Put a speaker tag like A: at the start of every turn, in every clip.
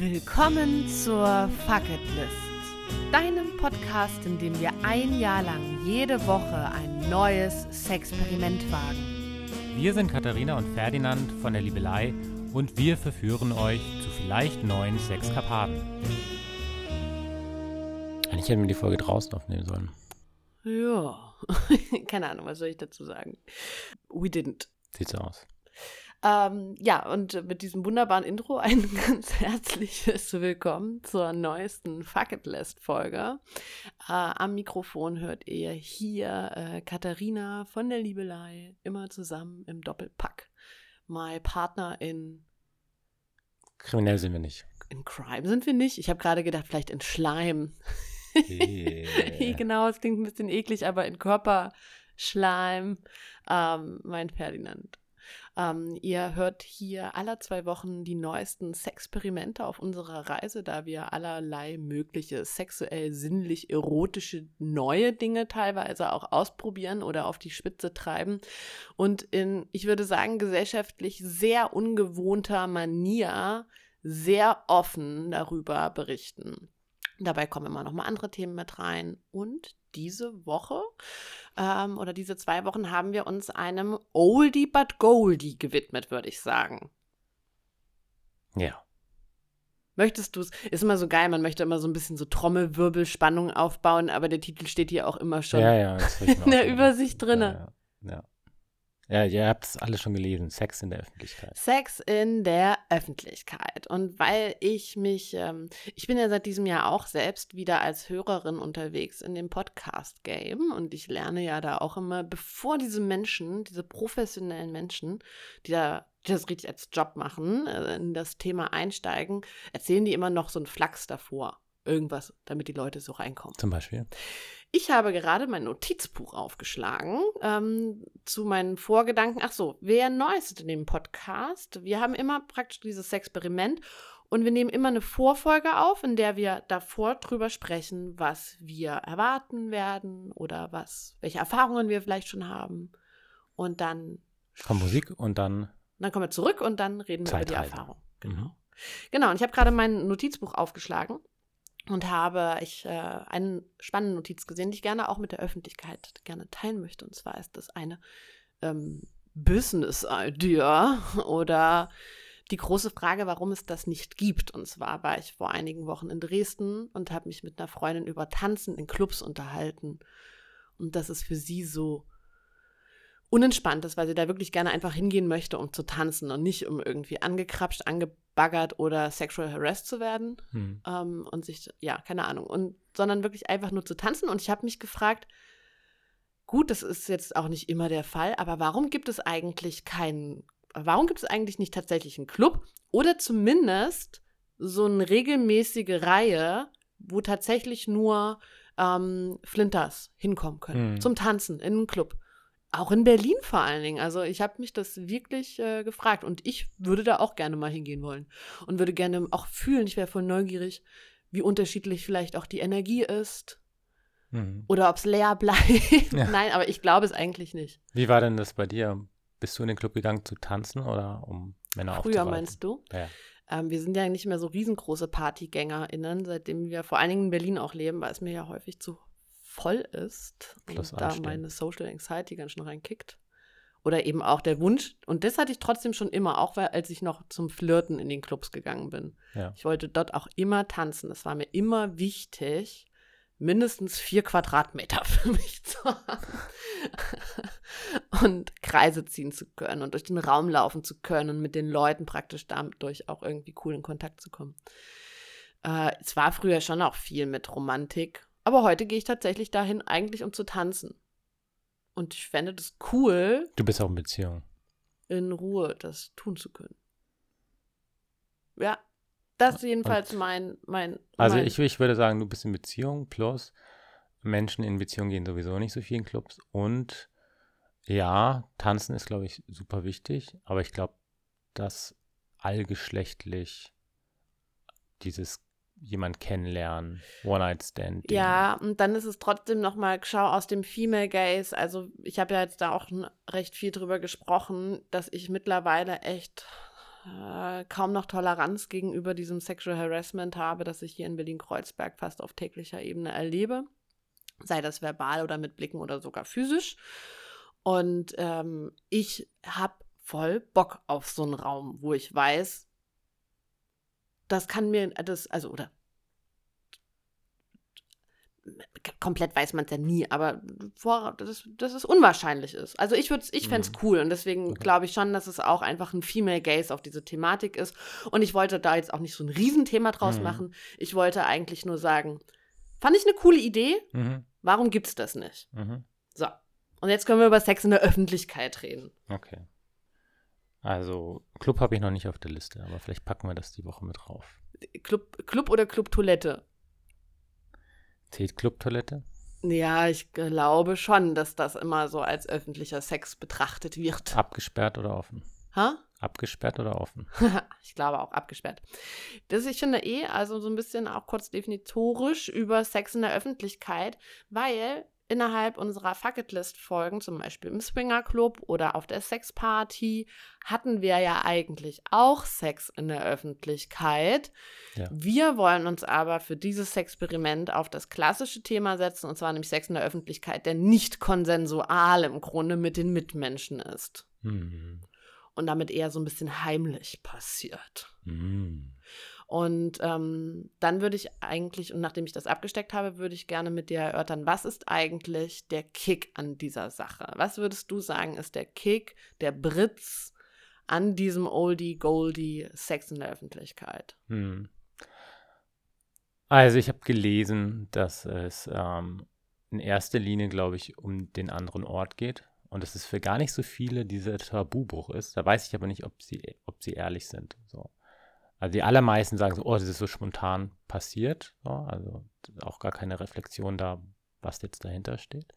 A: Willkommen zur Fuck It List, deinem Podcast, in dem wir ein Jahr lang jede Woche ein neues Sexperiment wagen.
B: Wir sind Katharina und Ferdinand von der Liebelei und wir verführen euch zu vielleicht neuen Sexkarpaten. Eigentlich hätten wir die Folge draußen aufnehmen sollen.
A: Ja, keine Ahnung, was soll ich dazu sagen? We didn't.
B: Sieht so aus.
A: Ähm, ja, und mit diesem wunderbaren Intro ein ganz herzliches Willkommen zur neuesten Fuck It List Folge. Äh, am Mikrofon hört ihr hier äh, Katharina von der Liebelei, immer zusammen im Doppelpack. My Partner in.
B: Kriminell sind wir nicht.
A: In Crime sind wir nicht. Ich habe gerade gedacht, vielleicht in Schleim.
B: Yeah.
A: genau, es klingt ein bisschen eklig, aber in Körperschleim. Ähm, mein Ferdinand. Ähm, ihr hört hier alle zwei Wochen die neuesten Sexperimente auf unserer Reise, da wir allerlei mögliche sexuell, sinnlich, erotische neue Dinge teilweise auch ausprobieren oder auf die Spitze treiben und in, ich würde sagen, gesellschaftlich sehr ungewohnter Manier sehr offen darüber berichten. Dabei kommen immer noch mal andere Themen mit rein. Und diese Woche ähm, oder diese zwei Wochen haben wir uns einem Oldie but Goldie gewidmet, würde ich sagen.
B: Ja.
A: Möchtest du es? Ist immer so geil, man möchte immer so ein bisschen so Trommelwirbelspannung aufbauen, aber der Titel steht hier auch immer schon
B: Ja, ja.
A: in der. Übersicht drinne.
B: Ja, ja. ja. Ja, ihr habt es alle schon gelesen. Sex in der Öffentlichkeit.
A: Sex in der Öffentlichkeit. Und weil ich mich, ähm, ich bin ja seit diesem Jahr auch selbst wieder als Hörerin unterwegs in dem Podcast-Game und ich lerne ja da auch immer, bevor diese Menschen, diese professionellen Menschen, die da die das richtig als Job machen, äh, in das Thema einsteigen, erzählen die immer noch so einen Flachs davor. Irgendwas, damit die Leute so reinkommen.
B: Zum Beispiel.
A: Ich habe gerade mein Notizbuch aufgeschlagen ähm, zu meinen Vorgedanken. Ach so, wer neu ist in dem Podcast? Wir haben immer praktisch dieses Experiment und wir nehmen immer eine Vorfolge auf, in der wir davor drüber sprechen, was wir erwarten werden oder was, welche Erfahrungen wir vielleicht schon haben. Und dann,
B: Kommt Musik und dann.
A: dann kommen wir zurück und dann reden wir über die. Erfahrung.
B: Mhm.
A: Genau, und ich habe gerade mein Notizbuch aufgeschlagen und habe ich äh, eine spannende Notiz gesehen, die ich gerne auch mit der Öffentlichkeit gerne teilen möchte. Und zwar ist das eine ähm, Business-Idea oder die große Frage, warum es das nicht gibt. Und zwar war ich vor einigen Wochen in Dresden und habe mich mit einer Freundin über Tanzen in Clubs unterhalten. Und das ist für sie so unentspannt ist, weil sie da wirklich gerne einfach hingehen möchte, um zu tanzen und nicht um irgendwie angekrapscht, angebaggert oder sexual harassed zu werden
B: Hm.
A: ähm, und sich, ja, keine Ahnung, und sondern wirklich einfach nur zu tanzen. Und ich habe mich gefragt, gut, das ist jetzt auch nicht immer der Fall, aber warum gibt es eigentlich keinen, warum gibt es eigentlich nicht tatsächlich einen Club oder zumindest so eine regelmäßige Reihe, wo tatsächlich nur ähm, Flinters hinkommen können
B: Hm.
A: zum Tanzen in einen Club. Auch in Berlin vor allen Dingen. Also ich habe mich das wirklich äh, gefragt und ich würde da auch gerne mal hingehen wollen und würde gerne auch fühlen, ich wäre voll neugierig, wie unterschiedlich vielleicht auch die Energie ist
B: Mhm.
A: oder ob es leer bleibt.
B: Ja.
A: Nein, aber ich glaube es eigentlich nicht.
B: Wie war denn das bei dir? Bist du in den Club gegangen zu tanzen oder um Männer
A: Früher meinst du?
B: Ja.
A: Ähm, wir sind ja nicht mehr so riesengroße PartygängerInnen, seitdem wir vor allen Dingen in Berlin auch leben, weil es mir ja häufig zu voll ist
B: Plus
A: und da
B: anstehen.
A: meine Social Anxiety ganz schön reinkickt. Oder eben auch der Wunsch, und das hatte ich trotzdem schon immer, auch weil, als ich noch zum Flirten in den Clubs gegangen bin.
B: Ja.
A: Ich wollte dort auch immer tanzen. Es war mir immer wichtig, mindestens vier Quadratmeter für mich zu haben. und Kreise ziehen zu können und durch den Raum laufen zu können und mit den Leuten praktisch dadurch auch irgendwie cool in Kontakt zu kommen. Äh, es war früher schon auch viel mit Romantik, aber heute gehe ich tatsächlich dahin eigentlich, um zu tanzen. Und ich fände das cool,
B: Du bist auch in Beziehung.
A: in Ruhe das tun zu können. Ja, das ist jedenfalls mein, mein,
B: Also
A: mein
B: ich, ich würde sagen, du bist in Beziehung plus Menschen in Beziehung gehen sowieso nicht so viel in Clubs und ja, tanzen ist, glaube ich, super wichtig, aber ich glaube, dass allgeschlechtlich dieses jemand kennenlernen, One-Night-Stand.
A: Ja, und dann ist es trotzdem nochmal, schau aus dem Female Gaze. Also, ich habe ja jetzt da auch recht viel drüber gesprochen, dass ich mittlerweile echt äh, kaum noch Toleranz gegenüber diesem Sexual Harassment habe, das ich hier in Berlin-Kreuzberg fast auf täglicher Ebene erlebe. Sei das verbal oder mit Blicken oder sogar physisch. Und ähm, ich habe voll Bock auf so einen Raum, wo ich weiß, das kann mir, das, also, oder komplett weiß man es ja nie, aber vor, dass, es, dass es unwahrscheinlich ist. Also ich würde ich fände es mhm. cool und deswegen glaube ich schon, dass es auch einfach ein Female Gaze auf diese Thematik ist. Und ich wollte da jetzt auch nicht so ein Riesenthema draus mhm. machen. Ich wollte eigentlich nur sagen, fand ich eine coole Idee. Mhm. Warum gibt es das nicht? Mhm. So. Und jetzt können wir über Sex in der Öffentlichkeit reden.
B: Okay. Also, Club habe ich noch nicht auf der Liste, aber vielleicht packen wir das die Woche mit drauf.
A: Club, Club oder Clubtoilette?
B: Zählt Clubtoilette?
A: Ja, ich glaube schon, dass das immer so als öffentlicher Sex betrachtet wird.
B: Abgesperrt oder offen?
A: Ha?
B: Abgesperrt oder offen?
A: ich glaube auch abgesperrt. Das ich finde eh, also so ein bisschen auch kurz definitorisch über Sex in der Öffentlichkeit, weil innerhalb unserer Fucketlist-Folgen, zum Beispiel im Swinger Club oder auf der Sexparty, hatten wir ja eigentlich auch Sex in der Öffentlichkeit. Ja. Wir wollen uns aber für dieses Experiment auf das klassische Thema setzen, und zwar nämlich Sex in der Öffentlichkeit, der nicht konsensual im Grunde mit den Mitmenschen ist. Mhm. Und damit eher so ein bisschen heimlich passiert. Mhm. Und ähm, dann würde ich eigentlich, und nachdem ich das abgesteckt habe, würde ich gerne mit dir erörtern, was ist eigentlich der Kick an dieser Sache? Was würdest du sagen, ist der Kick, der Britz an diesem Oldie-Goldie Sex in der Öffentlichkeit? Hm.
B: Also ich habe gelesen, dass es ähm, in erster Linie, glaube ich, um den anderen Ort geht und dass es für gar nicht so viele dieser Tabubruch ist. Da weiß ich aber nicht, ob sie, ob sie ehrlich sind. So. Also die allermeisten sagen so, oh, das ist so spontan passiert. So, also auch gar keine Reflexion da, was jetzt dahinter steht.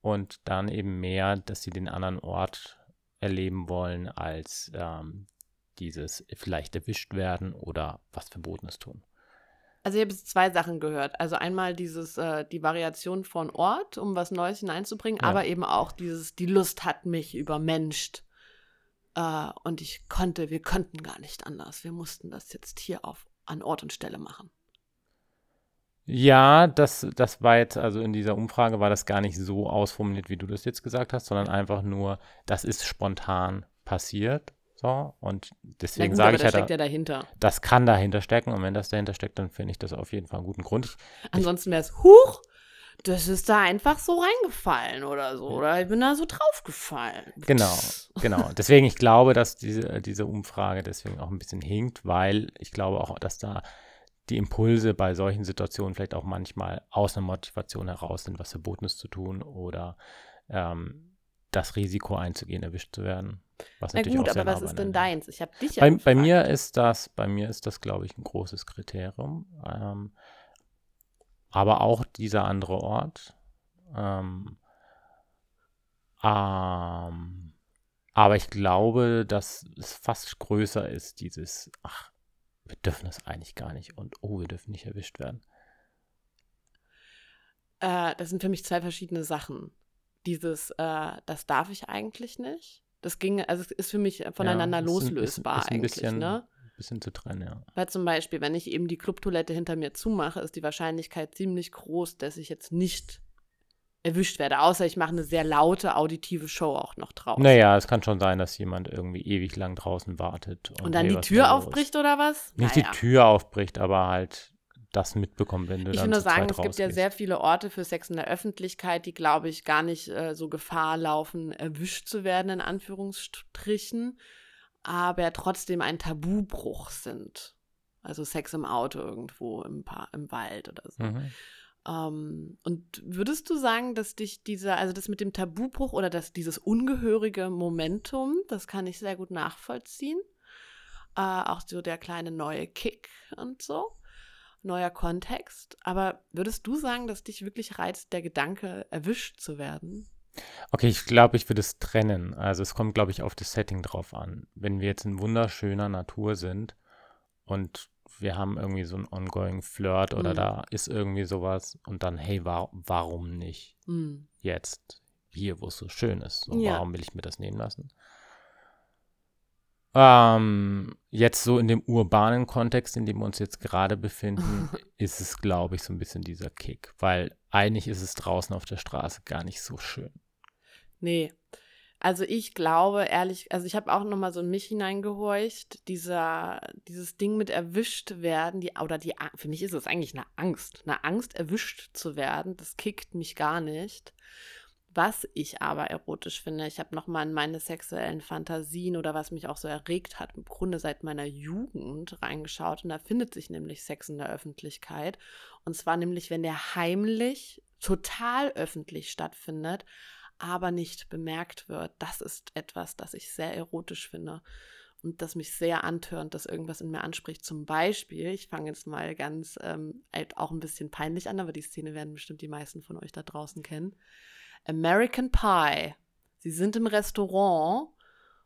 B: Und dann eben mehr, dass sie den anderen Ort erleben wollen, als ähm, dieses vielleicht erwischt werden oder was Verbotenes tun.
A: Also ich habe jetzt zwei Sachen gehört. Also einmal dieses, äh, die Variation von Ort, um was Neues hineinzubringen, ja. aber eben auch dieses, die Lust hat mich übermenscht. Äh, und ich konnte, wir konnten gar nicht anders. Wir mussten das jetzt hier auf, an Ort und Stelle machen.
B: Ja, das, das war jetzt, also in dieser Umfrage war das gar nicht so ausformuliert, wie du das jetzt gesagt hast, sondern einfach nur, das ist spontan passiert. So, und deswegen gut, sage ich
A: ja, da,
B: ja
A: dahinter.
B: das kann dahinter stecken. Und wenn das dahinter steckt, dann finde ich das auf jeden Fall einen guten Grund. Ich,
A: Ansonsten wäre es, huch, das ist da einfach so reingefallen oder so. Oder ich bin da so draufgefallen.
B: Genau, genau. Deswegen, ich glaube, dass diese, diese Umfrage deswegen auch ein bisschen hinkt, weil ich glaube auch, dass da die Impulse bei solchen Situationen vielleicht auch manchmal aus einer Motivation heraus sind, was Verbotenes zu tun oder ähm, das Risiko einzugehen, erwischt zu werden.
A: Was Na gut, aber was ist denn deins? Ich habe dich
B: ja bei, bei, mir ist das, bei mir ist das, glaube ich, ein großes Kriterium. Ähm, aber auch dieser andere Ort. Ähm, ähm, aber ich glaube, dass es fast größer ist, dieses, ach, wir dürfen das eigentlich gar nicht und oh, wir dürfen nicht erwischt werden.
A: Äh, das sind für mich zwei verschiedene Sachen. Dieses, äh, das darf ich eigentlich nicht. Das ging, also es ist für mich voneinander ja, loslösbar ist, ist, ist eigentlich, bisschen, ne?
B: Bisschen zu trennen, ja.
A: Weil zum Beispiel, wenn ich eben die Clubtoilette hinter mir zumache, ist die Wahrscheinlichkeit ziemlich groß, dass ich jetzt nicht erwischt werde, außer ich mache eine sehr laute auditive Show auch noch draußen.
B: Naja, es kann schon sein, dass jemand irgendwie ewig lang draußen wartet.
A: Und, und dann die Tür aufbricht oder was?
B: Nicht naja. die Tür aufbricht, aber halt das mitbekommt, wenn du
A: ich
B: dann
A: Ich würde sagen, es gibt ja sehr viele Orte für Sex in der Öffentlichkeit, die, glaube ich, gar nicht äh, so Gefahr laufen, erwischt zu werden, in Anführungsstrichen aber trotzdem ein Tabubruch sind. Also Sex im Auto irgendwo im, pa im Wald oder so. Mhm. Um, ähm, und würdest du sagen, dass dich dieser, also das mit dem Tabubruch oder dass dieses ungehörige Momentum, das kann ich sehr gut nachvollziehen. Uh, auch so der kleine neue Kick und so, neuer Kontext. Aber würdest du sagen, dass dich wirklich reizt, der Gedanke, erwischt zu werden?
B: Okay, ich glaube, ich würde es trennen. Also es kommt, glaube ich, auf das Setting drauf an. Wenn wir jetzt in wunderschöner Natur sind und wir haben irgendwie so einen ongoing Flirt oder mm. da ist irgendwie sowas und dann, hey, wa warum nicht mm. jetzt hier, wo es so schön ist? So, ja. Warum will ich mir das nehmen lassen? Ähm, jetzt so in dem urbanen Kontext, in dem wir uns jetzt gerade befinden, ist es, glaube ich, so ein bisschen dieser Kick. Weil eigentlich ist es draußen auf der Straße gar nicht so schön.
A: Nee. Also ich glaube ehrlich, also ich habe auch noch mal so in mich hineingehorcht, dieser dieses Ding mit erwischt werden, die oder die für mich ist es eigentlich eine Angst, eine Angst erwischt zu werden, das kickt mich gar nicht. Was ich aber erotisch finde, ich habe nochmal in meine sexuellen Fantasien oder was mich auch so erregt hat, im Grunde seit meiner Jugend reingeschaut. Und da findet sich nämlich Sex in der Öffentlichkeit. Und zwar nämlich, wenn der heimlich, total öffentlich stattfindet, aber nicht bemerkt wird. Das ist etwas, das ich sehr erotisch finde und das mich sehr antörnt, dass irgendwas in mir anspricht. Zum Beispiel, ich fange jetzt mal ganz ähm, auch ein bisschen peinlich an, aber die Szene werden bestimmt die meisten von euch da draußen kennen. American Pie. Sie sind im Restaurant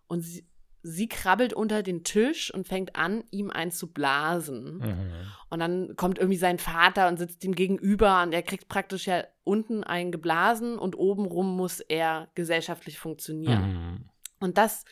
A: und sie, sie krabbelt unter den Tisch und fängt an, ihm einen zu blasen. Mhm. Und dann kommt irgendwie sein Vater und sitzt ihm gegenüber und er kriegt praktisch ja unten einen geblasen und obenrum muss er gesellschaftlich funktionieren. Mhm. Und das,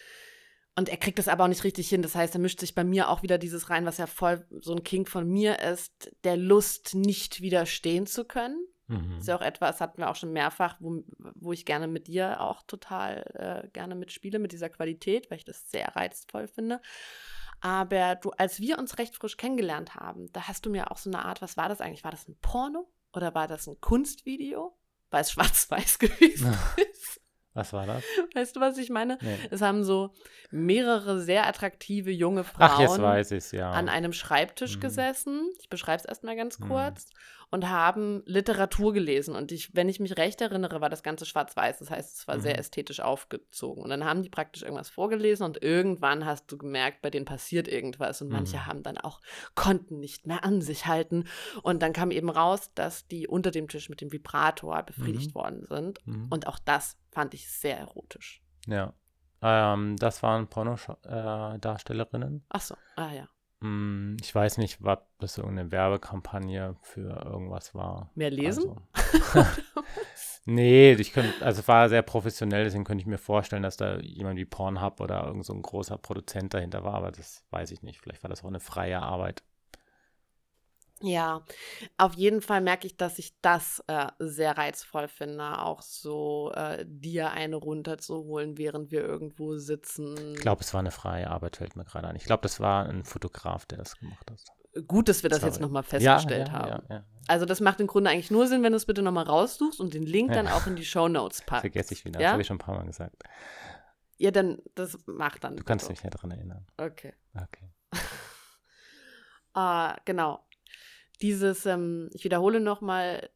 A: und er kriegt das aber auch nicht richtig hin. Das heißt, er mischt sich bei mir auch wieder dieses rein, was ja voll so ein King von mir ist, der Lust nicht widerstehen zu können. Mhm. Das ist ja auch etwas, hatten wir auch schon mehrfach, wo, wo ich gerne mit dir auch total äh, gerne mitspiele, mit dieser Qualität, weil ich das sehr reizvoll finde. Aber du, als wir uns recht frisch kennengelernt haben, da hast du mir auch so eine Art, was war das eigentlich? War das ein Porno oder war das ein Kunstvideo? Weil es schwarz-weiß gewesen ist.
B: Was war das?
A: Weißt du, was ich meine? Nee. Es haben so mehrere sehr attraktive junge Frauen
B: Ach, ja.
A: an einem Schreibtisch mhm. gesessen. Ich beschreibe es erstmal ganz mhm. kurz. Mhm und haben Literatur gelesen. Und ich, wenn ich mich recht erinnere, war das Ganze schwarz-weiß. Das heißt, es war mhm. sehr ästhetisch aufgezogen. Und dann haben die praktisch irgendwas vorgelesen und irgendwann hast du gemerkt, bei denen passiert irgendwas. Und mhm. manche haben dann auch, konnten nicht mehr an sich halten. Und dann kam eben raus, dass die unter dem Tisch mit dem Vibrator befriedigt mhm. worden sind. Mhm. Und auch das fand ich sehr erotisch.
B: Ja. Ähm, das waren Pornodarstellerinnen. Äh,
A: Ach so, ah ja.
B: Hm, ich weiß nicht, was das irgendeine Werbekampagne für irgendwas war.
A: Mehr lesen?
B: Also. nee, ich könnte, also es war sehr professionell, deswegen könnte ich mir vorstellen, dass da jemand wie Pornhub oder irgend so ein großer Produzent dahinter war, aber das weiß ich nicht. Vielleicht war das auch eine freie Arbeit.
A: Ja, auf jeden Fall merke ich, dass ich das äh, sehr reizvoll finde, auch so äh, dir eine runterzuholen, während wir irgendwo sitzen.
B: Ich glaube, es war eine freie Arbeit, fällt mir gerade an. Ich glaube, das war ein Fotograf, der das gemacht hat.
A: Gut, dass wir das Sorry. jetzt nochmal festgestellt ja, ja, haben. Ja, also das macht im Grunde eigentlich nur Sinn, wenn du es bitte nochmal raussuchst und den Link dann auch in die Show Notes packst.
B: Vergesse ich wieder, das habe ich schon ein paar Mal gesagt.
A: Ja, dann, das macht dann.
B: Du kannst mich ja daran erinnern.
A: Okay.
B: Okay.
A: uh, genau dieses, ähm, ich wiederhole nochmal,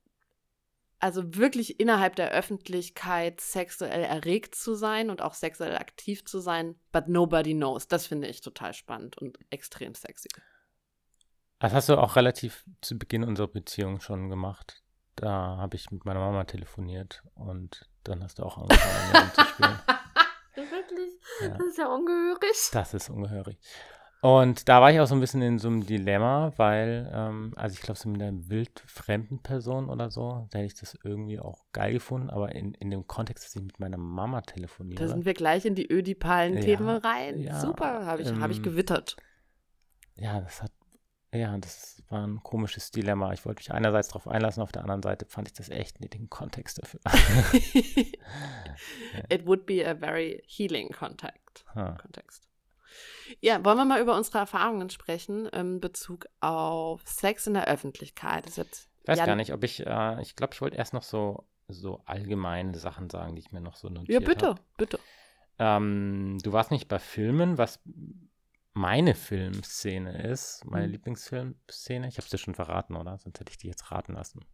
A: also wirklich innerhalb der Öffentlichkeit sexuell erregt zu sein und auch sexuell aktiv zu sein, but nobody knows. Das finde ich total spannend und extrem sexy.
B: Das hast du auch relativ zu Beginn unserer Beziehung schon gemacht. Da habe ich mit meiner Mama telefoniert und dann hast du auch angefangen, mit zu spielen.
A: Wirklich? Ja. Das ist ja ungehörig.
B: Das ist ungehörig. Und da war ich auch so ein bisschen in so einem Dilemma, weil, ähm, also ich glaube, so mit einer wildfremden Person oder so, da hätte ich das irgendwie auch geil gefunden, aber in, in dem Kontext, dass ich mit meiner Mama telefoniere.
A: Da sind wir gleich in die ödipalen ja, Themen rein. Ja, Super, habe ich, ähm, hab ich gewittert.
B: Ja, das hat, ja, das war ein komisches Dilemma. Ich wollte mich einerseits darauf einlassen, auf der anderen Seite fand ich das echt nicht den Kontext dafür.
A: It would be a very healing contact, huh. Kontext. Ja, wollen wir mal über unsere Erfahrungen sprechen in Bezug auf Sex in der Öffentlichkeit?
B: ich weiß Jan gar nicht, ob ich, äh, ich glaube, ich wollte erst noch so, so allgemeine Sachen sagen, die ich mir noch so notiert habe.
A: Ja, bitte, hab. bitte.
B: Ähm, du warst nicht bei Filmen, was meine Filmszene ist, meine hm. Lieblingsfilmszene. Ich habe es dir schon verraten, oder? Sonst hätte ich die jetzt raten lassen.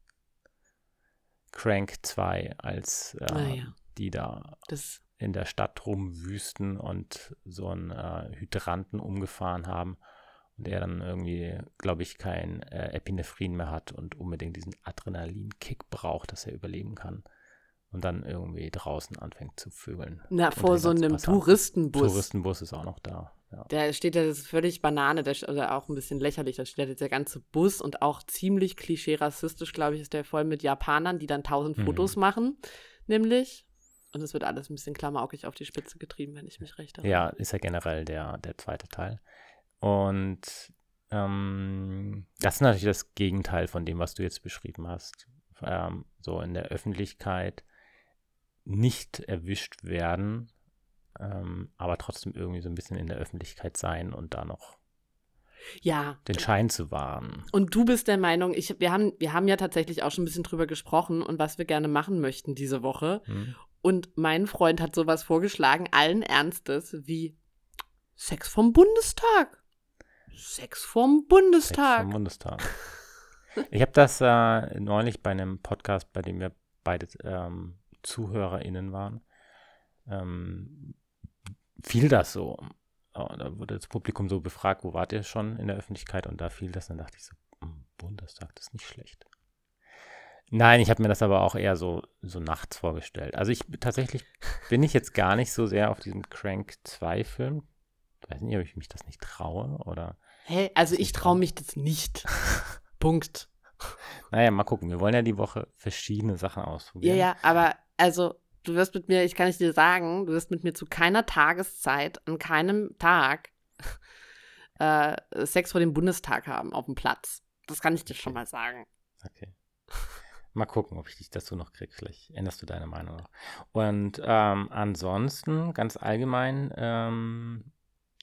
B: Crank 2, als äh, ah, ja. die da
A: das
B: in der Stadt rumwüsten und so einen äh, Hydranten umgefahren haben und er dann irgendwie, glaube ich, kein äh, Epinephrin mehr hat und unbedingt diesen Adrenalinkick braucht, dass er überleben kann und dann irgendwie draußen anfängt zu vögeln.
A: Na, vor so einem Touristenbus.
B: Touristenbus ist auch noch da. Ja.
A: Da steht ja, das ist völlig Banane, der, oder auch ein bisschen lächerlich, da steht ja der ganze Bus und auch ziemlich klischee-rassistisch, glaube ich, ist der voll mit Japanern, die dann tausend mhm. Fotos machen, nämlich Und es wird alles ein bisschen klamaukig auf die Spitze getrieben, wenn ich mich recht erinnere.
B: Ja, ist ja generell der, der zweite Teil. Und ähm, das ist natürlich das Gegenteil von dem, was du jetzt beschrieben hast. Ähm, so in der Öffentlichkeit nicht erwischt werden, ähm, aber trotzdem irgendwie so ein bisschen in der Öffentlichkeit sein und da noch
A: Ja.
B: den Schein zu wahren.
A: Und du bist der Meinung, ich, wir, haben, wir haben ja tatsächlich auch schon ein bisschen drüber gesprochen und was wir gerne machen möchten diese Woche.
B: Hm?
A: Und mein Freund hat sowas vorgeschlagen, allen Ernstes, wie Sex vom Bundestag. Sex vom
B: Sex
A: Bundestag.
B: vom Bundestag. Ich habe das äh, neulich bei einem Podcast, bei dem wir beide ähm, ZuhörerInnen waren, ähm, fiel das so. Oh, da wurde das Publikum so befragt, wo wart ihr schon in der Öffentlichkeit? Und da fiel das, und dann dachte ich so, hm, Bundestag, das ist nicht schlecht. Nein, ich habe mir das aber auch eher so, so nachts vorgestellt. Also ich tatsächlich bin ich jetzt gar nicht so sehr auf diesem Crank 2 Film. Ich weiß nicht, ob ich mich das nicht traue oder
A: Hä? Also ich traue mich das nicht. Punkt.
B: Naja, mal gucken. Wir wollen ja die Woche verschiedene Sachen
A: Ja,
B: ausprobieren.
A: ja, aber also du wirst mit mir, ich kann es dir sagen, du wirst mit mir zu keiner Tageszeit, an keinem Tag äh, Sex vor dem Bundestag haben auf dem Platz. Das kann ich dir schon mal sagen.
B: Okay. Mal gucken, ob ich dich dazu noch kriege. Vielleicht änderst du deine Meinung noch. Und ähm, ansonsten, ganz allgemein, ähm,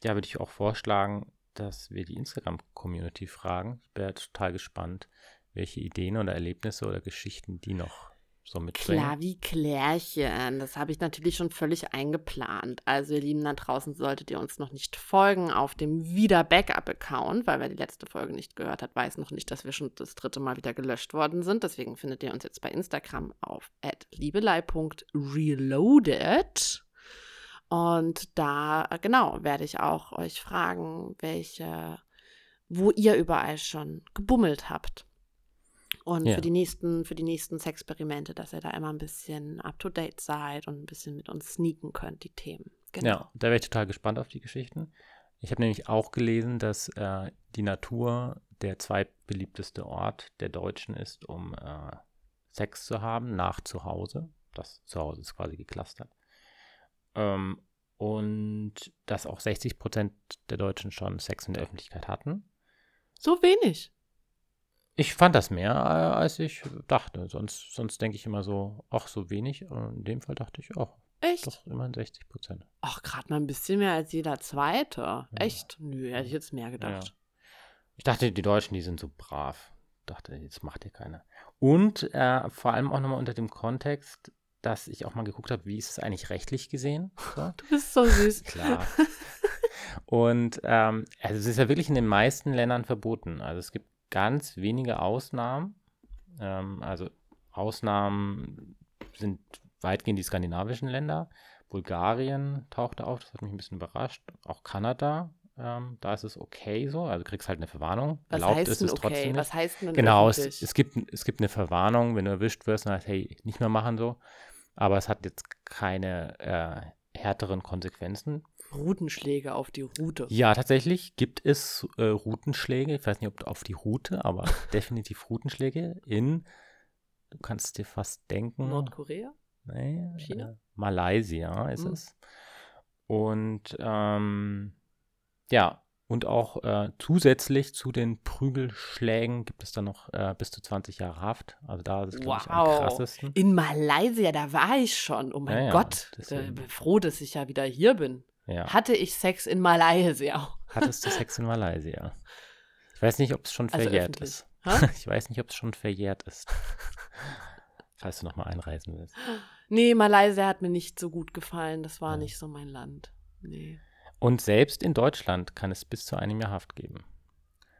B: ja, würde ich auch vorschlagen, dass wir die Instagram-Community fragen. Ich wäre total gespannt, welche Ideen oder Erlebnisse oder Geschichten die noch so mitbringen.
A: Klar wie Klärchen. Das habe ich natürlich schon völlig eingeplant. Also, ihr Lieben da draußen, solltet ihr uns noch nicht folgen auf dem Wieder-Backup-Account, weil wer die letzte Folge nicht gehört hat, weiß noch nicht, dass wir schon das dritte Mal wieder gelöscht worden sind. Deswegen findet ihr uns jetzt bei Instagram auf liebelei.reloaded. Und da, genau, werde ich auch euch fragen, welche, wo ihr überall schon gebummelt habt. Und
B: Ja.
A: für die nächsten, für die nächsten Sexperimente, dass ihr da immer ein bisschen up to date seid und ein bisschen mit uns sneaken könnt, die Themen. Genau.
B: Ja, da wäre ich total gespannt auf die Geschichten. Ich habe nämlich auch gelesen, dass äh, die Natur der zweitbeliebteste Ort der Deutschen ist, um äh, Sex zu haben, nach zu Hause. Das Zuhause ist quasi geclustert. Ähm, und dass auch 60 Prozent der Deutschen schon Sex in der Öffentlichkeit hatten.
A: So wenig.
B: Ich fand das mehr, äh, als ich dachte. Sonst, sonst denke ich immer so, ach, so wenig. In dem Fall dachte ich, ach,
A: Echt?
B: doch immerhin 60 Prozent.
A: Ach, gerade mal ein bisschen mehr als jeder Zweite. Echt? Nö, hätte ich jetzt mehr gedacht.
B: Ich dachte, die Deutschen, die sind so brav. Dachte, jetzt macht ihr keine. Und äh, vor allem auch nochmal unter dem Kontext, dass ich auch mal geguckt habe, wie ist es eigentlich rechtlich gesehen? So.
A: Du bist so süß.
B: Klar. Und ähm, also es ist ja wirklich in den meisten Ländern verboten. Also es gibt ganz wenige Ausnahmen. Ähm, also Ausnahmen sind weitgehend die skandinavischen Länder. Bulgarien tauchte auf, das hat mich ein bisschen überrascht. Auch Kanada, ähm, da ist es okay so. Also du kriegst halt eine Verwarnung.
A: Was
B: Erlaubt
A: heißt
B: ist es trotzdem
A: okay?
B: nicht.
A: Was heißt denn
B: Genau, es, es, gibt, es gibt eine Verwarnung, wenn du erwischt wirst und heißt, hey, nicht mehr machen so. Aber es hat jetzt keine äh, härteren Konsequenzen.
A: Rutenschläge auf die Route.
B: Ja, tatsächlich gibt es äh, Routenschläge. Ich weiß nicht, ob auf die Route, aber definitiv Routenschläge in, du kannst dir fast denken,
A: Nordkorea?
B: nee,
A: China?
B: Äh, Malaysia ist
A: Hm.
B: es. Und ähm, ja, und auch äh, zusätzlich zu den Prügelschlägen gibt es dann noch äh, bis zu 20 Jahre Haft. Also da ist es, glaube ich, am
A: Wow.
B: krassesten.
A: In Malaysia, da war ich schon. Oh mein
B: Ja, ja,
A: Gott. Ich
B: deswegen.
A: bin froh, dass ich ja wieder hier bin.
B: Ja.
A: Hatte ich Sex in Malaysia?
B: Hattest du Sex in Malaysia? Ich weiß nicht, ob es schon
A: Also
B: verjährt
A: öffentlich.
B: ist.
A: Ha?
B: Ich weiß nicht, ob es schon verjährt ist. Falls du nochmal einreisen willst.
A: Nee, Malaysia hat mir nicht so gut gefallen. Das war
B: Ja.
A: nicht so mein Land. Nee.
B: Und selbst in Deutschland kann es bis zu einem Jahr Haft geben.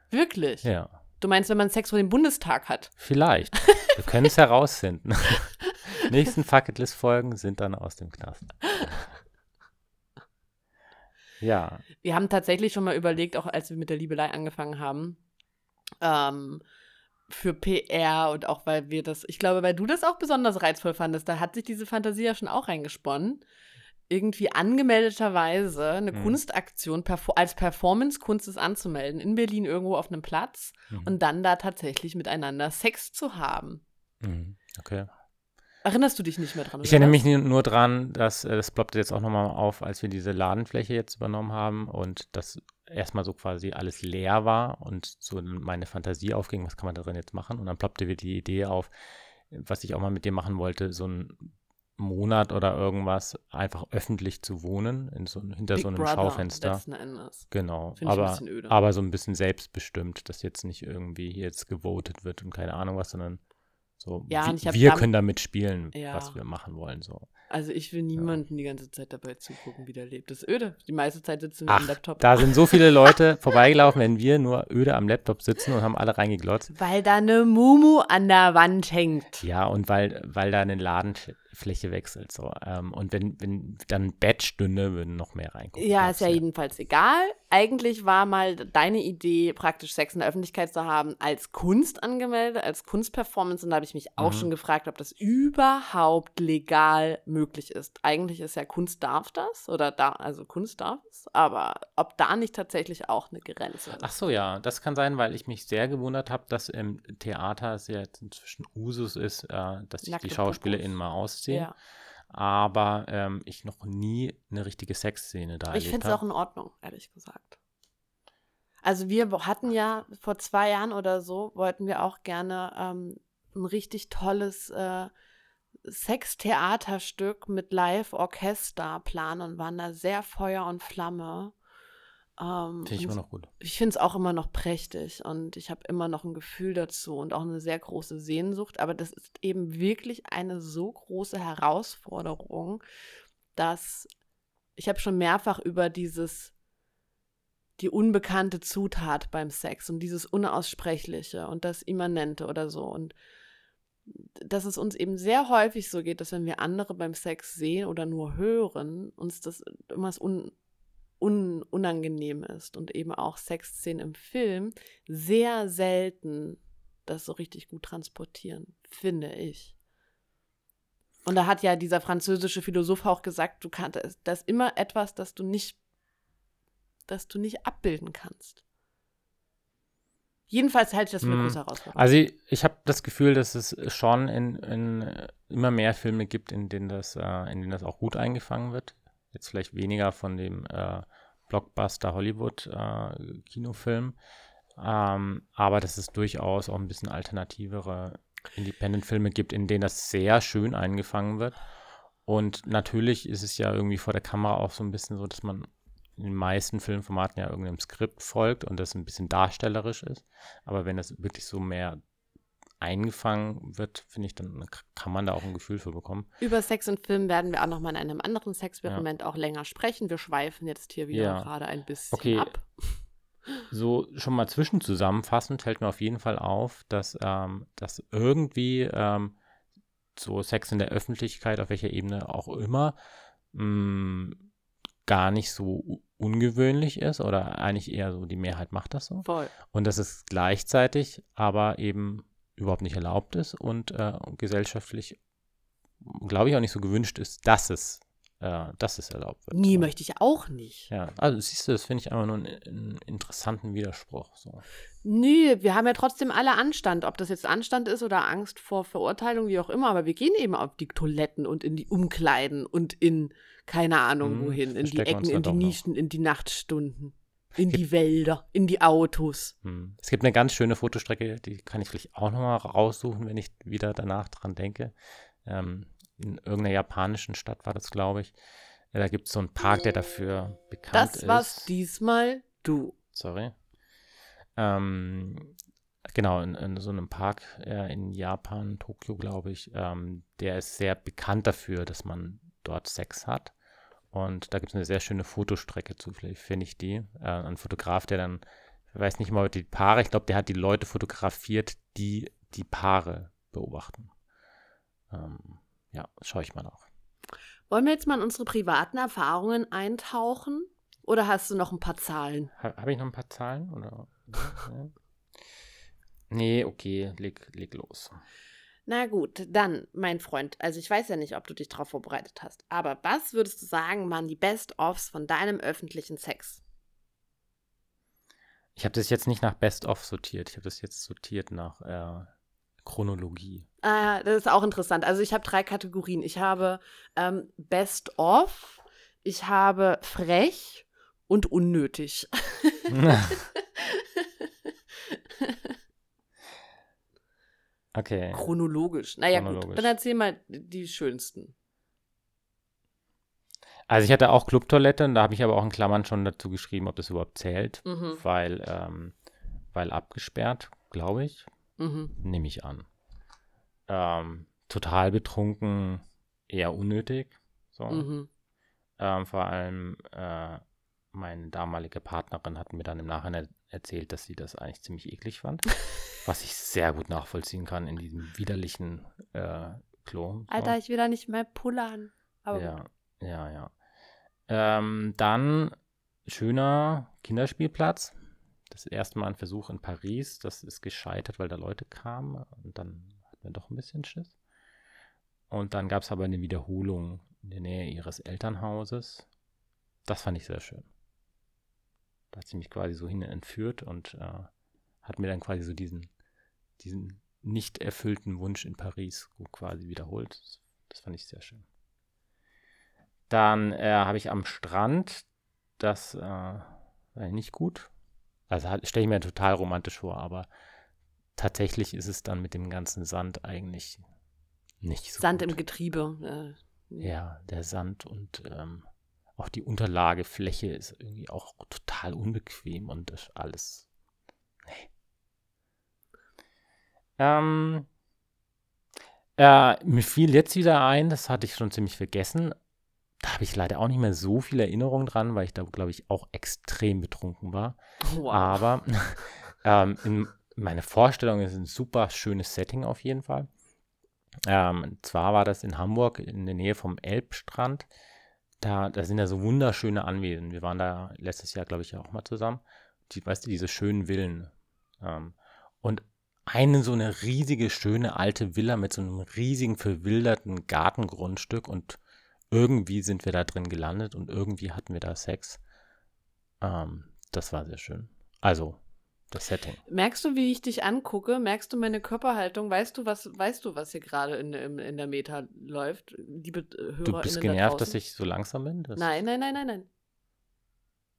A: Wirklich?
B: Ja.
A: Du meinst, wenn man Sex vor dem Bundestag hat?
B: Vielleicht. Wir können es herausfinden. Nächsten Fucketlist-Folgen sind dann aus dem Knast. Ja,
A: Wir haben tatsächlich schon mal überlegt, auch als wir mit der Liebelei angefangen haben, ähm, für PR und auch weil wir das, ich glaube, weil du das auch besonders reizvoll fandest, da hat sich diese Fantasie ja schon auch reingesponnen, irgendwie angemeldeterweise eine
B: Mhm.
A: Kunstaktion perfor als Performance-Kunst ist anzumelden, in Berlin irgendwo auf einem Platz
B: Mhm.
A: und dann da tatsächlich miteinander Sex zu haben.
B: Mhm. okay.
A: Erinnerst du dich nicht mehr dran?
B: Ich erinnere mich nur dran, dass äh, das ploppte jetzt auch nochmal auf, als wir diese Ladenfläche jetzt übernommen haben und das erstmal so quasi alles leer war und so meine Fantasie aufging, was kann man da drin jetzt machen? Und dann ploppte wieder die Idee auf, was ich auch mal mit dir machen wollte, so ein Monat oder irgendwas einfach öffentlich zu wohnen, in so, hinter
A: Big
B: so einem
A: Brother,
B: Schaufenster.
A: letzten Endes.
B: Genau,
A: Find ich ein
B: aber, aber so ein bisschen selbstbestimmt, dass jetzt nicht irgendwie jetzt gewotet wird und keine Ahnung was, sondern so,
A: Ja,
B: wir, wir können damit spielen,
A: Ja.
B: was wir machen wollen. So.
A: Also ich will niemanden die ganze Zeit dabei zugucken, wie der lebt. Das ist öde. Die meiste Zeit sitzen wir
B: Ach,
A: am Laptop.
B: da sind so viele Leute vorbeigelaufen, wenn wir nur öde am Laptop sitzen und haben alle reingeglotzt.
A: Weil da eine Mumu an der Wand hängt.
B: Ja, und weil, weil da eine Ladenfläche wechselt. So. Ähm, und wenn, wenn dann Bett stünde, würden noch mehr reingucken.
A: Ja, ist ja
B: du?
A: jedenfalls egal. Eigentlich war mal deine Idee, praktisch Sex in der Öffentlichkeit zu haben, als Kunst angemeldet, als Kunstperformance. Und da habe ich mich auch
B: Mhm.
A: schon gefragt, ob das überhaupt legal möglich ist. Eigentlich ist ja Kunst darf das oder da, also Kunst darf es, aber ob da nicht tatsächlich auch eine Grenze ist.
B: Ach so, ja, das kann sein, weil ich mich sehr gewundert habe, dass im Theater es ja jetzt inzwischen Usus ist, äh, dass sich die SchauspielerInnen mal ausziehen.
A: ja.
B: Aber ähm, ich noch nie eine richtige Sexszene da
A: Ich finde es auch in Ordnung, ehrlich gesagt. Also wir hatten ja vor zwei Jahren oder so, wollten wir auch gerne ähm, ein richtig tolles äh, Sextheaterstück mit Live-Orchester planen und waren da sehr Feuer und Flamme. Ähm,
B: Finde ich immer noch gut.
A: ich finde es auch immer noch prächtig und ich habe immer noch ein Gefühl dazu und auch eine sehr große Sehnsucht. Aber das ist eben wirklich eine so große Herausforderung, dass ich habe schon mehrfach über dieses die unbekannte Zutat beim Sex und dieses Unaussprechliche und das Immanente oder so. Und dass es uns eben sehr häufig so geht, dass wenn wir andere beim Sex sehen oder nur hören, uns das irgendwas un, un, unangenehm ist und eben auch Sexszenen im Film sehr selten das so richtig gut transportieren, finde ich. Und da hat ja dieser französische Philosoph auch gesagt, du kannst, das ist immer etwas, das du nicht, das du nicht abbilden kannst. Jedenfalls halte ich das für eine
B: Hm.
A: große Herausforderung.
B: Also ich, ich habe das Gefühl, dass es schon in, in immer mehr Filme gibt, in denen das, äh, in denen das auch gut eingefangen wird. Jetzt vielleicht weniger von dem äh, Blockbuster Hollywood äh, Kinofilm, ähm, aber dass es durchaus auch ein bisschen alternativere Independent-Filme gibt, in denen das sehr schön eingefangen wird. Und natürlich ist es ja irgendwie vor der Kamera auch so ein bisschen so, dass man in den meisten Filmformaten ja irgendeinem Skript folgt und das ein bisschen darstellerisch ist. Aber wenn das wirklich so mehr eingefangen wird, finde ich, dann kann man da auch ein Gefühl für bekommen.
A: Über Sex und Film werden wir auch noch mal in einem anderen Sexperiment auch länger sprechen. Wir schweifen jetzt hier wieder
B: Ja.
A: gerade ein bisschen
B: Okay.
A: ab.
B: So schon mal zwischenzusammenfassend fällt mir auf jeden Fall auf, dass, ähm, dass irgendwie ähm, so Sex in der Öffentlichkeit, auf welcher Ebene auch immer, mh, gar nicht so ungewöhnlich ist oder eigentlich eher so, die Mehrheit macht das so.
A: Voll.
B: Und dass es gleichzeitig aber eben überhaupt nicht erlaubt ist und äh, gesellschaftlich, glaube ich, auch nicht so gewünscht ist, dass es, äh, dass es erlaubt wird.
A: Nie
B: so.
A: möchte ich auch nicht.
B: Ja, also siehst du, das finde ich einfach nur einen, einen interessanten Widerspruch. So.
A: Nö, wir haben ja trotzdem alle Anstand, ob das jetzt Anstand ist oder Angst vor Verurteilung, wie auch immer, aber wir gehen eben auf die Toiletten und in die Umkleiden und in keine Ahnung
B: Mhm,
A: wohin, in die Ecken, in die
B: doch noch.
A: Nischen, in die Nachtstunden, in die Wälder, in die Autos.
B: Hm. Es gibt eine ganz schöne Fotostrecke, die kann ich vielleicht auch nochmal raussuchen, wenn ich wieder danach dran denke. Ähm, in irgendeiner japanischen Stadt war das, glaube ich. Ja, da gibt es so einen Park, der dafür bekannt
A: Das warst
B: ist.
A: diesmal du.
B: Sorry. Ähm, genau, in, in so einem Park äh, in Japan, Tokio, glaube ich, ähm, der ist sehr bekannt dafür, dass man dort Sex hat. Und da gibt es eine sehr schöne Fotostrecke zu, vielleicht finde ich die. Äh, ein Fotograf, der dann, ich weiß nicht mal, die Paare, ich glaube, der hat die Leute fotografiert, die die Paare beobachten. Ähm, ja, schaue ich mal nach.
A: Wollen wir jetzt mal in unsere privaten Erfahrungen eintauchen? Oder hast du noch ein paar Zahlen?
B: Ha, Habe ich noch ein paar Zahlen? Oder? Nee, okay, leg, leg los.
A: Na gut, dann, mein Freund, also ich weiß ja nicht, ob du dich darauf vorbereitet hast, aber was würdest du sagen, waren die Best-ofs von deinem öffentlichen Sex?
B: Ich habe das jetzt nicht nach Best of sortiert. Ich habe das jetzt sortiert nach äh, Chronologie.
A: Ah, das ist auch interessant. Also ich habe drei Kategorien. Ich habe ähm, Best of, ich habe frech und unnötig.
B: okay.
A: Chronologisch. Naja, gut.
B: Chronologisch.
A: Dann erzähl mal die schönsten.
B: Also ich hatte auch Clubtoilette und da habe ich aber auch in Klammern schon dazu geschrieben, ob das überhaupt zählt,
A: Mhm.
B: weil, ähm, weil abgesperrt, glaube ich,
A: Mhm.
B: nehme ich an. Ähm, total betrunken, eher unnötig. So.
A: Mhm.
B: Ähm, vor allem äh, meine damalige Partnerin hat mir dann im Nachhinein erzählt, dass sie das eigentlich ziemlich eklig fand, was ich sehr gut nachvollziehen kann in diesem widerlichen äh, Klo.
A: Alter, ich will da nicht mehr pullern. Aber
B: ja,
A: gut.
B: ja, ja. Ähm, dann schöner Kinderspielplatz. Das erste Mal ein Versuch in Paris. Das ist gescheitert, weil da Leute kamen. Und dann hatten wir doch ein bisschen Schiss. Und dann gab es aber eine Wiederholung in der Nähe ihres Elternhauses. Das fand ich sehr schön. Da hat sie mich quasi so hin entführt und äh, hat mir dann quasi so diesen, diesen nicht erfüllten Wunsch in Paris quasi wiederholt. Das, fand ich sehr schön. Dann äh, habe ich am Strand, das äh, war nicht gut. Also stelle ich mir total romantisch vor, aber tatsächlich ist es dann mit dem ganzen Sand eigentlich nicht so
A: Sand
B: gut.
A: im Getriebe. Äh,
B: Ja, der Sand und ähm, auch die Unterlagefläche ist irgendwie auch total unbequem und das alles. Nee. Ähm, äh, mir fiel jetzt wieder ein, das hatte ich schon ziemlich vergessen. Da habe ich leider auch nicht mehr so viele Erinnerungen dran, weil ich da, glaube ich, auch extrem betrunken war.
A: wow.
B: Aber ähm, in meine Vorstellung ist ein super schönes Setting auf jeden Fall. Ähm, zwar war das in Hamburg in der Nähe vom Elbstrand. Da, da sind ja so wunderschöne Anwesen. Wir waren da letztes Jahr, glaube ich, auch mal zusammen. Die, weißt du, diese schönen Villen. Ähm, und eine so eine riesige, schöne alte Villa mit so einem riesigen, verwilderten Gartengrundstück. Und irgendwie sind wir da drin gelandet und irgendwie hatten wir da Sex. Ähm, das war sehr schön. Also, das Setting.
A: Merkst du, wie ich dich angucke? Merkst du meine Körperhaltung? Weißt du, was, weißt du, was hier gerade in, in, in der Meta läuft? Liebe äh, Hörer
B: Du bist genervt, dass ich so langsam bin? Dass,
A: Nein, nein, nein, nein, nein.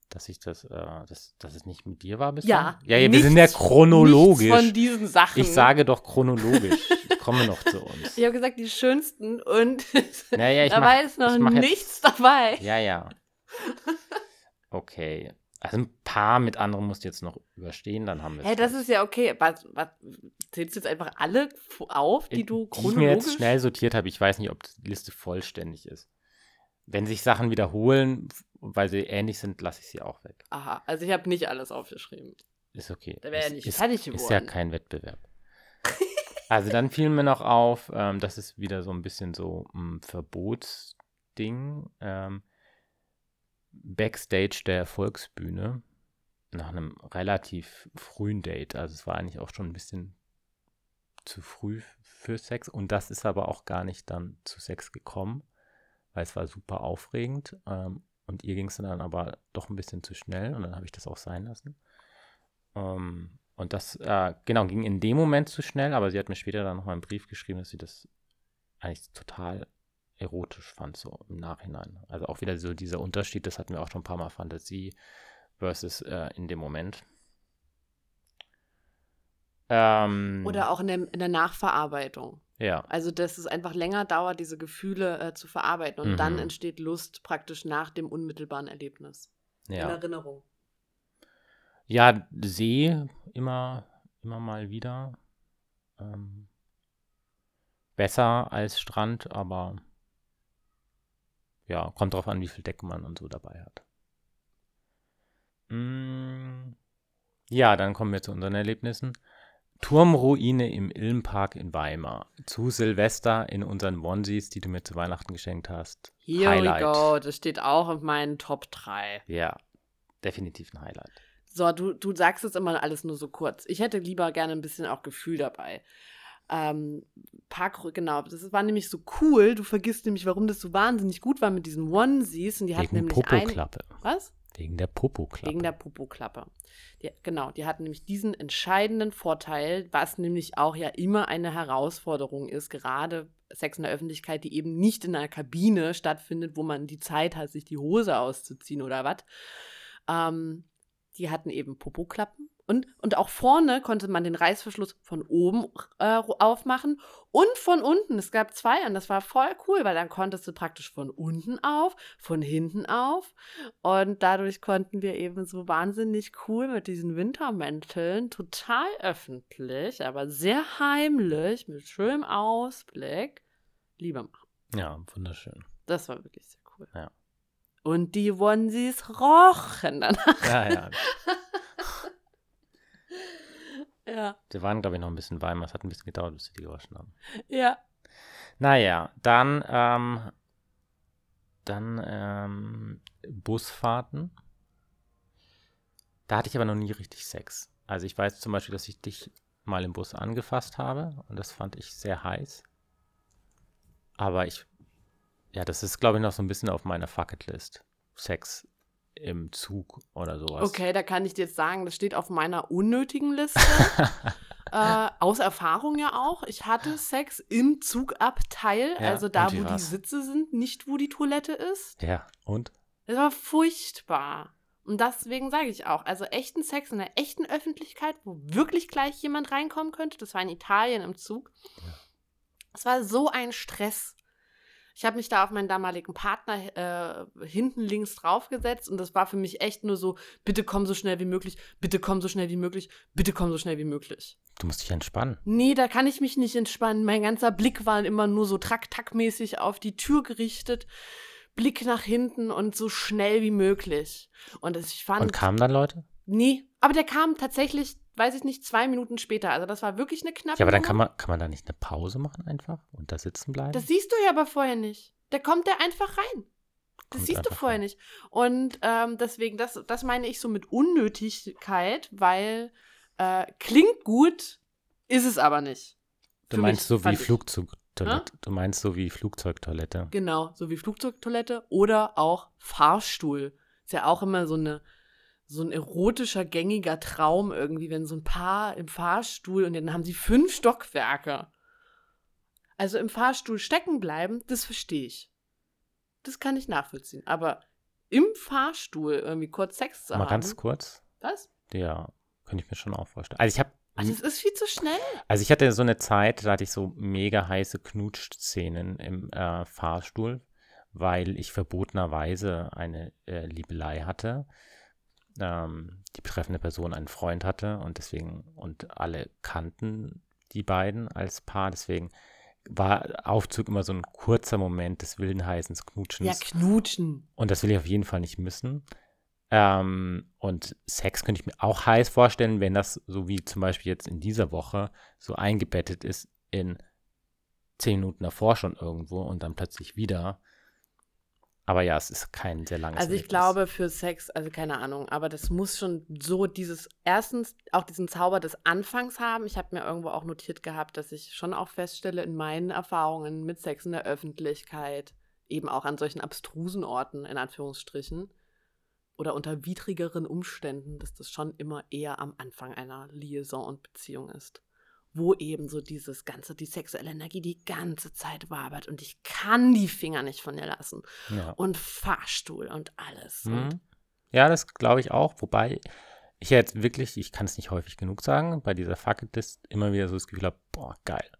B: Dass ich das, äh, dass, dass es nicht mit dir war bisher?
A: Ja.
B: Ja, ja wir sind ja
A: nichts-
B: chronologisch.
A: Nichts von diesen Sachen.
B: Ich sage doch chronologisch. Ich komme noch zu uns.
A: Ich habe gesagt, die schönsten und
B: Naja, ich
A: dabei
B: mach,
A: ist noch
B: ich mach jetzt-
A: nichts dabei.
B: Ja, ja. Okay. Also ein paar mit anderen musst du jetzt noch überstehen, dann haben wir
A: Hä, das ist ja okay. Was, was, zählst du jetzt einfach alle auf, die du
B: die ich mir jetzt
A: chronologisch...
B: schnell sortiert habe. Ich weiß nicht, ob die Liste vollständig ist. Wenn sich Sachen wiederholen, weil sie ähnlich sind, lasse ich sie auch weg.
A: Aha, also ich habe nicht alles aufgeschrieben.
B: Ist okay.
A: Da wär ja
B: Ist-
A: nicht
B: ist,
A: fertig
B: Ist ja
A: geworden.
B: kein Wettbewerb. also dann fiel mir noch auf, ähm, das ist wieder so ein bisschen so ein Verbotsding. Ähm, Backstage der Volksbühne nach einem relativ frühen Date. Also es war eigentlich auch schon ein bisschen zu früh für Sex. Und das ist aber auch gar nicht dann zu Sex gekommen, weil es war super aufregend. Ähm, und ihr ging es dann aber doch ein bisschen zu schnell und dann habe ich das auch sein lassen. Ähm, und das, äh, genau, ging in dem Moment zu schnell, aber sie hat mir später dann nochmal einen Brief geschrieben, dass sie das eigentlich total erotisch fand, so im Nachhinein. Also auch wieder so dieser Unterschied, das hatten wir auch schon ein paar Mal, Fantasie versus äh, in dem Moment. Ähm,
A: Oder auch in der, in der Nachverarbeitung.
B: ja,
A: Also, dass es einfach länger dauert, diese Gefühle äh, zu verarbeiten. Und
B: Mhm.
A: dann entsteht Lust praktisch nach dem unmittelbaren Erlebnis. In
B: ja.
A: Erinnerung.
B: Ja, See immer, immer mal wieder. Ähm, besser als Strand, aber ja, kommt drauf an, wie viel Decken man und so dabei hat. Mm, ja, dann kommen wir zu unseren Erlebnissen. Turmruine im Ilmpark in Weimar. Zu Silvester in unseren Onesies, die du mir zu Weihnachten geschenkt hast.
A: Here
B: Highlight.
A: we go. Das steht auch in meinen Top 3.
B: Ja, definitiv ein Highlight.
A: So, du, du sagst es immer alles nur so kurz. Ich hätte lieber gerne ein bisschen auch Gefühl dabei. Ähm, Park, genau, das war nämlich so cool. Du vergisst nämlich, warum das so wahnsinnig gut war mit diesen Onesies. Und die hatten
B: Wegen
A: nämlich ein.
B: Popoklappe.
A: Was?
B: Wegen der Popoklappe.
A: Wegen der Popoklappe. Die, genau, die hat nämlich diesen entscheidenden Vorteil, was nämlich auch ja immer eine Herausforderung ist, gerade Sex in der Öffentlichkeit, die eben nicht in einer Kabine stattfindet, wo man die Zeit hat, sich die Hose auszuziehen oder was. Ähm, die hatten eben Popoklappen und, und auch vorne konnte man den Reißverschluss von oben äh, aufmachen und von unten. Es gab zwei und das war voll cool, weil dann konntest du praktisch von unten auf, von hinten auf. Und dadurch konnten wir eben so wahnsinnig cool mit diesen Wintermänteln, total öffentlich, aber sehr heimlich, mit schönem Ausblick, lieber machen.
B: Ja, wunderschön.
A: Das war wirklich sehr cool.
B: Ja.
A: Und die Onesies rochen danach.
B: Ja, ja.
A: Ja.
B: Die waren, glaube ich, noch ein bisschen warm. Es hat ein bisschen gedauert, bis sie die gewaschen haben.
A: Ja.
B: Naja, dann, ähm, dann ähm, Busfahrten. Da hatte ich aber noch nie richtig Sex. Also ich weiß zum Beispiel, dass ich dich mal im Bus angefasst habe und das fand ich sehr heiß. Aber ich, ja, das ist, glaube ich, noch so ein bisschen auf meiner Fucketlist. Sex im Zug oder sowas.
A: Okay, da kann ich dir jetzt sagen, das steht auf meiner unnötigen Liste. äh, aus Erfahrung ja auch. Ich hatte Sex im Zugabteil,
B: Ja,
A: also da, wo die
B: war's?
A: Sitze sind, nicht wo die Toilette ist.
B: Ja, und?
A: Das war furchtbar. Und deswegen sage ich auch, also echten Sex in der echten Öffentlichkeit, wo wirklich gleich jemand reinkommen könnte, das war in Italien im Zug. Es war so ein Stress. Ich habe mich da auf meinen damaligen Partner äh, hinten links draufgesetzt und das war für mich echt nur so, bitte komm so schnell wie möglich, bitte komm so schnell wie möglich, bitte komm so schnell wie möglich.
B: Du musst dich entspannen.
A: Nee, da kann ich mich nicht entspannen. Mein ganzer Blick war immer nur so track-tack-mäßig auf die Tür gerichtet. Blick nach hinten und so schnell wie möglich. Und ich fand.
B: Und kamen dann Leute?
A: Nee, aber der kam tatsächlich, weiß ich nicht, zwei Minuten später. Also das war wirklich eine knappe
B: Ja, aber dann kann man, kann man da nicht eine Pause machen einfach und da sitzen bleiben?
A: Das siehst du ja aber vorher nicht. Da kommt der einfach rein. Das
B: Kommt
A: siehst du vorher
B: rein.
A: nicht. Und ähm, deswegen, das, das meine ich so mit Unnötigkeit, weil äh, klingt gut, ist es aber nicht.
B: du
A: Für
B: meinst
A: mich,
B: so wie. Flugzeugtoilette. Du meinst so wie Flugzeugtoilette.
A: Genau, so wie Flugzeugtoilette oder auch Fahrstuhl. Ist ja auch immer so eine so ein erotischer gängiger Traum irgendwie, wenn so ein Paar im Fahrstuhl und dann haben sie fünf Stockwerke. Also im Fahrstuhl stecken bleiben, das verstehe ich. Das kann ich nachvollziehen. Aber im Fahrstuhl irgendwie kurz Sex zu
B: Mal
A: haben.
B: ganz kurz.
A: Was?
B: Ja, könnte ich mir schon auch vorstellen. Also ich habe
A: Also es ist viel zu schnell.
B: Also ich hatte so eine Zeit, da hatte ich so mega heiße Knutschszenen im äh, Fahrstuhl, weil ich verbotenerweise eine äh, Liebelei hatte. Ähm, die betreffende Person einen Freund hatte und deswegen, und alle kannten die beiden als Paar, deswegen war Aufzug immer so ein kurzer Moment des wilden heißen Knutschens.
A: Ja, knutschen.
B: Und das will ich auf jeden Fall nicht missen. Ähm, und Sex könnte ich mir auch heiß vorstellen, wenn das so wie zum Beispiel jetzt in dieser Woche so eingebettet ist in zehn Minuten davor schon irgendwo und dann plötzlich wieder. Aber ja, es ist kein sehr langes
A: Also ich
B: Erlebnis.
A: glaube für Sex, also keine Ahnung, aber das muss schon so dieses, erstens auch diesen Zauber des Anfangs haben. Ich habe mir irgendwo auch notiert gehabt, dass ich schon auch feststelle in meinen Erfahrungen mit Sex in der Öffentlichkeit, eben auch an solchen abstrusen Orten, in Anführungsstrichen, oder unter widrigeren Umständen, dass das schon immer eher am Anfang einer Liaison und Beziehung ist. Wo eben so dieses ganze, die sexuelle Energie die ganze Zeit wabert und ich kann die Finger nicht von ihr lassen
B: Ja.
A: und Fahrstuhl und alles. Und
B: Mhm. Ja, das glaube ich auch. Wobei ich jetzt wirklich, ich kann es nicht häufig genug sagen, bei dieser Fucketlist immer wieder so das Gefühl habe, boah, geil.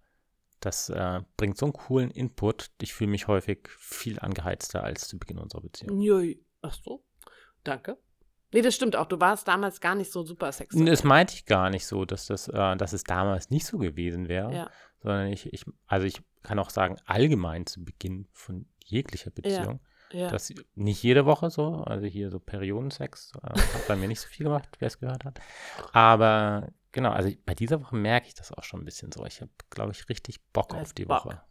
B: Das äh, bringt so einen coolen Input. Ich fühle mich häufig viel angeheizter als zu Beginn unserer Beziehung.
A: Ach so, danke. Nee, das stimmt auch. Du warst damals gar nicht so super sexuell.
B: Das meinte ich gar nicht so, dass, das, äh, dass es damals nicht so gewesen wäre,
A: Ja.
B: sondern ich, ich, also ich kann auch sagen, allgemein zu Beginn von jeglicher Beziehung,
A: ja.
B: dass nicht jede Woche so, also hier so Periodensex, äh, hat bei mir nicht so viel gemacht, wer es gehört hat. Aber genau, also bei dieser Woche merke ich das auch schon ein bisschen so. Ich habe, glaube ich, richtig Bock auf die
A: Bock.
B: Woche.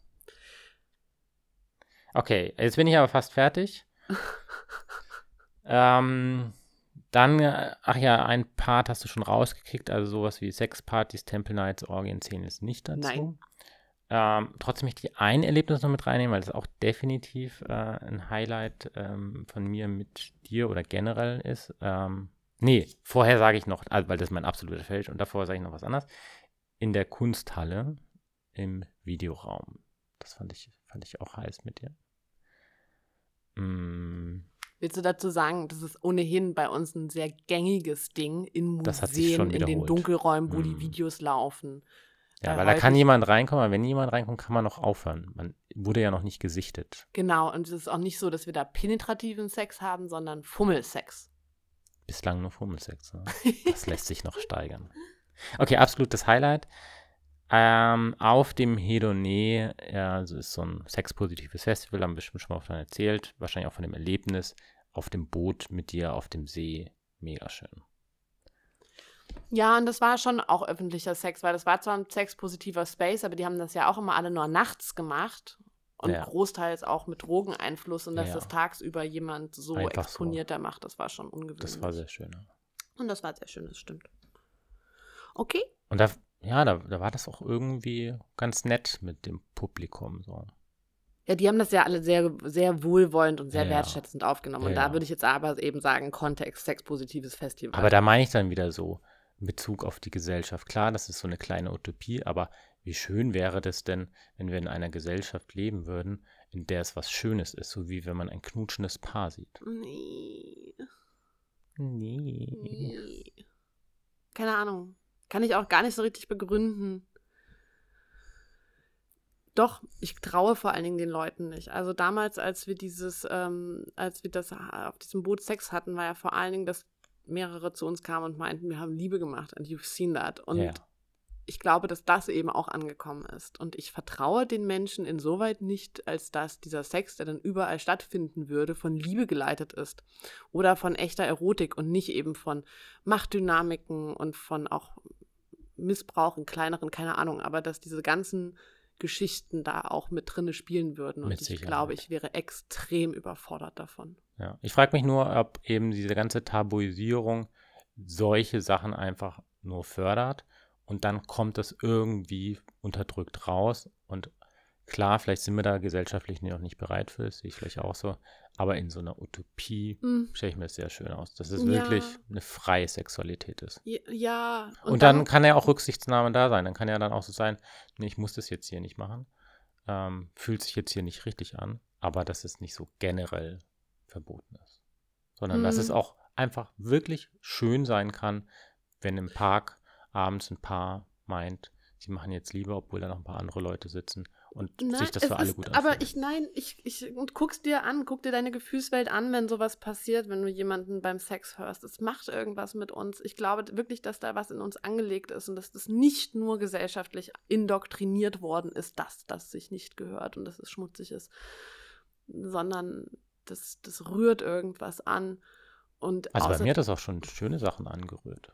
B: Okay, jetzt bin ich aber fast fertig. ähm, dann, äh, ach ja, ein Part hast du schon rausgekickt, also sowas wie Sexpartys, Temple Nights, Orgien 10 ist nicht dazu.
A: Nein.
B: Ähm, trotzdem möchte ich ein Erlebnis noch mit reinnehmen, weil das auch definitiv äh, ein Highlight ähm, von mir mit dir oder generell ist. Ähm, nee, vorher sage ich noch, also, weil das ist mein absoluter Feld und davor sage ich noch was anderes. In der Kunsthalle im Videoraum. Das fand ich, fand ich auch heiß mit dir.
A: Mm. Willst du dazu sagen, das ist ohnehin bei uns ein sehr gängiges Ding in Museen, in den Dunkelräumen, wo mm. die Videos laufen.
B: Ja, äh, weil da kann jemand reinkommen, aber wenn jemand reinkommt, kann man noch aufhören. Man wurde ja noch nicht gesichtet.
A: Genau, und es ist auch nicht so, dass wir da penetrativen Sex haben, sondern Fummelsex.
B: Bislang nur Fummelsex. Ne? Das lässt sich noch steigern. Okay, absolutes Highlight. Ähm, auf dem Hedone, ja, also ist so ein sexpositives Festival, haben wir bestimmt schon mal davon erzählt. Wahrscheinlich auch von dem Erlebnis auf dem Boot mit dir auf dem See. Mega schön.
A: Ja, und das war schon auch öffentlicher Sex, weil das war zwar ein sexpositiver Space, aber die haben das ja auch immer alle nur nachts gemacht und ja. großteils auch mit Drogeneinfluss und dass ja. das tagsüber jemand so Einfach exponierter so. macht, das war schon ungewöhnlich.
B: Das war sehr schön. Ja.
A: Und das war sehr schön, das stimmt. Okay.
B: Und da, ja, da, da war das auch irgendwie ganz nett mit dem Publikum so.
A: Ja, die haben das ja alle sehr, sehr wohlwollend und sehr ja, wertschätzend aufgenommen. Ja, und da würde ich jetzt aber eben sagen, Kontext, sexpositives Festival.
B: Aber da meine ich dann wieder so, in Bezug auf die Gesellschaft. Klar, das ist so eine kleine Utopie, aber wie schön wäre das denn, wenn wir in einer Gesellschaft leben würden, in der es was Schönes ist, so wie wenn man ein knutschendes Paar sieht.
A: Nee.
B: Nee. nee.
A: Keine Ahnung. Kann ich auch gar nicht so richtig begründen. Doch, ich traue vor allen Dingen den Leuten nicht. Also damals, als wir dieses, ähm, als wir das auf diesem Boot Sex hatten, war ja vor allen Dingen das mehrere zu uns kamen und meinten, wir haben Liebe gemacht and you've seen that. Und yeah. ich glaube, dass das eben auch angekommen ist. Und ich vertraue den Menschen insoweit nicht, als dass dieser Sex, der dann überall stattfinden würde, von Liebe geleitet ist oder von echter Erotik und nicht eben von Machtdynamiken und von auch Missbrauch in kleineren, keine Ahnung, aber dass diese ganzen Geschichten da auch mit drinne spielen würden. Und ich glaube, ich wäre extrem überfordert davon.
B: Ja, ich frage mich nur, ob eben diese ganze Tabuisierung solche Sachen einfach nur fördert und dann kommt das irgendwie unterdrückt raus und klar, vielleicht sind wir da gesellschaftlich noch nicht bereit für, das sehe ich vielleicht auch so, aber in so einer Utopie mhm. stelle ich mir das sehr schön aus, dass es ja. wirklich eine freie Sexualität ist.
A: Ja.
B: Und, und dann, dann, kann ja auch Rücksichtsnahme da sein, dann kann ja dann auch so sein, nee, ich muss das jetzt hier nicht machen, ähm, fühlt sich jetzt hier nicht richtig an, aber dass es nicht so generell verboten ist. Sondern mhm. dass es mhm. auch einfach wirklich schön sein kann, wenn im Park abends ein Paar meint, sie machen jetzt Liebe, obwohl da noch ein paar andere Leute sitzen und nein, sich das für alle ist, gut
A: anfühlt. Aber ich, nein, ich, ich, und guck's dir an, guck dir deine Gefühlswelt an, wenn sowas passiert, wenn du jemanden beim Sex hörst. Es macht irgendwas mit uns. Ich glaube wirklich, dass da was in uns angelegt ist und dass das nicht nur gesellschaftlich indoktriniert worden ist, dass das sich nicht gehört und dass es schmutzig ist, sondern das, das rührt irgendwas an. Und
B: also bei mir hat das auch schon schöne Sachen angerührt.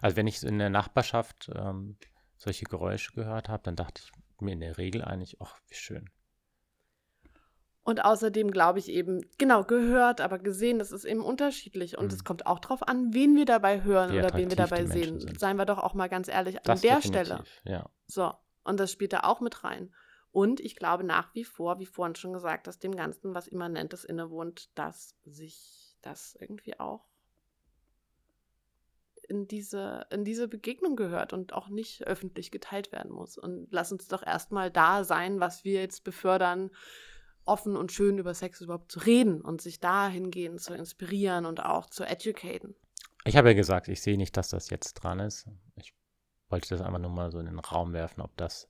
B: Also wenn ich in der Nachbarschaft ähm, solche Geräusche gehört habe, dann dachte ich mir in der Regel eigentlich, ach, wie schön.
A: Und außerdem glaube ich eben, genau, gehört, aber gesehen, das ist eben unterschiedlich. Und mhm. es kommt auch darauf an, wen wir dabei hören wie oder wen wir dabei sehen. Sind. Seien wir doch auch mal ganz ehrlich das an der Stelle.
B: Ja.
A: So, und das spielt da auch mit rein. Und ich glaube nach wie vor, wie vorhin schon gesagt, dass dem Ganzen was Immanentes innewohnt, dass sich das irgendwie auch in diese, in diese Begegnung gehört und auch nicht öffentlich geteilt werden muss. Und lass uns doch erstmal da sein, was wir jetzt befördern, offen und schön über Sex überhaupt zu reden und sich dahingehend zu inspirieren und auch zu educaten.
B: Ich habe ja gesagt, ich sehe nicht, dass das jetzt dran ist. Ich wollte das einfach nur mal so in den Raum werfen, ob das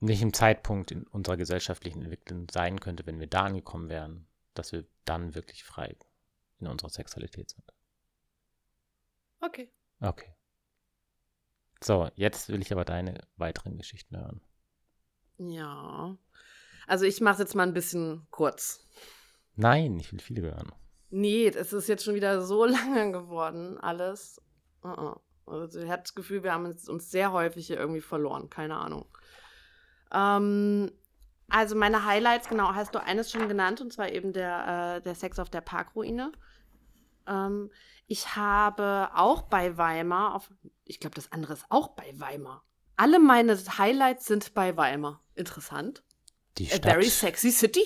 B: nicht im Zeitpunkt in unserer gesellschaftlichen Entwicklung sein könnte, wenn wir da angekommen wären, dass wir dann wirklich frei in unserer Sexualität sind.
A: Okay.
B: Okay. So, jetzt will ich aber deine weiteren Geschichten hören.
A: Ja. Also ich mache es jetzt mal ein bisschen kurz.
B: Nein, ich will viele hören.
A: Nee, es ist jetzt schon wieder so lange geworden, alles. Uh -uh. Also ich habe das Gefühl, wir haben uns sehr häufig hier irgendwie verloren. Keine Ahnung. Ähm, also meine Highlights, genau, hast du eines schon genannt, und zwar eben der, äh, der Sex auf der Parkruine. Ähm, ich habe auch bei Weimar, auf, ich glaube, das andere ist auch bei Weimar. alle meine Highlights sind bei Weimar. Interessant.
B: Die
A: A
B: Stadt,
A: very sexy city.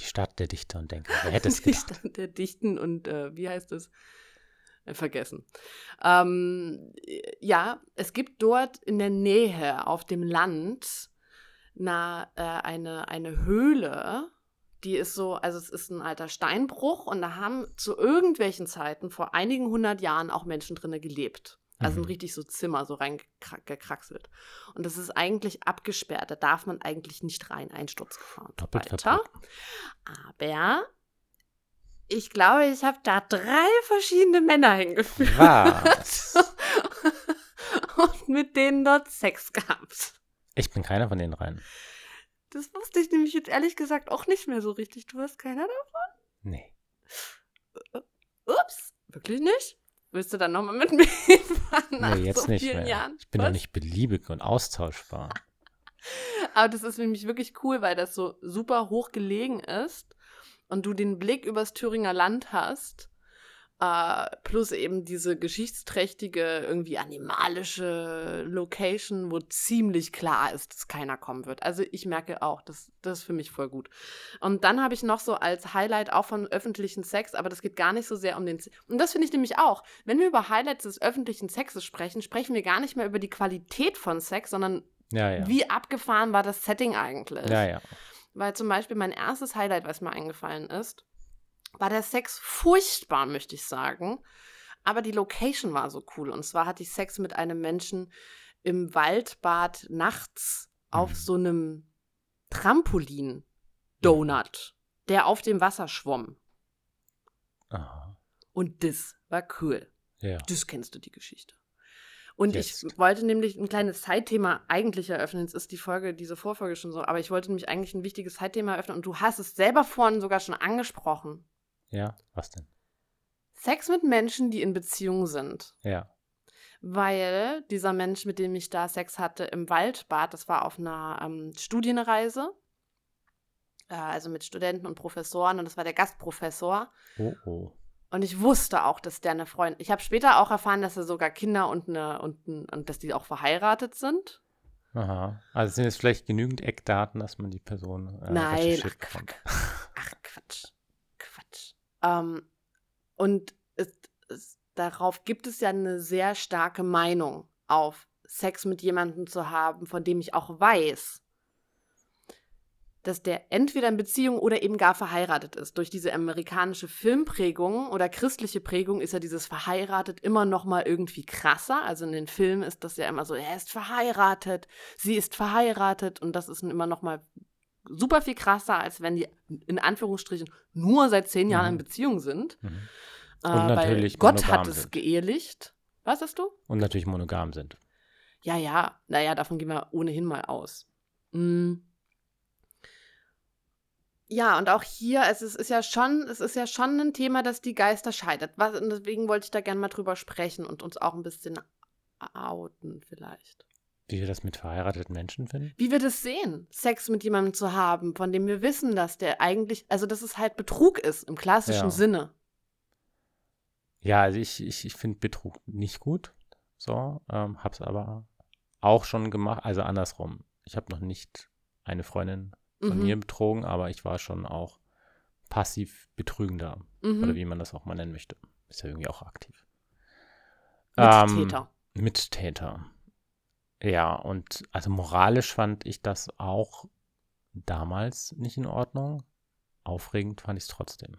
B: die Stadt der Dichter und Denker. Wer hätte es
A: Die
B: gedacht?
A: Stadt der Dichten und äh, wie heißt es? Äh, vergessen. Ähm, ja, es gibt dort in der Nähe auf dem Land na, äh, eine, eine Höhle, die ist so, also es ist ein alter Steinbruch und da haben zu irgendwelchen Zeiten vor einigen hundert Jahren auch Menschen drinnen gelebt. Also
B: Mhm.
A: ein richtig so Zimmer, so reingekraxelt. Und das ist eigentlich abgesperrt, da darf man eigentlich nicht rein, Einsturzgefahr und
B: Doppelt
A: weiter. Aber ich glaube, ich habe da drei verschiedene Männer hingeführt.
B: Was?
A: und mit denen dort Sex gehabt.
B: Ich bin keiner von den dreien.
A: Das wusste ich nämlich jetzt ehrlich gesagt auch nicht mehr so richtig. Du hast keiner da?
B: Nee.
A: Ups, wirklich nicht? Willst du dann nochmal mit mir hinfahren nach
B: Nee, jetzt
A: so
B: nicht mehr.
A: Jahren?
B: Ich bin doch
A: Was?
B: nicht beliebig und austauschbar.
A: Aber das ist nämlich wirklich cool, weil das so super hoch gelegen ist und du den Blick übers Thüringer Land hast. Äh, plus eben diese geschichtsträchtige, irgendwie animalische Location, wo ziemlich klar ist, dass keiner kommen wird. Also ich merke auch, das, das ist für mich voll gut. Und dann habe ich noch so als Highlight auch von öffentlichen Sex, aber das geht gar nicht so sehr um den. Se- Und das finde ich nämlich auch. Wenn wir über Highlights des öffentlichen Sexes sprechen, sprechen wir gar nicht mehr über die Qualität von Sex, sondern
B: Ja, ja.
A: wie abgefahren war das Setting eigentlich?
B: Ja.
A: Weil zum Beispiel mein erstes Highlight, was mir eingefallen ist, war der Sex furchtbar, möchte ich sagen. Aber die Location war so cool. Und zwar hatte ich Sex mit einem Menschen im Waldbad nachts auf
B: Mhm.
A: so einem Trampolin-Donut, der auf dem Wasser schwamm.
B: Aha.
A: Und das war cool.
B: Ja.
A: Das kennst du die Geschichte. Und ich
B: Jetzt.
A: wollte nämlich ein kleines Zeitthema eigentlich eröffnen. Jetzt ist die Folge, diese Vorfolge schon so, aber ich wollte nämlich eigentlich ein wichtiges Zeitthema eröffnen und du hast es selber vorhin sogar schon angesprochen.
B: Ja, was denn?
A: Sex mit Menschen, die in Beziehung sind.
B: Ja.
A: Weil dieser Mensch, mit dem ich da Sex hatte im Waldbad, das war auf einer ähm, Studienreise, äh, also mit Studenten und Professoren und das war der Gastprofessor.
B: Oh, oh.
A: Und ich wusste auch, dass der eine Freundin. Ich habe später auch erfahren, dass er sogar Kinder und eine und, und dass die auch verheiratet sind.
B: Aha. Also sind es vielleicht genügend Eckdaten, dass man die Person äh,
A: Nein, ach Quatsch. Ach Quatsch. Ähm, und es, es, darauf gibt es ja eine sehr starke Meinung auf Sex mit jemandem zu haben, von dem ich auch weiß, dass der entweder in Beziehung oder eben gar verheiratet ist. Durch diese amerikanische Filmprägung oder christliche Prägung ist ja dieses verheiratet immer noch mal irgendwie krasser. Also in den Filmen ist das ja immer so, er ist verheiratet, sie ist verheiratet und das ist immer noch mal super viel krasser, als wenn die in Anführungsstrichen nur seit zehn Jahren in
B: Mhm.
A: Beziehung sind.
B: Mhm.
A: Äh,
B: Und natürlich
A: weil Gott hat es
B: sind.
A: geehelicht. Was hast du?
B: Und natürlich monogam sind.
A: Ja, ja, naja, davon gehen wir ohnehin mal aus. Mm. Ja, und auch hier, es ist, ist ja schon, es ist ja schon ein Thema, das die Geister scheidet. Was, und deswegen wollte ich da gerne mal drüber sprechen und uns auch ein bisschen outen, vielleicht.
B: Wie wir das mit verheirateten Menschen finden?
A: Wie wir das sehen, Sex mit jemandem zu haben, von dem wir wissen, dass der eigentlich, also dass es halt Betrug ist im klassischen
B: Ja.
A: Sinne.
B: Ja, also ich, ich, ich finde Betrug nicht gut. So, ähm, hab's aber auch schon gemacht. Also andersrum. Ich habe noch nicht eine Freundin von
A: Mhm.
B: mir betrogen, aber ich war schon auch passiv betrügender. Oder
A: Mhm.
B: wie man das auch mal nennen möchte. Ist ja irgendwie auch aktiv. Ähm,
A: Mittäter.
B: Ja, und also moralisch fand ich das auch damals nicht in Ordnung. Aufregend fand ich es trotzdem.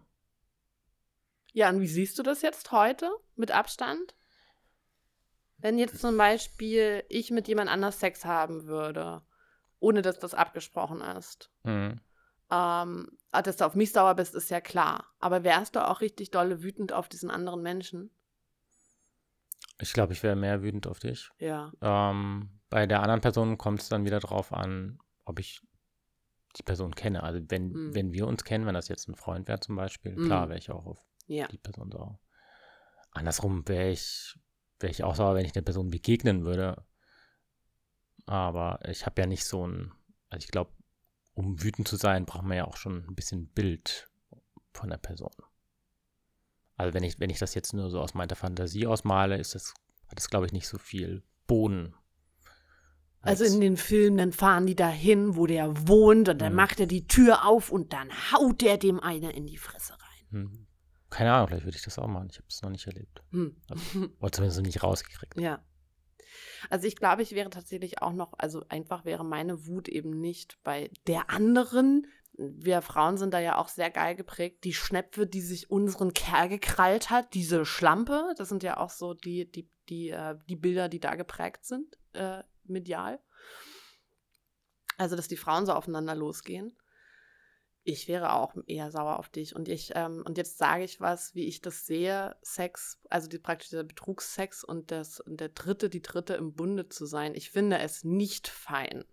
A: Ja, und wie siehst du das jetzt heute mit Abstand? Wenn jetzt zum Beispiel ich mit jemand anders Sex haben würde, ohne dass das abgesprochen ist.
B: Mhm.
A: Ähm, dass du auf mich sauer bist, ist ja klar. Aber wärst du auch richtig dolle wütend auf diesen anderen Menschen?
B: Ich glaube, ich wäre mehr wütend auf dich.
A: Ja.
B: Ähm, bei der anderen Person kommt es dann wieder drauf an, ob ich die Person kenne. Also wenn,
A: Mhm.
B: wenn wir uns kennen, wenn das jetzt ein Freund wäre zum Beispiel,
A: Mhm.
B: klar wäre ich auch auf
A: Ja.
B: die Person sauer. Andersrum wäre ich, wäre ich auch sauer, wenn ich der Person begegnen würde. Aber ich habe ja nicht so ein, also ich glaube, um wütend zu sein, braucht man ja auch schon ein bisschen Bild von der Person. Also wenn ich, wenn ich das jetzt nur so aus meiner Fantasie ausmale, ist das, hat das, glaube ich, nicht so viel Boden.
A: Also in den Filmen, dann fahren die dahin, wo der wohnt und dann
B: Mhm.
A: macht er die Tür auf und dann haut der dem einer in die Fresse rein.
B: Hm. Keine Ahnung, vielleicht würde ich das auch machen. Ich habe es noch nicht erlebt.
A: Hm.
B: Oder zumindest noch nicht rausgekriegt.
A: Ja. Also ich glaube, ich wäre tatsächlich auch noch, also einfach wäre meine Wut eben nicht bei der anderen. Wir Frauen sind da ja auch sehr geil geprägt. Die Schnepfe, die sich unseren Kerl gekrallt hat, diese Schlampe, das sind ja auch so die, die, die, äh, die Bilder, die da geprägt sind, äh, medial. Also, dass die Frauen so aufeinander losgehen. Ich wäre auch eher sauer auf dich. Und ich, ähm, und jetzt sage ich was, wie ich das sehe, Sex, also die, praktisch der Betrugssex und, das, und der Dritte, die Dritte im Bunde zu sein. Ich finde es nicht fein.